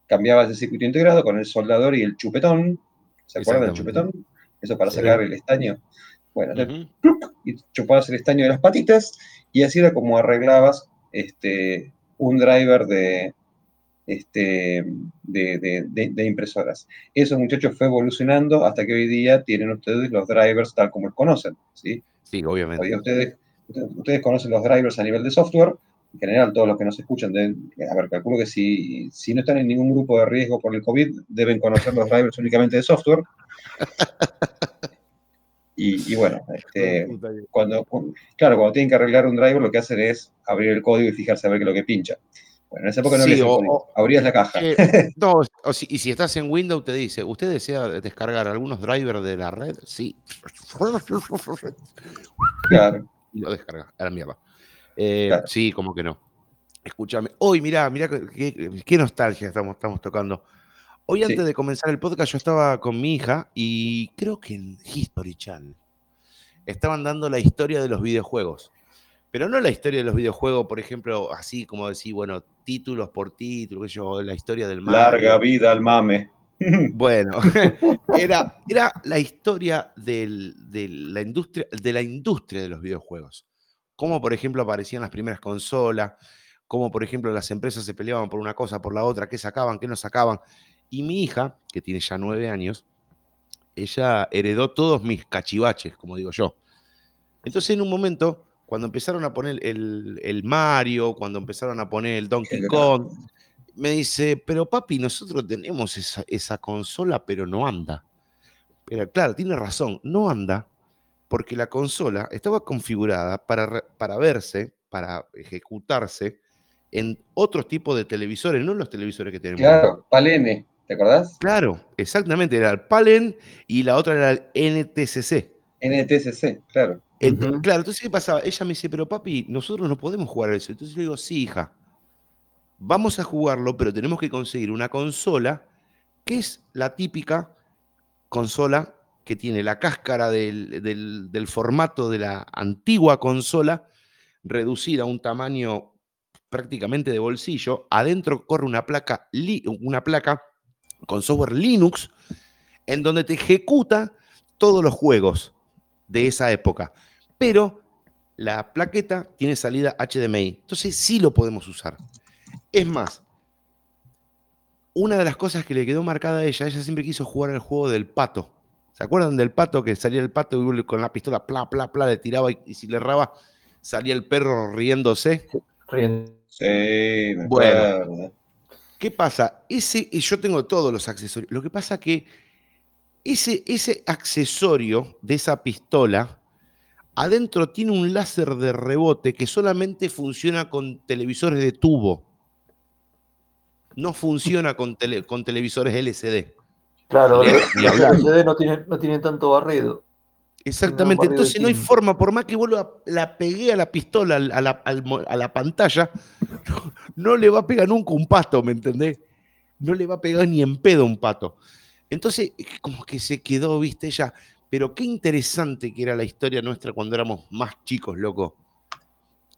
Cambiabas el circuito integrado con el soldador y el chupetón. ¿Se acuerdan del chupetón? Eso para sacar el estaño. Bueno, y chupabas el estaño de las patitas y así era como arreglabas este, un driver de, este, de, de- de- de impresoras. Eso, muchachos, fue evolucionando hasta que hoy día tienen ustedes los drivers tal como los conocen. ¿sí? Sí, obviamente. Ustedes, ustedes conocen los drivers a nivel de software. En general, todos los que nos escuchan, deben, a ver, calculo que si, si no están en ningún grupo de riesgo por el COVID, deben conocer los drivers únicamente de software. <laughs> Y, y bueno, este, cuando, claro, cuando tienen que arreglar un driver, lo que hacen es abrir el código y fijarse a ver qué es lo que pincha. Bueno, en esa época no Sí, o- Abrías la caja. Eh, <laughs> no, o si- y si estás en Windows te dice, ¿usted desea descargar algunos drivers de la red? Sí. Claro. Y lo descarga, a la mierda. Eh, Claro. Sí, como que no. Escúchame. Hoy, mirá, mirá qué, nostalgia estamos, estamos tocando. Hoy, antes de comenzar el podcast, yo estaba con mi hija y creo que en History Channel estaban dando la historia de los videojuegos. Pero no la historia de los videojuegos, por ejemplo, así como decir, bueno, títulos por títulos, yo, la historia del mame. Larga vida al mame. <laughs> Bueno, <laughs> era, era la historia de, la industria, de la industria de los videojuegos. Cómo, por ejemplo, aparecían las primeras consolas, cómo, por ejemplo, las empresas se peleaban por una cosa, por la otra, qué sacaban, qué no sacaban. Y mi hija, que tiene ya nueve años, ella heredó todos mis cachivaches, como digo yo. Entonces, en un momento, cuando empezaron a poner el, Mario, cuando empezaron a poner el Donkey Kong, me dice, pero papi, nosotros tenemos esa, consola, pero no anda. Pero claro, tiene razón, no anda porque la consola estaba configurada para, para verse, para ejecutarse en otros tipos de televisores, no los televisores que tenemos. Claro, PALEN, ¿te acordás? Claro, exactamente, era el PALEN y la otra era el NTCC. NTCC, claro. Claro, entonces ¿qué pasaba? Ella me dice, pero papi, nosotros no podemos jugar a eso. Entonces le digo, sí, hija, vamos a jugarlo, pero tenemos que conseguir una consola que es la típica consola que tiene la cáscara del, formato de la antigua consola reducida a un tamaño prácticamente de bolsillo. Adentro corre una placa, una placa con software Linux en donde te ejecuta todos los juegos de esa época. Pero la plaqueta tiene salida HDMI. Entonces sí lo podemos usar. Es más, una de las cosas que le quedó marcada a ella, ella siempre quiso jugar al juego del pato. ¿Se acuerdan del pato que salía el pato y con la pistola, pla, pla, pla, le tiraba y, si le erraba, salía el perro riéndose? Sí, bueno. ¿Qué pasa? Ese, yo tengo todos los accesorios. Lo que pasa que ese, ese accesorio de esa pistola adentro tiene un láser de rebote que solamente funciona con televisores de tubo no funciona con, con televisores LCD. Claro, los LCD no tienen, no tienen tanto barrido. Exactamente, entonces no hay forma, por más que vos la pegué a la pistola, a la, a la pantalla, <laughs> no, le va a pegar nunca un pato, ¿me entendés? No le va a pegar ni en pedo un pato. Entonces, como que se quedó, viste, ella, pero qué interesante que era la historia nuestra cuando éramos más chicos, loco.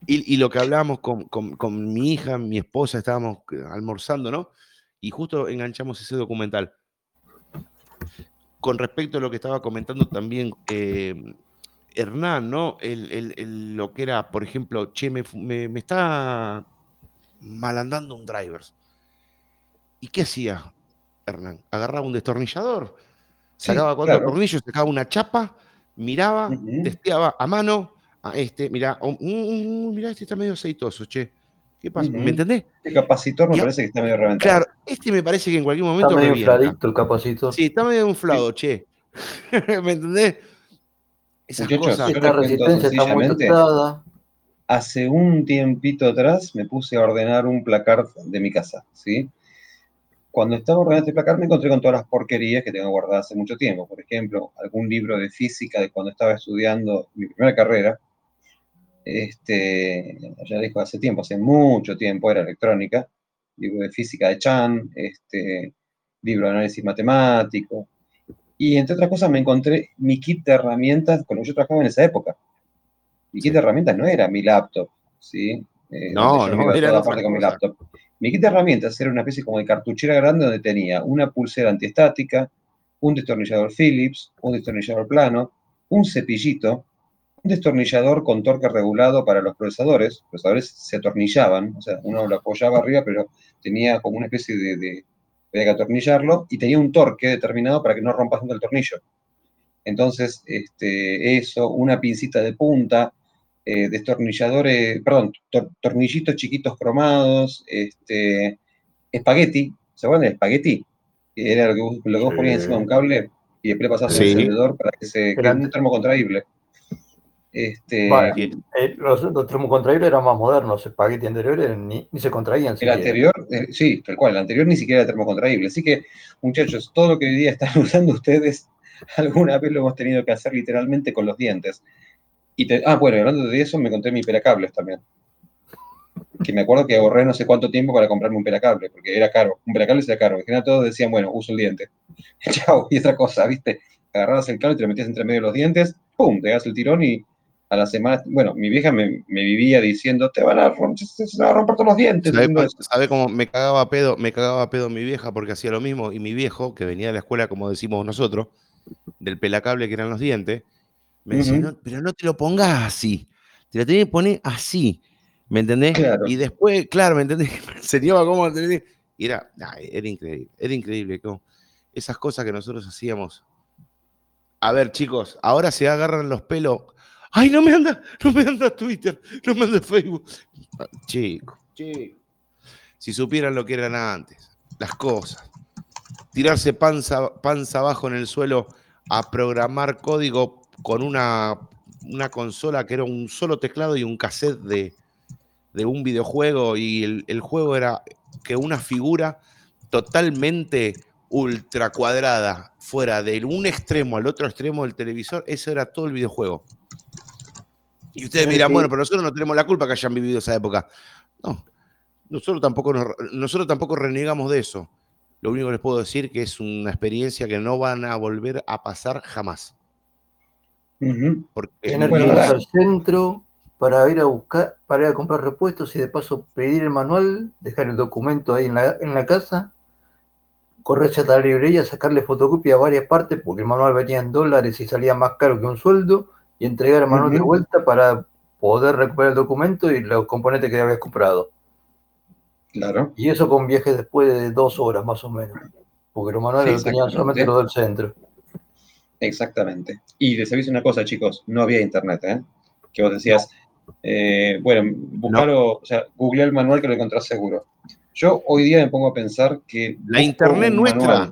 Y, lo que hablábamos con, mi hija, mi esposa, estábamos almorzando, ¿no? Y justo enganchamos ese documental. Con respecto a lo que estaba comentando también eh, Hernán, ¿no? El, lo que era, por ejemplo, che, me, me, está malandando un driver. ¿Y qué hacía Hernán? Agarraba un destornillador, sacaba cuatro tornillos, sacaba una chapa, miraba, testeaba a mano, este, mira, oh, mm, mira, este está medio aceitoso, che. ¿Qué pasa? ¿Me entendés? El capacitor me parece que está medio reventado. Claro, este me parece que en cualquier momento. Está medio infladito el capacitor. Sí, está medio inflado, che. <laughs> ¿Me entendés? Esas cosas. Esta resistencia está muy Hace un tiempito atrás me puse a ordenar un placar de mi casa, ¿sí? Cuando estaba ordenando este placar me encontré con todas las porquerías que tengo guardadas hace mucho tiempo. Por ejemplo, algún libro de física de cuando estaba estudiando mi primera carrera, este, ya dijo hace tiempo, hace mucho tiempo, era electrónica, libro de física de Chan, este, libro de análisis matemático, y entre otras cosas me encontré mi kit de herramientas con lo que yo trabajaba en esa época. Mi kit de herramientas no era mi laptop, ¿sí? Eh, no, no, era parte con mi laptop. Mi kit de herramientas era una especie como de cartuchera grande donde tenía una pulsera antiestática, un destornillador Phillips, un destornillador plano, un cepillito, un destornillador con torque regulado para los procesadores. Los procesadores se atornillaban, o sea, uno lo apoyaba arriba, pero tenía como una especie de, de había que atornillarlo y tenía un torque determinado para que no rompa tanto el tornillo. Entonces, este, eso, una pincita de punta, eh, destornilladores, perdón, tornillitos chiquitos cromados, este, espagueti, ¿se acuerdan de espagueti? Era lo que vos, lo que vos ponías encima de un cable y después pasabas el encendedor para que se quede un termocontraíble. Este, eh, los, los termocontraíbles eran más modernos, el paquete anterior ni, ni, se contraían. El anterior, eh, sí, tal cual, el anterior ni siquiera era termocontraíble. Así que, muchachos, todo lo que hoy día están <laughs> usando ustedes, alguna vez lo hemos tenido que hacer literalmente con los dientes. Y ah, bueno, hablando de eso, me conté mi peracables también. que me acuerdo que ahorré no sé cuánto tiempo para comprarme un pelacable, porque era caro. Un pelacable era caro. En general todos decían, bueno, uso el diente. <laughs> Chao, y otra cosa, ¿viste? Agarrabas el cable y te lo metías entre medio de los dientes, ¡pum! Te das el tirón y a la semana, bueno, mi vieja me, vivía diciendo, te van a romper, se van a romper todos los dientes. ¿Sabe, cómo me cagaba pedo? Me cagaba pedo mi vieja porque hacía lo mismo y mi viejo, que venía de la escuela, como decimos nosotros, del pelacable que eran los dientes, me decía, pero no te lo pongas así, te lo tenés que poner así, ¿me entendés? Y después, claro, ¿me entendés? <laughs> Se lleva como, y era, era increíble, era increíble, como esas cosas que nosotros hacíamos. A ver, chicos, ahora se agarran los pelos Ay, no me anda, no me anda Twitter, no me anda Facebook. Chico, chico. Si supieran lo que eran antes, las cosas. Tirarse panza, panza abajo en el suelo a programar código con una, una consola que era un solo teclado y un cassette de, de un videojuego y el, el, juego era que una figura totalmente ultra cuadrada fuera de un extremo al otro extremo del televisor, eso era todo el videojuego. Y ustedes dirán, bueno, pero nosotros no tenemos la culpa que hayan vivido esa época. No, nosotros tampoco, nosotros tampoco renegamos de eso. Lo único que les puedo decir es que es una experiencia que no van a volver a pasar jamás. Porque Tener que ir al centro para ir a buscar, para ir a comprar repuestos y de paso pedir el manual, dejar el documento ahí en la, en la casa, correrse a la librería, sacarle fotocopia a varias partes, porque el manual venía en dólares y salía más caro que un sueldo, y entregar a Manuel de vuelta para poder recuperar el documento y los componentes que habías comprado. Claro. Y eso con viajes después de dos horas más o menos, porque los manuales lo tenían solamente los del centro. Exactamente. Y les aviso una cosa, chicos, no había internet, ¿eh? Que vos decías, eh, bueno, buscarlo, o sea, googleé el manual que lo encontrás seguro. Yo hoy día me pongo a pensar que... La internet nuestra,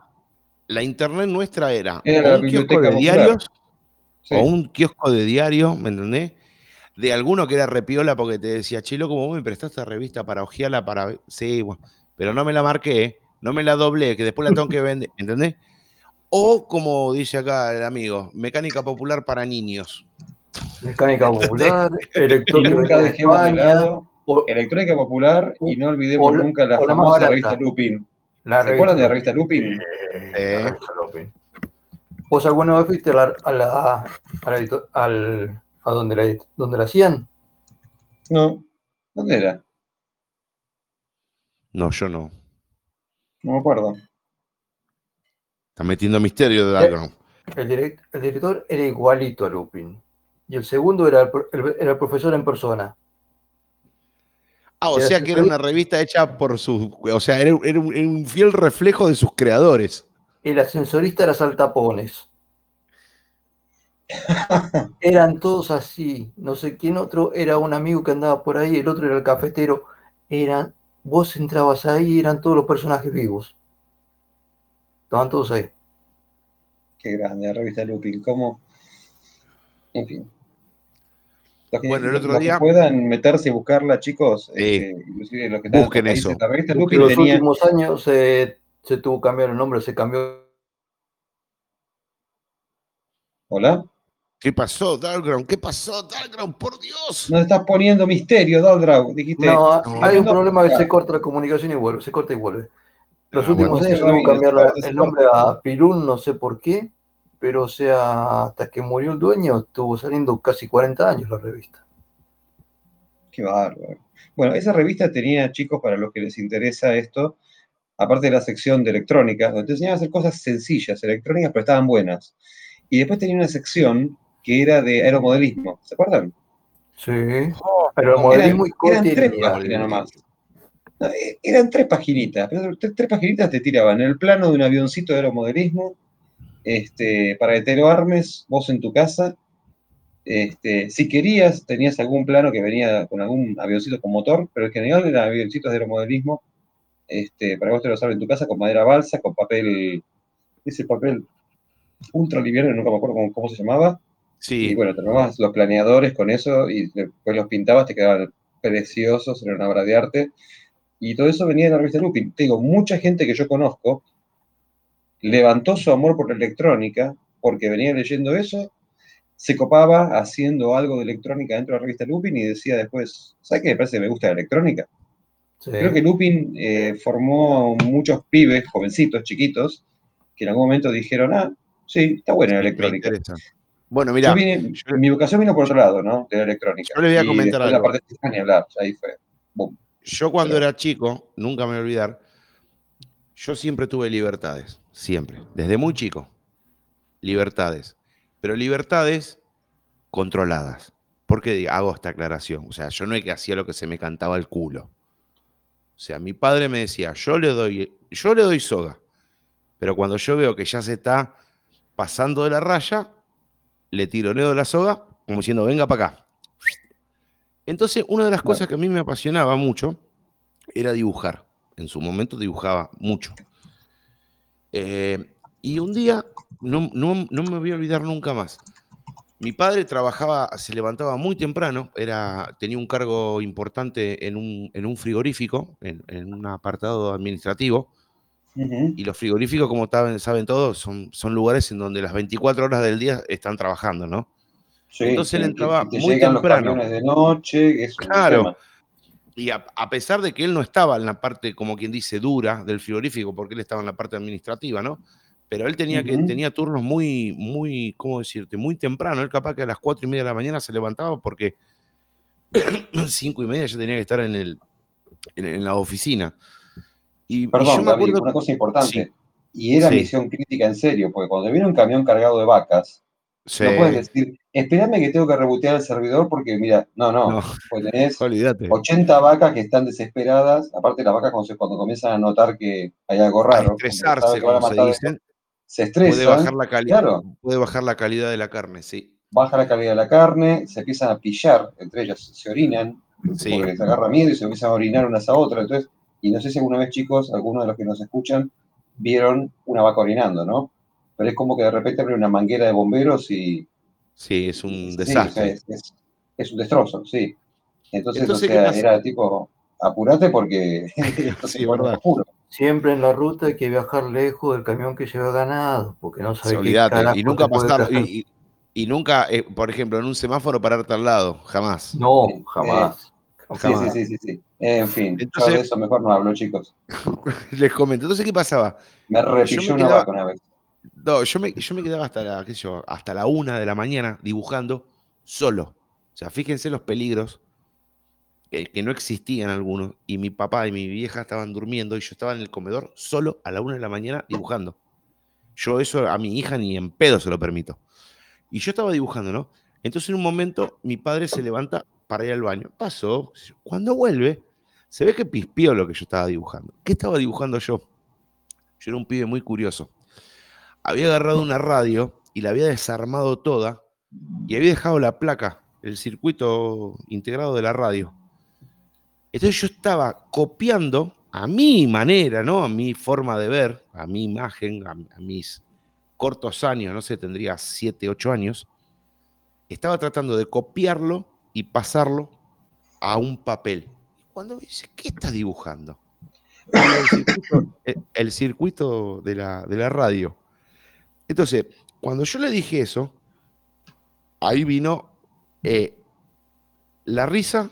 la internet nuestra era, era la biblioteca de diarios o un kiosco de diario, ¿me entendés? De alguno que era repiola porque te decía, chilo, como vos me prestaste la revista para ojearla para. Sí, bueno, pero no me la marqué, no me la doblé, que después la tengo que vender, ¿entendés? O como dice acá el amigo, mecánica popular para niños. Mecánica popular, <laughs> electrónica de España, electrónica popular y no olvidemos nunca la famosa revista Lupin. ¿Se acuerdan de la revista Lupin? Eh. ¿Vos alguna vez fuiste a la, a, la, al, a donde, la, donde la hacían? No. ¿Dónde era? No, yo no. No me acuerdo. Está metiendo misterio de algo. El, el, director era igualito a Lupin. Y el segundo era el, era el profesor en persona. Ah, o sea que era una revista hecha por sus. O sea, era, era un fiel reflejo de sus creadores el ascensorista era saltapones. <laughs> Eran todos así. No sé quién otro era un amigo que andaba por ahí, el otro era el cafetero. Eran, vos entrabas ahí y eran todos los personajes vivos. Estaban todos ahí. Qué grande, la revista Lupin. ¿Cómo? En fin. bueno, el otro día. Que puedan meterse y buscarla, chicos. Eh, que Busquen eso. La revista Lupin en los últimos años eh, se tuvo que cambiar el nombre, se cambió. ¿Hola? ¿Qué pasó, Dalground? ¿Qué pasó, Dalground? ¡Por Dios! Nos estás poniendo misterio, Dalground. Dijiste. No, hay un problema que se corta la comunicación y vuelve, se corta y vuelve. Los ah, últimos años se tuvo que cambiar el nombre a Pirún, no sé por qué, pero o sea, hasta que murió el dueño, estuvo saliendo casi 40 años la revista. Qué bárbaro. Bueno, esa revista tenía, chicos, para los que les interesa esto, aparte de la sección de electrónica, donde te enseñaban a hacer cosas sencillas, electrónicas, pero estaban buenas. Y después tenía una sección que era de aeromodelismo, ¿se acuerdan? Sí, aeromodelismo eran, y eran tres páginas nomás. E, eran tres paginitas, pero tres, paginitas te tiraban el plano de un avioncito de aeromodelismo, este, para que te lo armes vos en tu casa. Este, si querías, tenías algún plano que venía con algún avioncito con motor, pero en general eran avioncitos de aeromodelismo este, para que vos te lo salves en tu casa con madera balsa, con papel, ese papel ultra liviano, nunca me acuerdo cómo, se llamaba. Sí. Y bueno, te tomabas los planeadores con eso y después los pintabas, te quedaban preciosos, era una obra de arte. Y todo eso venía de la revista Lupin. Te digo, mucha gente que yo conozco levantó su amor por la electrónica porque venía leyendo eso, se copaba haciendo algo de electrónica dentro de la revista Lupin y decía después, ¿sabes qué me parece que me gusta la electrónica? Creo que Lupin eh, formó muchos pibes, jovencitos, chiquitos, que en algún momento dijeron, ah, sí, está buena la electrónica. Bueno, mira. mi vocación vino por otro lado, ¿no? De la electrónica. Yo le voy a comentar algo. La parte de hablar, ahí fue. Yo cuando era chico, nunca me voy a olvidar, yo siempre tuve libertades, siempre, desde muy chico. Libertades. Pero libertades controladas. ¿Por qué hago esta aclaración? O sea, yo no es que hacía lo que se me cantaba el culo. O sea, mi padre me decía, yo le doy, yo le doy soga. Pero cuando yo veo que ya se está pasando de la raya, le tironeo de la soga, como diciendo, venga para acá. Entonces, una de las cosas que a mí me apasionaba mucho era dibujar. En su momento dibujaba mucho. Eh, y un día, no, me voy a olvidar nunca más. Mi padre trabajaba, se levantaba muy temprano, era, tenía un cargo importante en un, frigorífico, en, un apartado administrativo. Y los frigoríficos, como saben, saben todos, son, son lugares en donde las 24 horas del día están trabajando, ¿no? Entonces él entraba muy temprano. de noche, claro. Y a, pesar de que él no estaba en la parte, como quien dice, dura del frigorífico, porque él estaba en la parte administrativa, ¿no? Pero él tenía, que, tenía turnos muy, muy, ¿cómo decirte? Muy temprano. Él capaz que a las cuatro y media de la mañana se levantaba porque <clears throat> cinco y media ya tenía que estar en, el, en, la oficina. Y, Perdón, una cosa importante. Y era misión crítica en serio, porque cuando viene un camión cargado de vacas, no puedes decir, espérame que tengo que rebotear el servidor porque, mira, no, no, pues tenés <laughs> 80 vacas que están desesperadas, aparte las vacas cuando, comienzan a notar que hay algo raro. A estresarse, como se dicen. Se estresan. Puede bajar, la calidad, puede bajar la calidad de la carne, sí. Baja la calidad de la carne, se empiezan a pillar, entre ellas se orinan, porque se agarra miedo y se empiezan a orinar unas a otras. Entonces, y no sé si alguna vez, chicos, algunos de los que nos escuchan, vieron una vaca orinando, ¿no? pero es como que de repente abre una manguera de bomberos y... Sí, es un desastre. es, un destrozo, sí. Entonces, o sea, era tipo, apurate porque <laughs> <laughs> sí, verdad. Siempre en la ruta hay que viajar lejos del camión que lleva ganado, porque no sabe qué y nunca pasar, y, nunca, eh, por ejemplo, en un semáforo pararte al lado, jamás. No, jamás. Sí, sí, sí, sí, En fin, Entonces, eso mejor no hablo, chicos. <laughs> Les comento. Entonces, ¿qué pasaba? Me repilló una vaca una vez. No, yo me, yo me quedaba hasta la, qué sé yo, hasta la una de la mañana dibujando solo. O sea, fíjense los peligros que, no existían algunos. Y mi papá y mi vieja estaban durmiendo y yo estaba en el comedor solo a la una de la mañana dibujando. Yo eso a mi hija ni en pedo se lo permito. Y yo estaba dibujando, ¿no? Entonces en un momento mi padre se levanta para ir al baño. Pasó. Cuando vuelve, se ve que pispió lo que yo estaba dibujando. ¿Qué estaba dibujando yo? Yo era un pibe muy curioso había agarrado una radio y la había desarmado toda y había dejado la placa, el circuito integrado de la radio. Entonces yo estaba copiando a mi manera, ¿no? A mi forma de ver, a mi imagen, a, mis cortos años, no sé, tendría 7, 8 años, estaba tratando de copiarlo y pasarlo a un papel. Cuando me dice, ¿qué estás dibujando? El circuito, de, la, de la radio. Entonces, cuando yo le dije eso, ahí vino eh, la risa,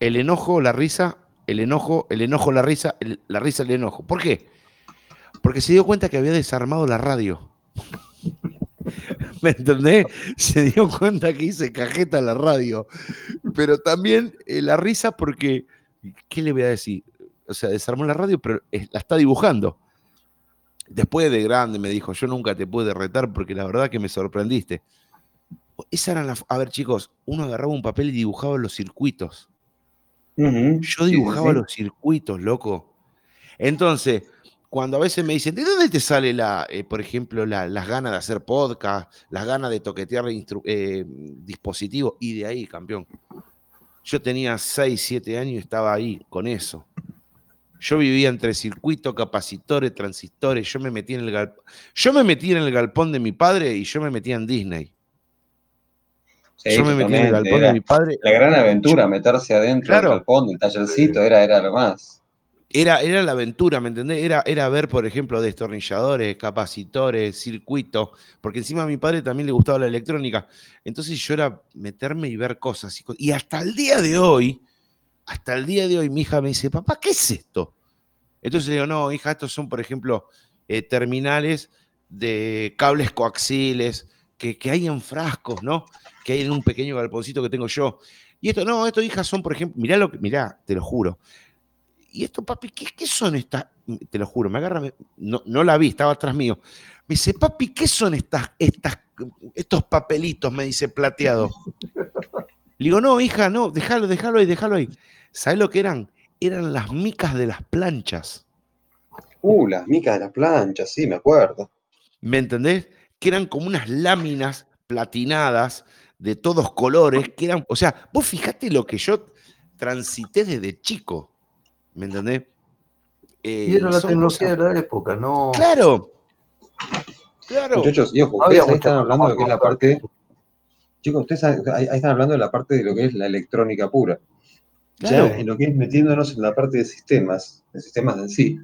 el enojo, la risa, el enojo, el enojo, la risa, la risa, el enojo. ¿Por qué? Porque se dio cuenta que había desarmado la radio. <laughs> ¿Me entendés? Se dio cuenta que hice cajeta la radio. Pero también eh, la risa porque, ¿qué le voy a decir? O sea, desarmó la radio, pero la está dibujando. Después de grande me dijo, yo nunca te pude retar porque la verdad que me sorprendiste. Esa eran las... A ver, chicos, uno agarraba un papel y dibujaba los circuitos. Yo dibujaba los circuitos, loco. Entonces, cuando a veces me dicen, ¿de dónde te sale la, eh, por ejemplo, las ganas de hacer podcast, las ganas de toquetear eh, dispositivos? Y de ahí, campeón. Yo tenía 6, 7 años y estaba ahí con eso. Yo vivía entre circuitos, capacitores, transistores. Yo me metí en el galpón. Yo me metí en el galpón de mi padre y yo me metí en Disney. Yo me metí en el galpón de mi padre. La gran aventura, meterse adentro del galpón, del tallercito, era, era lo más. Era, era la aventura, ¿me entendés? Era, era ver, por ejemplo, destornilladores, capacitores, circuitos, porque encima a mi padre también le gustaba la electrónica. Entonces yo era meterme y ver cosas. Y hasta el día de hoy, hasta el día de hoy mi hija me dice, papá, ¿qué es esto? Entonces le digo, no, hija, estos son, por ejemplo, eh, terminales de cables coaxiles que, que, hay en frascos, ¿no? Que hay en un pequeño galponcito que tengo yo. Y esto, no, esto, hija, son, por ejemplo, mirá lo que, mirá, te lo juro. Y esto, papi, ¿qué, qué son estas? Te lo juro, me agarra, no, no la vi, estaba atrás mío. Me dice, papi, ¿qué son estas, estas, estos papelitos? Me dice, plateado. Le digo, no, hija, no, déjalo, déjalo ahí, déjalo ahí. ¿Sabes lo que eran? Eran las micas de las planchas. Uh, las micas de las planchas, sí, me acuerdo. ¿Me entendés? Que eran como unas láminas platinadas de todos colores, que eran, o sea, vos fijate lo que yo transité desde chico, ¿me entendés? Eh, y era la tecnología cosas... de la época, ¿no? Claro, claro. Muchachos, y ojo, ustedes ahí están hablando de lo que es la parte, chicos, ustedes ahí están hablando de la parte de lo que es la electrónica pura. Claro. Ya en lo que es metiéndonos en la parte de sistemas, de sistemas en sí,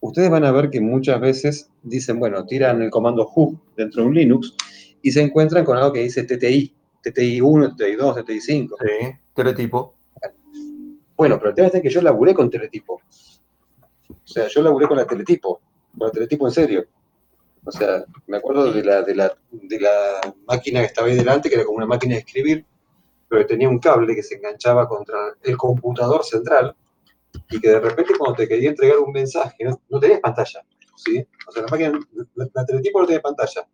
ustedes van a ver que muchas veces dicen, bueno, tiran el comando who dentro de un Linux y se encuentran con algo que dice TTI, TTI1, TTI2, TTI5. Sí, teletipo. Bueno, pero el tema es que yo laburé con teletipo. O sea, yo laburé con la teletipo, con el teletipo en serio. O sea, me acuerdo de la, de la, de la máquina que estaba ahí delante, que era como una máquina de escribir, pero tenía un cable que se enganchaba contra el computador central y que de repente cuando te quería entregar un mensaje, no, no tenías pantalla, ¿sí? O sea, la máquina, la, la teletipo no tenía pantalla.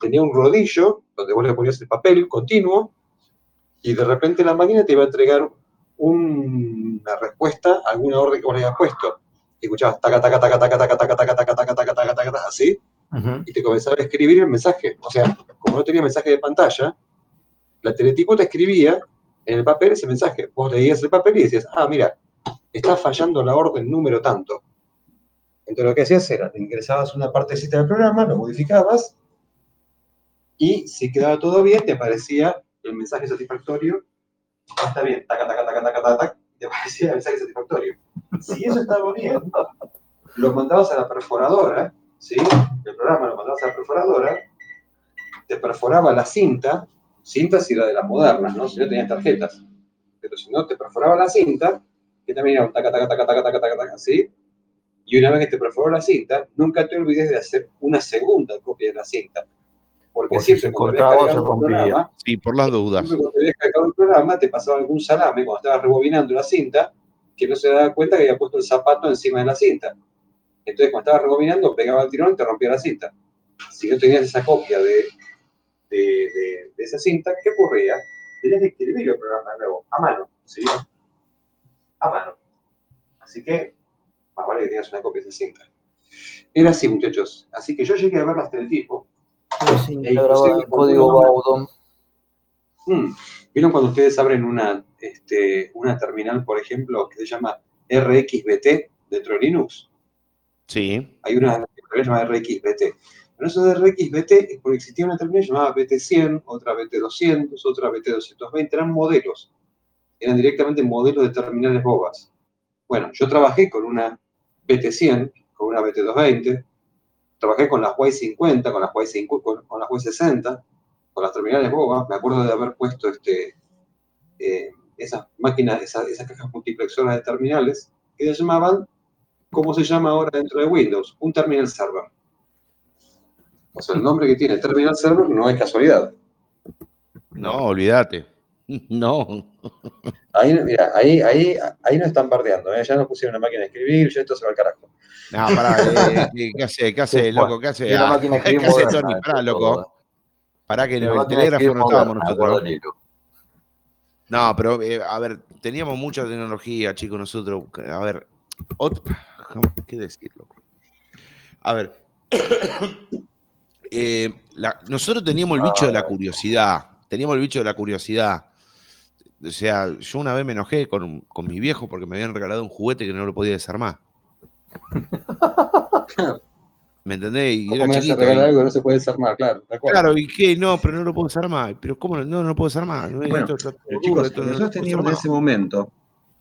Tenía un rodillo donde vos le ponías el papel continuo y de repente la máquina te iba a entregar un, una respuesta a alguna orden que vos le habías puesto. Y escuchabas taca, taca, taca, taca, taca, taca, taca, taca, taca, taca, taca, taca, taca, así, uh -huh. y te comenzaba a escribir el mensaje. O sea, como no tenía mensaje de pantalla, la teletipo te escribía en el papel ese mensaje. Vos leías el papel y decías, ah, mira, está fallando la orden número tanto. Entonces lo que hacías era, te ingresabas una partecita del programa, lo modificabas, y si quedaba todo bien, te aparecía el mensaje satisfactorio. Ah, está bien, taca, taca, taca, taca, taca, taca, te aparecía el mensaje satisfactorio. Si eso estaba bien, lo mandabas a la perforadora, ¿sí? El programa lo mandabas a la perforadora, te perforaba la cinta, cinta si era de las modernas, ¿no? Si no tenías tarjetas. Pero si no, te perforaba la cinta, que también era un taca, taca, taca, taca, taca, taca, taca, ¿sí? Y una vez que te perforó la cinta, nunca te olvides de hacer una segunda copia de la cinta. Porque Por siempre si cuando cortaba, habías se rompía. programa, Sí, por las dudas. siempre cuando habías cargado el programa, te pasaba algún salame cuando estabas rebobinando la cinta, que no se daba cuenta que había puesto el zapato encima de la cinta. Entonces, cuando estabas rebobinando, pegaba el tirón y te rompía la cinta. Si no tenías esa copia de, de, de- de esa cinta, ¿qué ocurría? Tenías que escribir el programa de nuevo, a mano, ¿sí? A mano. Así que, más vale que tengas una copia de esa cinta. Era así, muchachos. Así que yo llegué a ver las teletipo. Sí, E inclusive código Baudon. Mm. ¿Vieron cuando ustedes abren una, este, una terminal, por ejemplo, que se llama RXBT dentro de Linux? Sí. Hay una que se llama RXBT. Pero eso de RXBT es porque existía una terminal llamada BT100, otra BT200, otra BT220, eran modelos. Eran directamente modelos de terminales bobas. Bueno, yo trabajé con una BT100, con una BT220, trabajé con las Y50, con las Y50, con, con las Y60, con las terminales bobas. Me acuerdo de haber puesto este, eh, esas máquinas, esas, esas cajas multiplexoras de terminales que se llamaban, ¿cómo se llama ahora dentro de Windows? Un terminal server. O sea, el nombre que tiene terminal server no es casualidad. No, olvídate. <laughs> No. Ahí, mira, ahí, ahí, ahí nos están bardeando, ¿eh? ya nos pusieron una máquina de escribir, ya esto se va al carajo. No, pará, eh, eh, ¿qué hace? ¿Qué hace, loco? ¿Qué hace? Ah, ¿Qué hace, moderna, Tony? Pará, loco. Pará que en el telégrafo no estábamos nosotros. No, pero eh, a ver, teníamos mucha tecnología, chicos, nosotros. A ver, ¿qué decir, loco? A ver, <coughs> eh, la- nosotros teníamos el bicho de la curiosidad. Teníamos el bicho de la curiosidad. O sea, yo una vez me enojé con, con mi viejo porque me habían regalado un juguete que no lo podía desarmar. <laughs> ¿Me entendés? Y ¿Cómo era me vas a chiquito. regalar y- algo que no se puede desarmar? Claro. Claro, ¿y qué? No, pero no lo puedo desarmar. ¿Pero cómo no, no, no lo puedo desarmar? No, Bueno, esto está todo Pero duro, chicos, esto no lo nosotros teníamos en ese momento,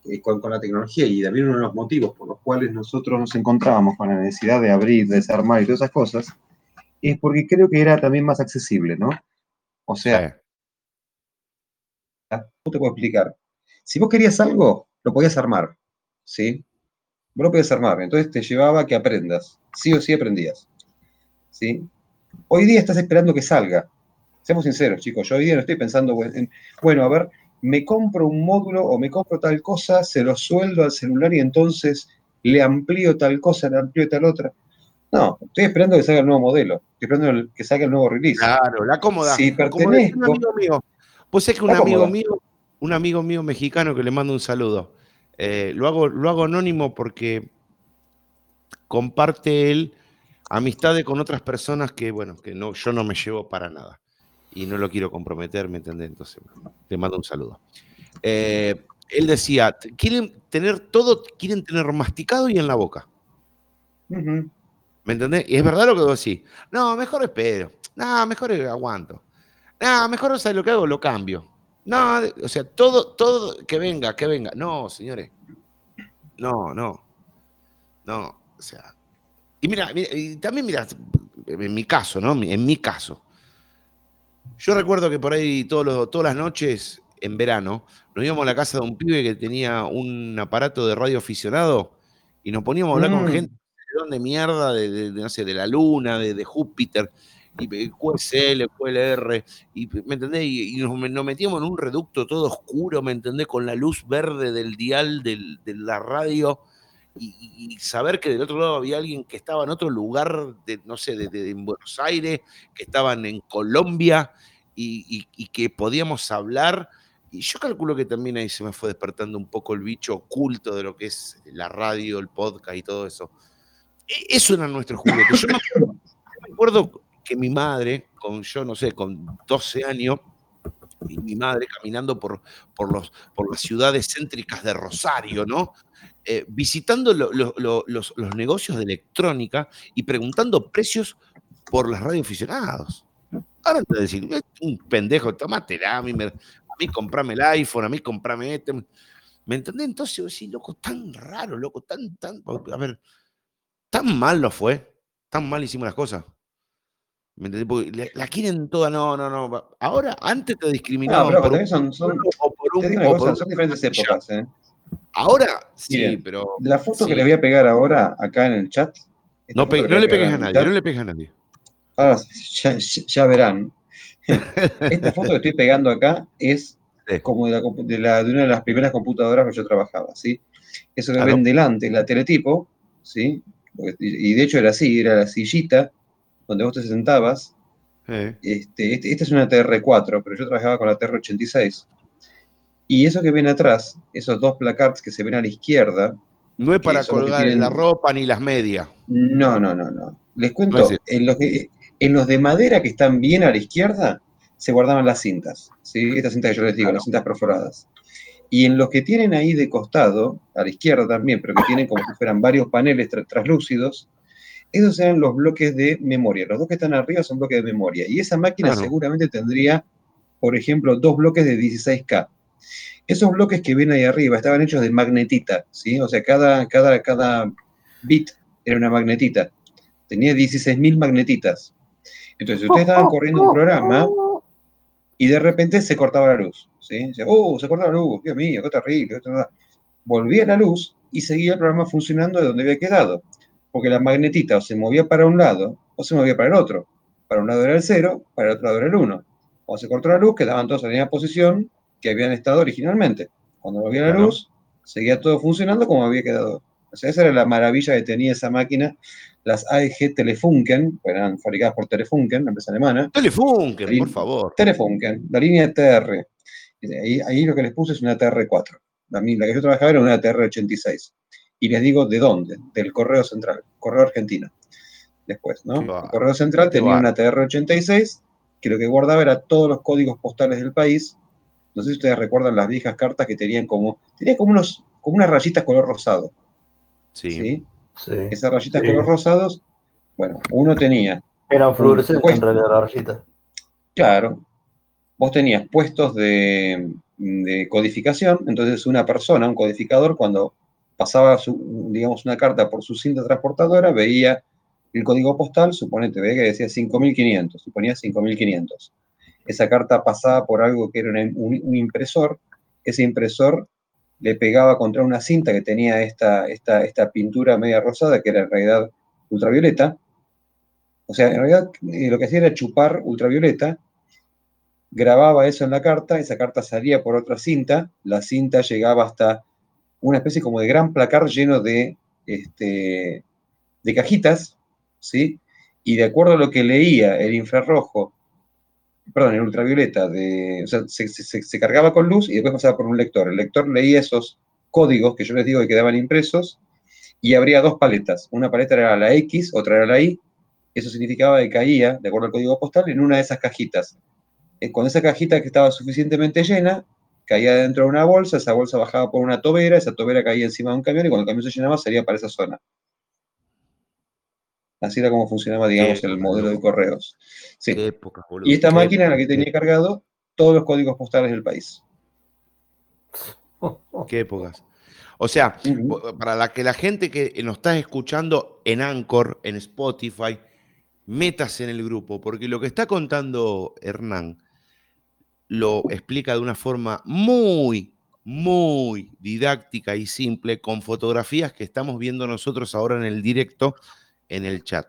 eh, con, con la tecnología, y también uno de los motivos por los cuales nosotros nos encontrábamos con la necesidad de abrir, desarmar y todas esas cosas, es porque creo que era también más accesible, ¿no? O sea, Sí. ¿cómo te puedo explicar? Si vos querías algo, lo podías armar, ¿sí? Vos lo podías armar, entonces te llevaba a que aprendas, sí o sí aprendías, ¿sí? Hoy día estás esperando que salga. Seamos sinceros, chicos, yo hoy día no estoy pensando en, bueno, a ver, me compro un módulo o me compro tal cosa, se lo sueldo al celular y entonces le amplío tal cosa, le amplío tal otra. No, estoy esperando que salga el nuevo modelo, estoy esperando que salga el nuevo release. Claro, la cómoda. Si pertenezco, un amigo mío. Pues es que un amigo mío, un amigo mío mexicano que le mando un saludo. Eh, lo, hago, lo hago anónimo porque comparte él amistades con otras personas que, bueno, que no, yo no me llevo para nada. Y no lo quiero comprometer, ¿me entendés? Entonces, te mando un saludo. Eh, él decía, quieren tener todo, quieren tener masticado y en la boca. ¿Me entendés? Y es verdad lo que vos decís. No, mejor espero. No, mejor aguanto. No, mejor, ¿sabes lo que hago? Lo cambio. No, o sea, todo, todo, que venga, que venga. No, señores. No, no. No, o sea. Y mira, y también mira, en mi caso, ¿no? En mi caso. Yo recuerdo que por ahí todos todas las noches, en verano, nos íbamos a la casa de un pibe que tenía un aparato de radio aficionado y nos poníamos a hablar con mm. gente de mierda, de, no sé, de la luna, de, Júpiter, y QSL, QLR, y, ¿me entendés? Y, nos, metíamos en un reducto todo oscuro, ¿me entendés? Con la luz verde del dial de la radio, y, saber que del otro lado había alguien que estaba en otro lugar, no sé, de, en Buenos Aires, que estaban en Colombia, y, que podíamos hablar. Y yo calculo que también ahí se me fue despertando un poco el bicho oculto de lo que es la radio, el podcast y todo eso. E, eso era nuestro juguete. Yo me acuerdo, que mi madre, con yo no sé, con 12 años, y mi madre caminando por, por, los, por las ciudades céntricas de Rosario, ¿no? Eh, visitando los, negocios de electrónica y preguntando precios por las radioaficionados. Ahora te decir, un pendejo, tomate a mí, a mí comprame el iPhone, a mí comprame este. ¿Me entendés? Entonces, sí, loco, tan raro, loco, tan, tan. A ver, tan mal lo fue, tan mal hicimos las cosas. ¿Me entendés? Porque la quieren toda, no, no, no. Ahora, antes te discriminaban no, pero son, son, son diferentes épocas, ¿eh? Ahora, sí, pero. La foto que le voy a pegar ahora, acá en el chat. No, no le pegues a nadie, no le pegues a nadie. Ahora, ya, verán. <laughs> Esta foto que estoy pegando acá es como de, la, de, una de las primeras computadoras que yo trabajaba, ¿sí? Eso que ven delante, la teletipo, ¿sí? y de hecho era así, era la sillita donde vos te sentabas. Este, este, esta es una TR4, pero yo trabajaba con la TR86. Y eso que ven atrás, esos dos placards que se ven a la izquierda. No es para colgar la ropa ni las medias. No, no, no, no. Les cuento, en, los en los de madera que están bien a la izquierda, se guardaban las cintas. ¿sí? Estas cintas que yo les digo, las cintas perforadas. Y en los que tienen ahí de costado, a la izquierda también, pero que tienen como si fueran varios paneles translúcidos, esos eran los bloques de memoria. Los dos que están arriba son bloques de memoria. Y esa máquina seguramente tendría, por ejemplo, dos bloques de 16K. Esos bloques que ven ahí arriba estaban hechos de magnetita, ¿sí? O sea, cada, cada, cada bit era una magnetita. Tenía 16.000 magnetitas. Entonces, ustedes estaban corriendo un programa y de repente se cortaba la luz. ¿sí? oh, se cortaba la luz, Dios mío, qué terrible. Volvía la luz y seguía el programa funcionando de donde había quedado. Porque la magnetita o se movía para un lado o se movía para el otro. Para un lado era el 0, para el otro lado era el 1. Cuando se cortó la luz, quedaban todos en la misma posición que habían estado originalmente. Cuando volvía la luz, seguía todo funcionando como había quedado. O sea, esa era la maravilla que tenía esa máquina las AEG Telefunken, eran fabricadas por Telefunken, la empresa alemana. Telefunken, por favor. Telefunken, la línea TR. Ahí, ahí, lo que les puse es una TR4. La, la que yo trabajaba era una TR86. Y les digo de dónde, del Correo Central, Correo Argentino. Después, ¿no? El Correo Central tenía una TR86 que lo que guardaba era todos los códigos postales del país. No sé si ustedes recuerdan las viejas cartas que tenían como, tenían como, unos, como unas rayitas color rosado. Sí. ¿sí? Esas rayitas color rosados, bueno, uno tenía. Eran fluorescentes en realidad las rayitas. Claro. Vos tenías puestos de, codificación, entonces una persona, un codificador, cuando pasaba, su, digamos, una carta por su cinta transportadora, veía el código postal, suponete, veía que decía 5500, suponía 5500. Esa carta pasaba por algo que era un, impresor, ese impresor le pegaba contra una cinta que tenía esta, esta, esta pintura media rosada, que era en realidad ultravioleta. O sea, en realidad eh, lo que hacía era chupar ultravioleta, grababa eso en la carta, esa carta salía por otra cinta, la cinta llegaba hasta una especie como de gran placar lleno de, este, de cajitas, ¿sí? Y de acuerdo a lo que leía el infrarrojo, perdón, el ultravioleta, de, o sea, se, cargaba con luz y después pasaba por un lector. El lector leía esos códigos que yo les digo que quedaban impresos y habría dos paletas. Una paleta era la X, otra era la Y. Eso significaba que caía, de acuerdo al código postal, en una de esas cajitas. Eh, con esa cajita que estaba suficientemente llena, caía dentro de una bolsa, esa bolsa bajaba por una tobera, esa tobera caía encima de un camión y cuando el camión se llenaba sería para esa zona. Así era como funcionaba, digamos, el modelo de correos. Sí. y esta máquina era la que tenía cargado todos los códigos postales del país. Qué épocas. O sea, para la que la gente que nos está escuchando en Anchor, en Spotify, metas en el grupo, porque lo que está contando Hernán lo explica de una forma muy, muy didáctica y simple, con fotografías que estamos viendo nosotros ahora en el directo, en el chat,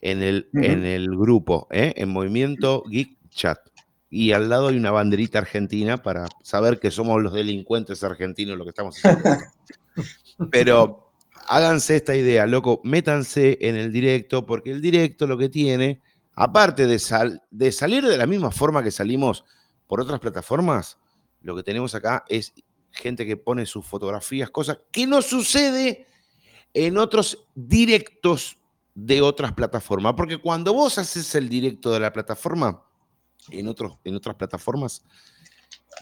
en el, en el grupo, ¿eh? en Movimiento Geek Chat. Y al lado hay una banderita argentina para saber que somos los delincuentes argentinos lo que estamos haciendo. <laughs> Pero háganse esta idea, loco, métanse en el directo, porque el directo lo que tiene, aparte de, de salir de la misma forma que salimos por otras plataformas, lo que tenemos acá es gente que pone sus fotografías, cosas que no sucede en otros directos de otras plataformas. Porque cuando vos haces el directo de la plataforma, en, otros, en otras plataformas,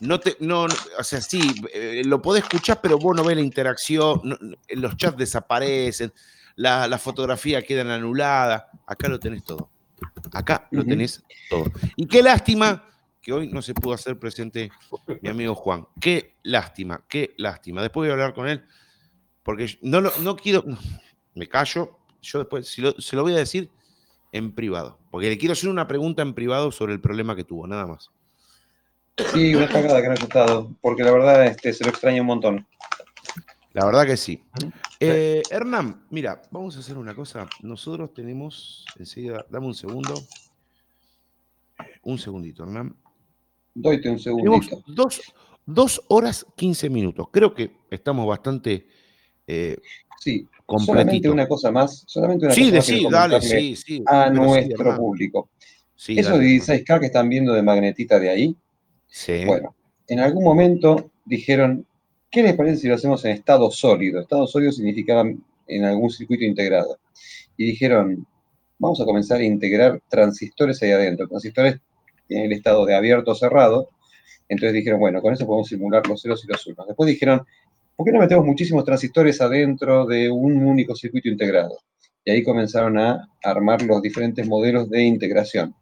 no te, no, o sea, sí, eh, lo podés escuchar, pero vos no ves la interacción, los chats desaparecen, la, la, fotografía quedan anulada. Acá lo tenés todo. Acá lo tenés todo. Y qué lástima que hoy no se pudo hacer presente mi amigo Juan. Qué lástima, qué lástima. Después voy a hablar con él porque no, no quiero, <laughs> me callo, yo después se lo voy a decir en privado, porque le quiero hacer una pregunta en privado sobre el problema que tuvo, nada más. Sí, una cagada que no ha gustado, porque la verdad este, se lo extraña un montón. La verdad que sí. Eh, Hernán, mira, vamos a hacer una cosa. Nosotros tenemos, enseguida, dame un segundo. Un segundito, Hernán. Doyte un segundito. Dos, dos horas quince minutos. Creo que estamos bastante eh, sí, solamente una cosa más, solamente una sí, cosa sí, dale, sí, sí, a nuestro público. Eso de 16K que están viendo de magnetita de ahí, sí. bueno, en algún momento dijeron, ¿qué les parece si lo hacemos en estado sólido? Estado sólido significaba en algún circuito integrado. Y dijeron, vamos a comenzar a integrar transistores ahí adentro, transistores en el estado de abierto o cerrado. Entonces dijeron, bueno, con eso podemos simular los ceros y los unos. Después dijeron, ¿por qué no metemos muchísimos transistores adentro de un único circuito integrado? Y ahí comenzaron a armar los diferentes modelos de integración.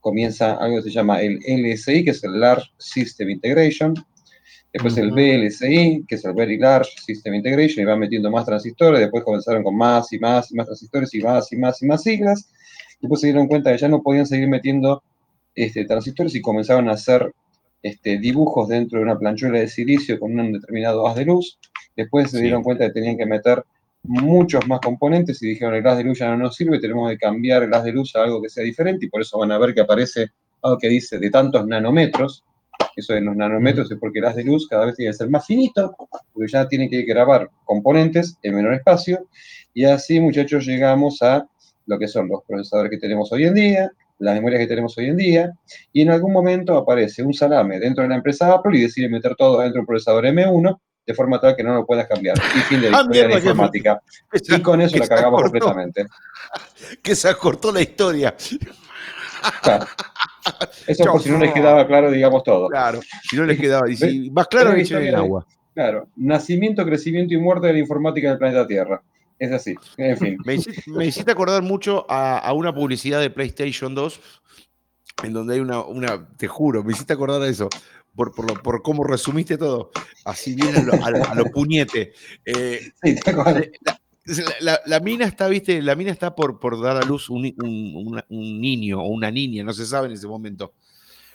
Comienza algo que se llama el LSI, que es el Large System Integration, después el VLSI, que es el Very Large System Integration, y van metiendo más transistores, después comenzaron con más y más y más transistores y más y más y más siglas, después se dieron cuenta que ya no podían seguir metiendo este, transistores y comenzaron a hacer este, dibujos dentro de una planchuela de silicio con un determinado haz de luz. Después se dieron cuenta que tenían que meter muchos más componentes y dijeron el haz de luz ya no nos sirve, tenemos que cambiar el haz de luz a algo que sea diferente y por eso van a ver que aparece algo que dice de tantos nanómetros. Eso de los nanómetros es porque el haz de luz cada vez tiene que ser más finito, porque ya tienen que grabar componentes en menor espacio. Y así, muchachos, llegamos a lo que son los procesadores que tenemos hoy en día, las memorias que tenemos hoy en día, y en algún momento aparece un salame dentro de la empresa Apple y decide meter todo dentro del procesador M1, de forma tal que no lo puedas cambiar. Y fin de la ah, historia de la informática. y con eso la cagamos completamente. <laughs> Que se acortó la historia. Eso por si no les quedaba claro, digamos todo. Claro, si no les quedaba, y si más claro, en agua. Claro, nacimiento, crecimiento y muerte de la informática en el planeta Tierra. Es así, en fin. Me hiciste, acordar mucho a, una publicidad de PlayStation 2, en donde hay una, una te juro, me hiciste acordar a eso, por, por, cómo resumiste todo. Así viene a lo, puñete. Eh, sí, la, la, mina está, viste, la mina está por, por dar a luz un, niño o una niña, no se sabe en ese momento.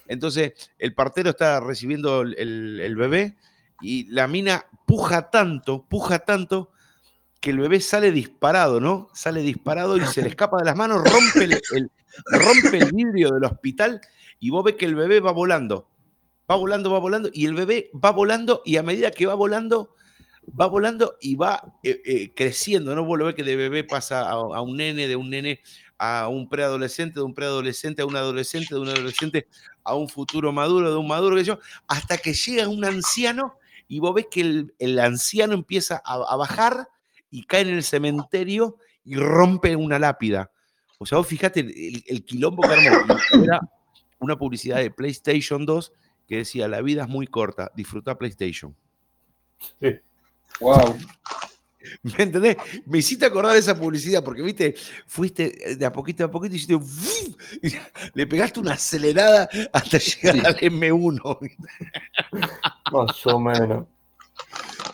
Entonces, el partero está recibiendo el, el bebé y la mina puja tanto, puja tanto, que el bebé sale disparado, ¿no? Sale disparado y se le escapa de las manos, rompe el, rompe el vidrio del hospital y vos ves que el bebé va volando. Va volando, va volando, y el bebé va volando, y a medida que va volando, va volando y va eh, eh, creciendo, ¿no? Vos lo ves que de bebé pasa a, un nene, de un nene a un preadolescente, de un preadolescente a un adolescente, de un adolescente a un futuro maduro, de un maduro, que yo, hasta que llega un anciano y vos ves que el, anciano empieza a, bajar y cae en el cementerio y rompe una lápida. O sea, vos fijate el, el quilombo que armó. Era una publicidad de PlayStation 2 que decía, la vida es muy corta, disfruta PlayStation. Sí. Wow. <laughs> ¿Me entendés? Me hiciste acordar de esa publicidad porque, viste, fuiste de a poquito a poquito y hiciste, <laughs> le pegaste una acelerada hasta llegar sí. al M1. Más o menos.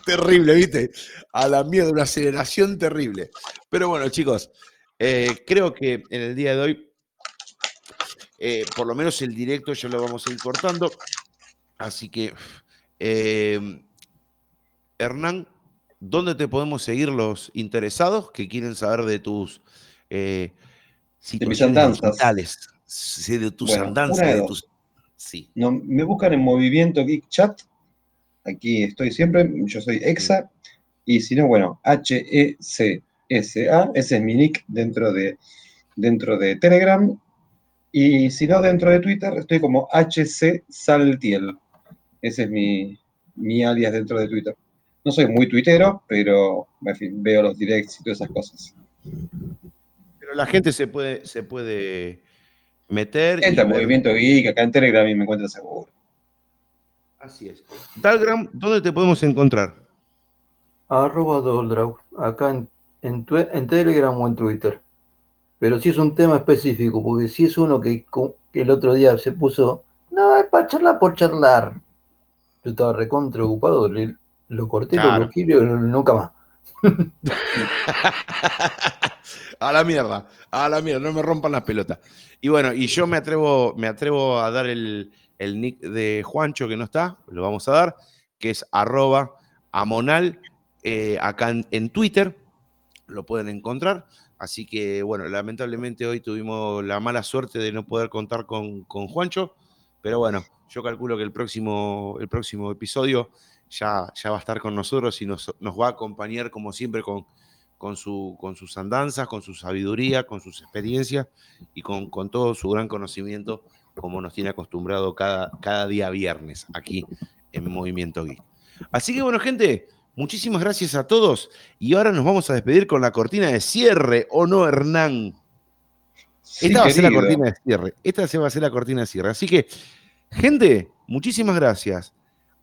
Terrible, viste, a la mierda, una aceleración terrible. Pero bueno, chicos, eh, creo que en el día de hoy, eh, por lo menos el directo ya lo vamos a ir cortando. Así que, eh, Hernán, ¿dónde te podemos seguir los interesados que quieren saber de tus eh, de mis andanzas? Digitales, de tus bueno, andanzas, de tus... Sí. No, me buscan en Movimiento Geek Chat. Aquí estoy siempre. Yo soy Exa. Y si no, bueno, H-E-C-S-A. Ese es mi nick dentro de, dentro de Telegram. Y si no, dentro de Twitter estoy como HC Saltiel. Ese es mi, mi alias dentro de Twitter. No soy muy tuitero, pero en fin, veo los directs y todas esas cosas. Pero la gente se puede, se puede meter. Entra en Movimiento Geek, acá en Telegram y me encuentra seguro. Así es. Telegram, ¿dónde te podemos encontrar? Arroba Doldrau, acá en, en, en, Telegram o en Twitter. Pero si es un tema específico, porque si es uno que, que el otro día se puso, no, es para charlar por charlar. Yo estaba recontra ocupado, lo corté, claro. lo bloqueé y nunca más. <laughs> a la mierda, a la mierda, no me rompan las pelotas. Y bueno, y yo me atrevo, me atrevo a dar el, el nick de Juancho, que no está, lo vamos a dar, que es arroba amonal, eh, acá en, en, Twitter, lo pueden encontrar. Así que, bueno, lamentablemente hoy tuvimos la mala suerte de no poder contar con, con Juancho, pero bueno, yo calculo que el próximo, el próximo episodio ya, ya va a estar con nosotros y nos, nos va a acompañar, como siempre, con, con, su, con sus andanzas, con su sabiduría, con sus experiencias y con, con todo su gran conocimiento, como nos tiene acostumbrado cada, cada día viernes aquí en Movimiento Geek. Así que, bueno, gente, muchísimas gracias a todos y ahora nos vamos a despedir con la cortina de cierre, ¿o no, Hernán? Sí, Esta va a ser la cortina de cierre. Esta se va a ser la cortina de cierre. Así que, gente, muchísimas gracias.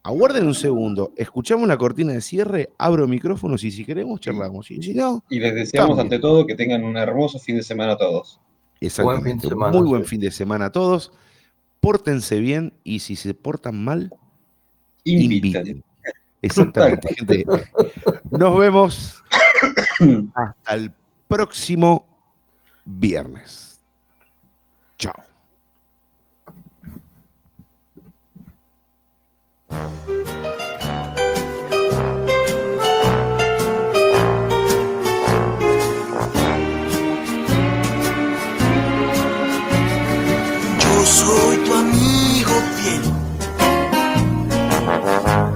Aguarden un segundo, escuchamos la cortina de cierre, abro micrófonos y si queremos charlamos. Y si no, Y les deseamos ante todo que tengan un hermoso fin de semana todos. Exactamente. fin de semana, Muy buen sí. fin de semana a todos. Pórtense bien y si se portan mal, Inviten. inviten. Exactamente, <laughs> gente. Nos vemos <coughs> hasta el próximo viernes. Chao.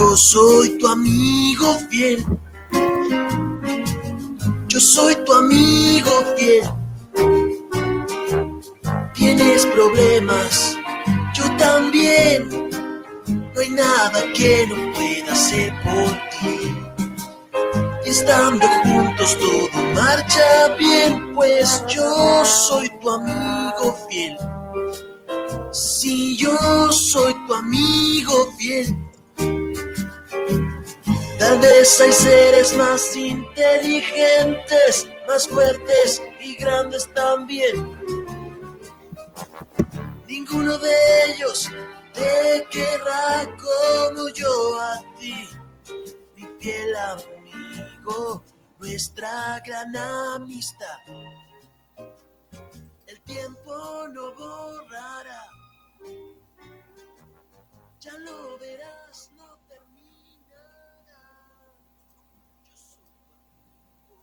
Yo soy tu amigo fiel. Yo soy tu amigo fiel. Tienes problemas, yo también. No hay nada que no pueda hacer por ti. Estando juntos todo marcha bien, pues yo soy tu amigo fiel. Si yo soy tu amigo fiel. Tal vez hay seres más inteligentes, más fuertes y grandes también. Ninguno de ellos te querrá como yo a ti, mi fiel amigo, nuestra gran amistad. El tiempo no borrará, ya lo verás.